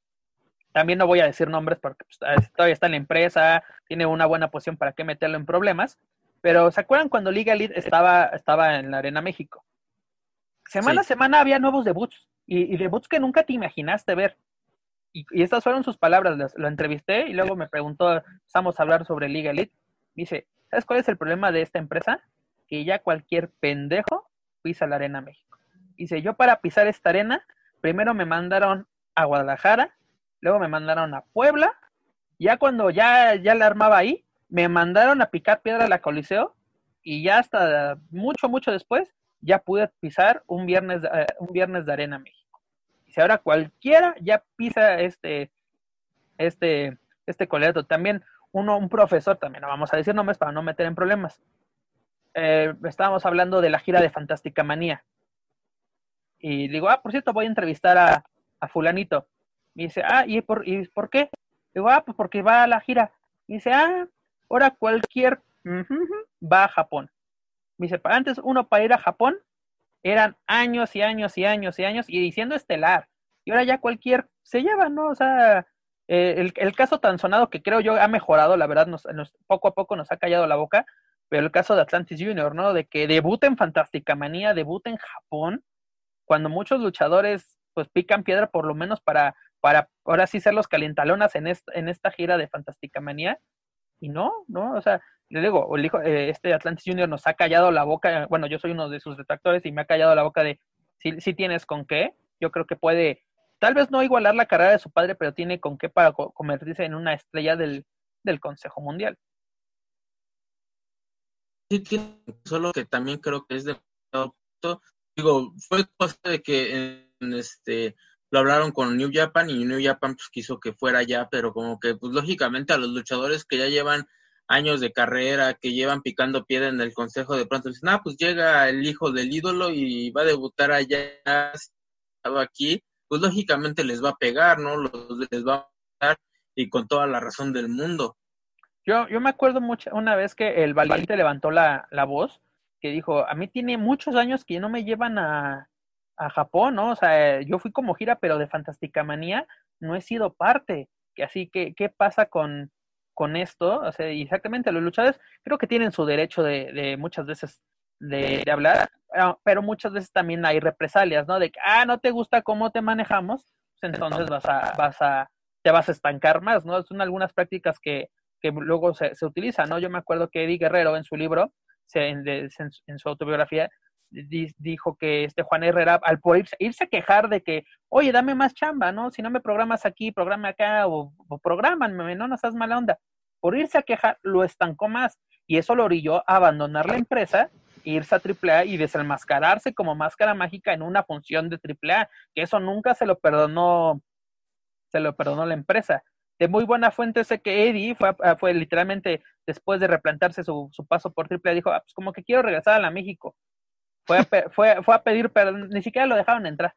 también no voy a decir nombres porque pues, todavía está en la empresa, tiene una buena posición para qué meterlo en problemas, pero ¿se acuerdan cuando Liga Elite estaba, estaba en la Arena México? Semana a semana había nuevos debuts y, y debuts que nunca te imaginaste ver y, estas fueron sus palabras, lo entrevisté y luego me preguntó, empezamos a hablar sobre Liga Elite. Dice, ¿sabes cuál es el problema de esta empresa? Que ya cualquier pendejo pisa la Arena México. Dice, yo para pisar esta arena, primero me mandaron a Guadalajara, luego me mandaron a Puebla, ya cuando ya, ya la armaba ahí, me mandaron a picar piedra a la Coliseo y ya hasta mucho, mucho después, ya pude pisar un viernes, eh, un viernes de Arena México si ahora cualquiera ya pisa este, este, este coleto. También uno, un profesor, también no vamos a decir nombres para no meter en problemas. Eh, estábamos hablando de la gira de Fantástica Manía. Y digo, ah, por cierto, voy a entrevistar a, a fulanito. Y dice, ah, ¿y por, ¿y por qué? Digo, ah, pues porque va a la gira. Y dice, ah, ahora cualquier va a Japón. Me dice, antes uno para ir a Japón eran años y años y años y años y diciendo estelar. Y ahora ya cualquier se lleva, ¿no? O sea, eh, el, el, caso tan sonado que creo yo ha mejorado, la verdad, nos, poco a poco nos ha callado la boca, pero el caso de Atlantis Junior, ¿no? De que debuta en Fantástica Manía, debuta en Japón, cuando muchos luchadores pues pican piedra por lo menos para, para ahora sí ser los calientalonas en esta, en esta gira de Fantástica Manía. Y no, no, o sea, le digo, el hijo, eh, este Atlantis Junior nos ha callado la boca, bueno, yo soy uno de sus detractores y me ha callado la boca de si, si tienes con qué, yo creo que puede, tal vez no igualar la carrera de su padre, pero tiene con qué para convertirse en una estrella del, Consejo Mundial. Sí, tiene, solo que también creo que es de digo, fue cosa de que en este lo hablaron con New Japan y New Japan pues quiso que fuera ya, pero como que pues lógicamente a los luchadores que ya llevan años de carrera, que llevan picando piedra en el consejo, de pronto dicen, ah, pues llega el hijo del ídolo y va a debutar allá, aquí, pues lógicamente les va a pegar, ¿no? les va a pegar y con toda la razón del mundo. Yo, yo me acuerdo mucho una vez que el valiente levantó la, la voz que dijo, a mí tiene muchos años que no me llevan a, a Japón, ¿no? O sea, yo fui como gira, pero de Fantástica Manía no he sido parte. Así que, ¿qué pasa con, con esto? O sea, exactamente, los luchadores creo que tienen su derecho de, de muchas veces de, de, hablar, ah, pero muchas veces también hay represalias, ¿no? De que, ah, no te gusta cómo te manejamos, pues entonces vas a, vas a, te vas a estancar más, ¿no? Son algunas prácticas que, que luego se, se utilizan, ¿no? Yo me acuerdo que Eddie Guerrero en su libro, se, en, de, en, en su autobiografía, dijo que este Juan Herrera, al por irse, a quejar de que, oye, dame más chamba, ¿no? Si no me programas aquí, programa acá, o, o programanme, no, no seas mala onda. Por irse a quejar, lo estancó más. Y eso lo orilló a abandonar la empresa, irse a AAA y desenmascararse como máscara mágica en una función de AAA, que eso nunca se lo perdonó, se lo perdonó la empresa. De muy buena fuente sé que Eddie fue, fue literalmente después de replantarse su, su paso por AAA, dijo, ah, pues como que quiero regresar a la México fue a, fue, fue a pedir perdón, ni siquiera lo dejaron entrar.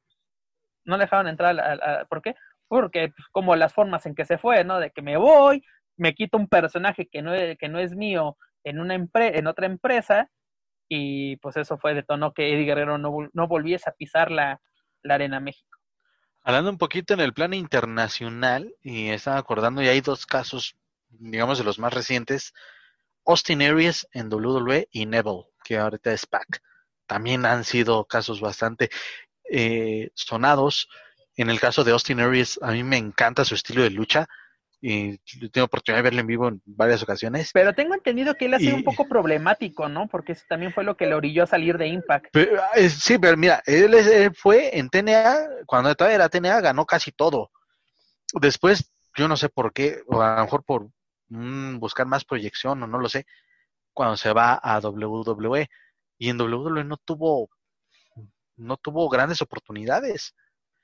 No dejaron entrar, ¿por qué? Porque pues, como las formas en que se fue, ¿no? De que me voy, me quito un personaje que no que no es mío en, una en otra empresa y pues eso fue detonó que Eddie Guerrero no, no volviese a pisar la, la Arena México. Hablando un poquito en el plano internacional, y estaba acordando, y hay dos casos, digamos, de los más recientes, Austin Aries en WWE y Neville, que ahorita es PAC también han sido casos bastante eh, sonados. En el caso de Austin Aries, a mí me encanta su estilo de lucha y tengo oportunidad de verlo en vivo en varias ocasiones. Pero tengo entendido que él ha sido y... un poco problemático, ¿no? Porque eso también fue lo que le orilló a salir de Impact. Pero, sí, pero mira, él, él, fue en TNA, cuando todavía era TNA, ganó casi todo. Después, yo no sé por qué, o a lo mejor por mm, buscar más proyección, o no lo sé, cuando se va a WWE y en WWE no tuvo no tuvo grandes oportunidades.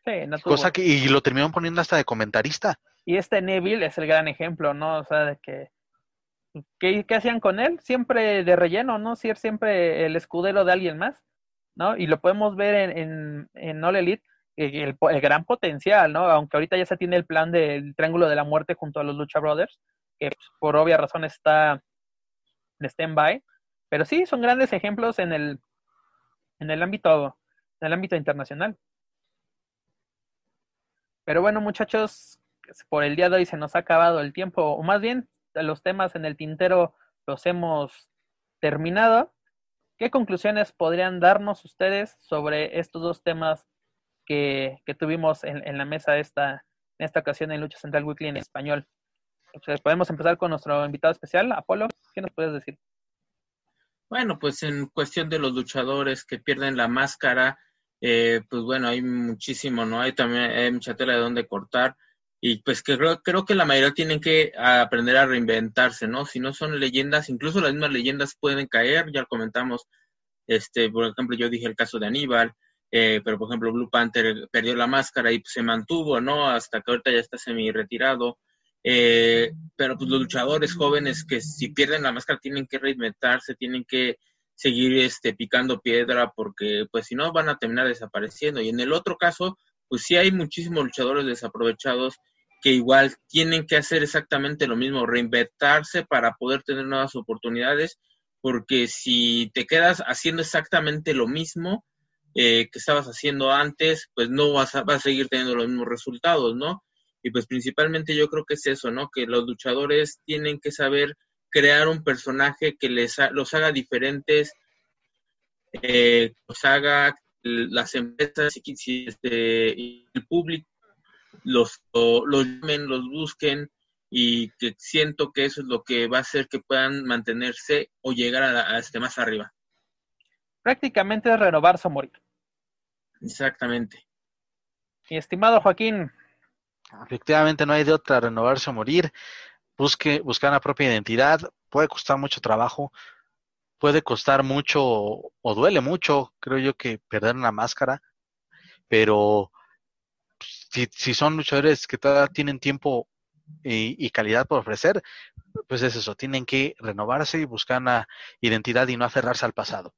Sí, no tuvo. Cosa que y lo terminaron poniendo hasta de comentarista. Y este Neville es el gran ejemplo, ¿no? O sea, de que ¿qué, qué hacían con él? Siempre de relleno, ¿no? Ser siempre el escudero de alguien más, ¿no? Y lo podemos ver en, en, en All Elite, el, el, gran potencial, ¿no? Aunque ahorita ya se tiene el plan del Triángulo de la Muerte junto a los Lucha Brothers, que pues, por obvia razón está en stand-by, pero sí, son grandes ejemplos en el, en el ámbito, en el ámbito internacional. Pero bueno, muchachos, por el día de hoy se nos ha acabado el tiempo, o más bien los temas en el tintero los hemos terminado. ¿Qué conclusiones podrían darnos ustedes sobre estos dos temas que, que tuvimos en, en, la mesa esta, en esta ocasión en Lucha Central Weekly en español? Podemos empezar con nuestro invitado especial, Apolo. ¿Qué nos puedes decir? Bueno, pues en cuestión de los luchadores que pierden la máscara, eh, pues bueno, hay muchísimo, ¿no? Hay también hay mucha tela de dónde cortar y pues que creo, creo que la mayoría tienen que aprender a reinventarse, ¿no? Si no son leyendas, incluso las mismas leyendas pueden caer, ya comentamos, este, por ejemplo, yo dije el caso de Aníbal, eh, pero por ejemplo Blue Panther perdió la máscara y pues, se mantuvo, ¿no? Hasta que ahorita ya está semi retirado. Eh, pero pues los luchadores jóvenes que si pierden la máscara tienen que reinventarse, tienen que seguir este, picando piedra porque pues si no van a terminar desapareciendo. Y en el otro caso, pues sí hay muchísimos luchadores desaprovechados que igual tienen que hacer exactamente lo mismo, reinventarse para poder tener nuevas oportunidades, porque si te quedas haciendo exactamente lo mismo eh, que estabas haciendo antes, pues no vas a, vas a seguir teniendo los mismos resultados, ¿no? Y pues principalmente yo creo que es eso, ¿no? Que los luchadores tienen que saber crear un personaje que les ha, los haga diferentes, eh, los haga las empresas y si este, el público los, los llamen, los busquen y que siento que eso es lo que va a hacer que puedan mantenerse o llegar a, a este más arriba. Prácticamente es renovarse o morir. Exactamente. Mi estimado Joaquín, Efectivamente, no hay de otra renovarse o morir. Busque, buscar la propia identidad. Puede costar mucho trabajo. Puede costar mucho o duele mucho, creo yo, que perder una máscara. Pero si, si son luchadores que todavía tienen tiempo y, y, calidad por ofrecer, pues es eso. Tienen que renovarse y buscar una identidad y no aferrarse al pasado.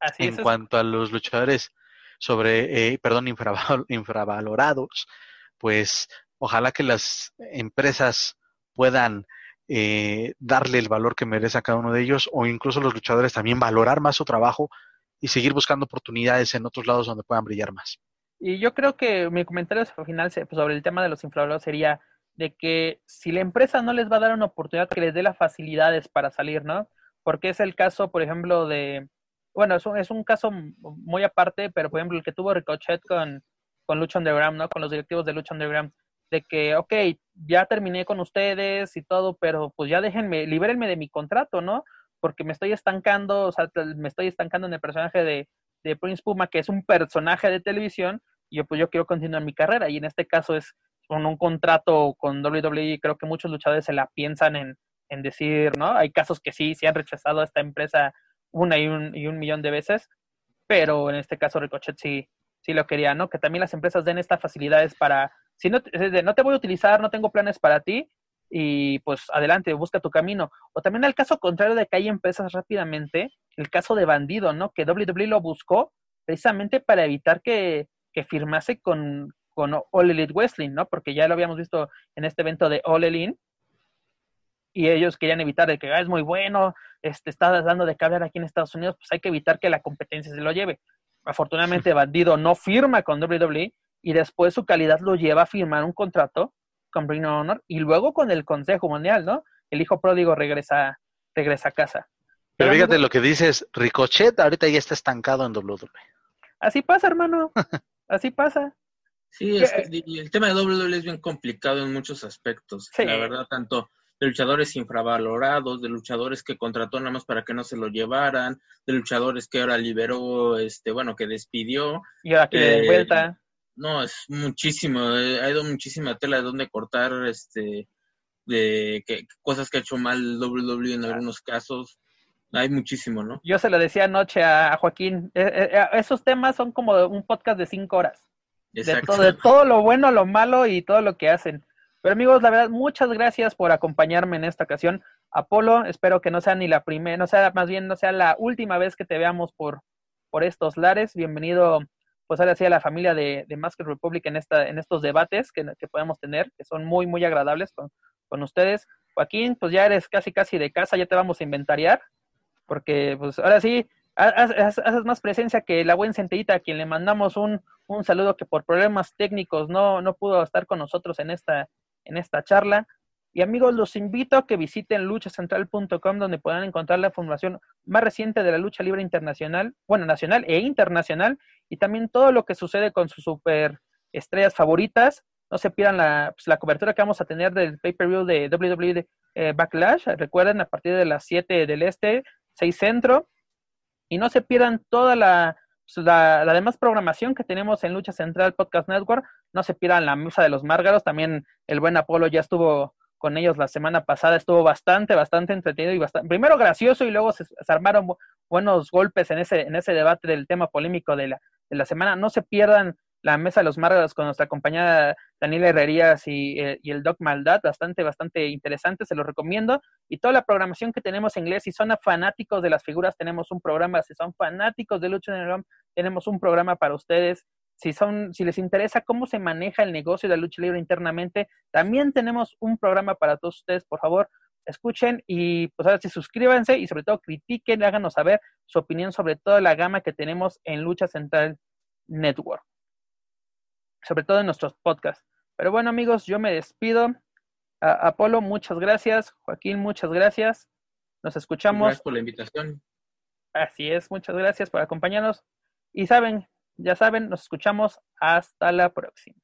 Así en cuanto a los luchadores sobre, eh, perdón, infraval, infravalorados, pues ojalá que las empresas puedan eh, darle el valor que merece a cada uno de ellos o incluso los luchadores también valorar más su trabajo y seguir buscando oportunidades en otros lados donde puedan brillar más. Y yo creo que mi comentario final sobre el tema de los infladores sería de que si la empresa no les va a dar una oportunidad que les dé las facilidades para salir, ¿no? Porque es el caso, por ejemplo, de, bueno, es un, es un caso muy aparte, pero por ejemplo el que tuvo Ricochet con, con Lucha Underground, ¿no? Con los directivos de Lucha Underground, de que, ok, ya terminé con ustedes y todo, pero pues ya déjenme, libérenme de mi contrato, ¿no? Porque me estoy estancando, o sea, me estoy estancando en el personaje de, de Prince Puma, que es un personaje de televisión, y pues yo quiero continuar mi carrera, y en este caso es con un contrato con WWE, creo que muchos luchadores se la piensan en, en decir, ¿no? Hay casos que sí, sí han rechazado a esta empresa una y un, y un millón de veces, pero en este caso Ricochet sí, sí lo quería, ¿no? Que también las empresas den estas facilidades para, si no, no te voy a utilizar, no tengo planes para ti, y pues adelante, busca tu camino. O también el caso contrario de que hay empresas rápidamente, el caso de Bandido, ¿no? Que WWE lo buscó precisamente para evitar que, que firmase con, con All Elite Wrestling, ¿no? Porque ya lo habíamos visto en este evento de All Elite, y ellos querían evitar de que ah, es muy bueno, este, está dando de cabeza aquí en Estados Unidos, pues hay que evitar que la competencia se lo lleve. Afortunadamente, Bandido no firma con WWE y después su calidad lo lleva a firmar un contrato con Ring of Honor y luego con el Consejo Mundial, ¿no? El hijo pródigo regresa, regresa a casa. Pero, fíjate lo que dices, Ricochet ahorita ya está estancado en WWE. Así pasa, hermano. Así pasa. Sí, es que, el tema de WWE es bien complicado en muchos aspectos. La verdad, tanto de luchadores infravalorados, de luchadores que contrató nada más para que no se lo llevaran, de luchadores que ahora liberó, este, bueno, que despidió. Y ahora que de eh, vuelta. No, es muchísimo, eh, ha ido muchísima tela de donde cortar, este, de que, cosas que ha hecho mal WWE en algunos casos. Hay muchísimo, ¿no? Yo se lo decía anoche a, Joaquín, eh, esos temas son como un podcast de cinco horas. De todo, de todo lo bueno, lo malo y todo lo que hacen. Pero amigos, la verdad, muchas gracias por acompañarme en esta ocasión. Apolo, espero que no sea ni la primera, no sea más bien, no sea la última vez que te veamos por, por estos lares. Bienvenido, pues ahora sí a la familia de, de Masked Republic en, esta, en estos debates que, que podemos tener, que son muy, muy agradables con, con ustedes. Joaquín, pues ya eres casi, casi de casa, ya te vamos a inventariar, porque pues ahora sí, haces más presencia que la buen centellita, a quien le mandamos un, un saludo que por problemas técnicos no, no pudo estar con nosotros en esta, en esta charla. Y amigos, los invito a que visiten luchacentral.com donde podrán encontrar la información más reciente de la lucha libre internacional, bueno, nacional e internacional, y también todo lo que sucede con sus super estrellas favoritas. No se pierdan la, pues, la cobertura que vamos a tener del pay-per-view de WWE eh, Backlash. Recuerden, a partir de las 7 del este, 6 centro. Y no se pierdan toda la, la, la, demás programación que tenemos en Lucha Central Podcast Network. No se pierdan la mesa de los márgaros. También el buen Apolo ya estuvo con ellos la semana pasada. Estuvo bastante, bastante entretenido y bastante, primero gracioso y luego se, armaron buenos golpes en ese, en ese debate del tema polémico de la, de la semana. No se pierdan la mesa de los márgaros con nuestra compañera Daniela Herrerías y, eh, y, el Doc Maldad, bastante, bastante interesante, se los recomiendo. Y toda la programación que tenemos en inglés, si son fanáticos de las figuras, tenemos un programa, si son fanáticos de Lucha el tenemos un programa para ustedes. Si, son, si les interesa cómo se maneja el negocio de la lucha libre internamente, también tenemos un programa para todos ustedes. Por favor, escuchen y pues ahora sí suscríbanse y sobre todo critiquen, háganos saber su opinión sobre toda la gama que tenemos en Lucha Central Network sobre todo en nuestros podcasts. Pero bueno, amigos, yo me despido. Apolo, muchas gracias. Joaquín, muchas gracias. Nos escuchamos. Gracias por la invitación. Así es, muchas gracias por acompañarnos. Y saben, ya saben, nos escuchamos hasta la próxima.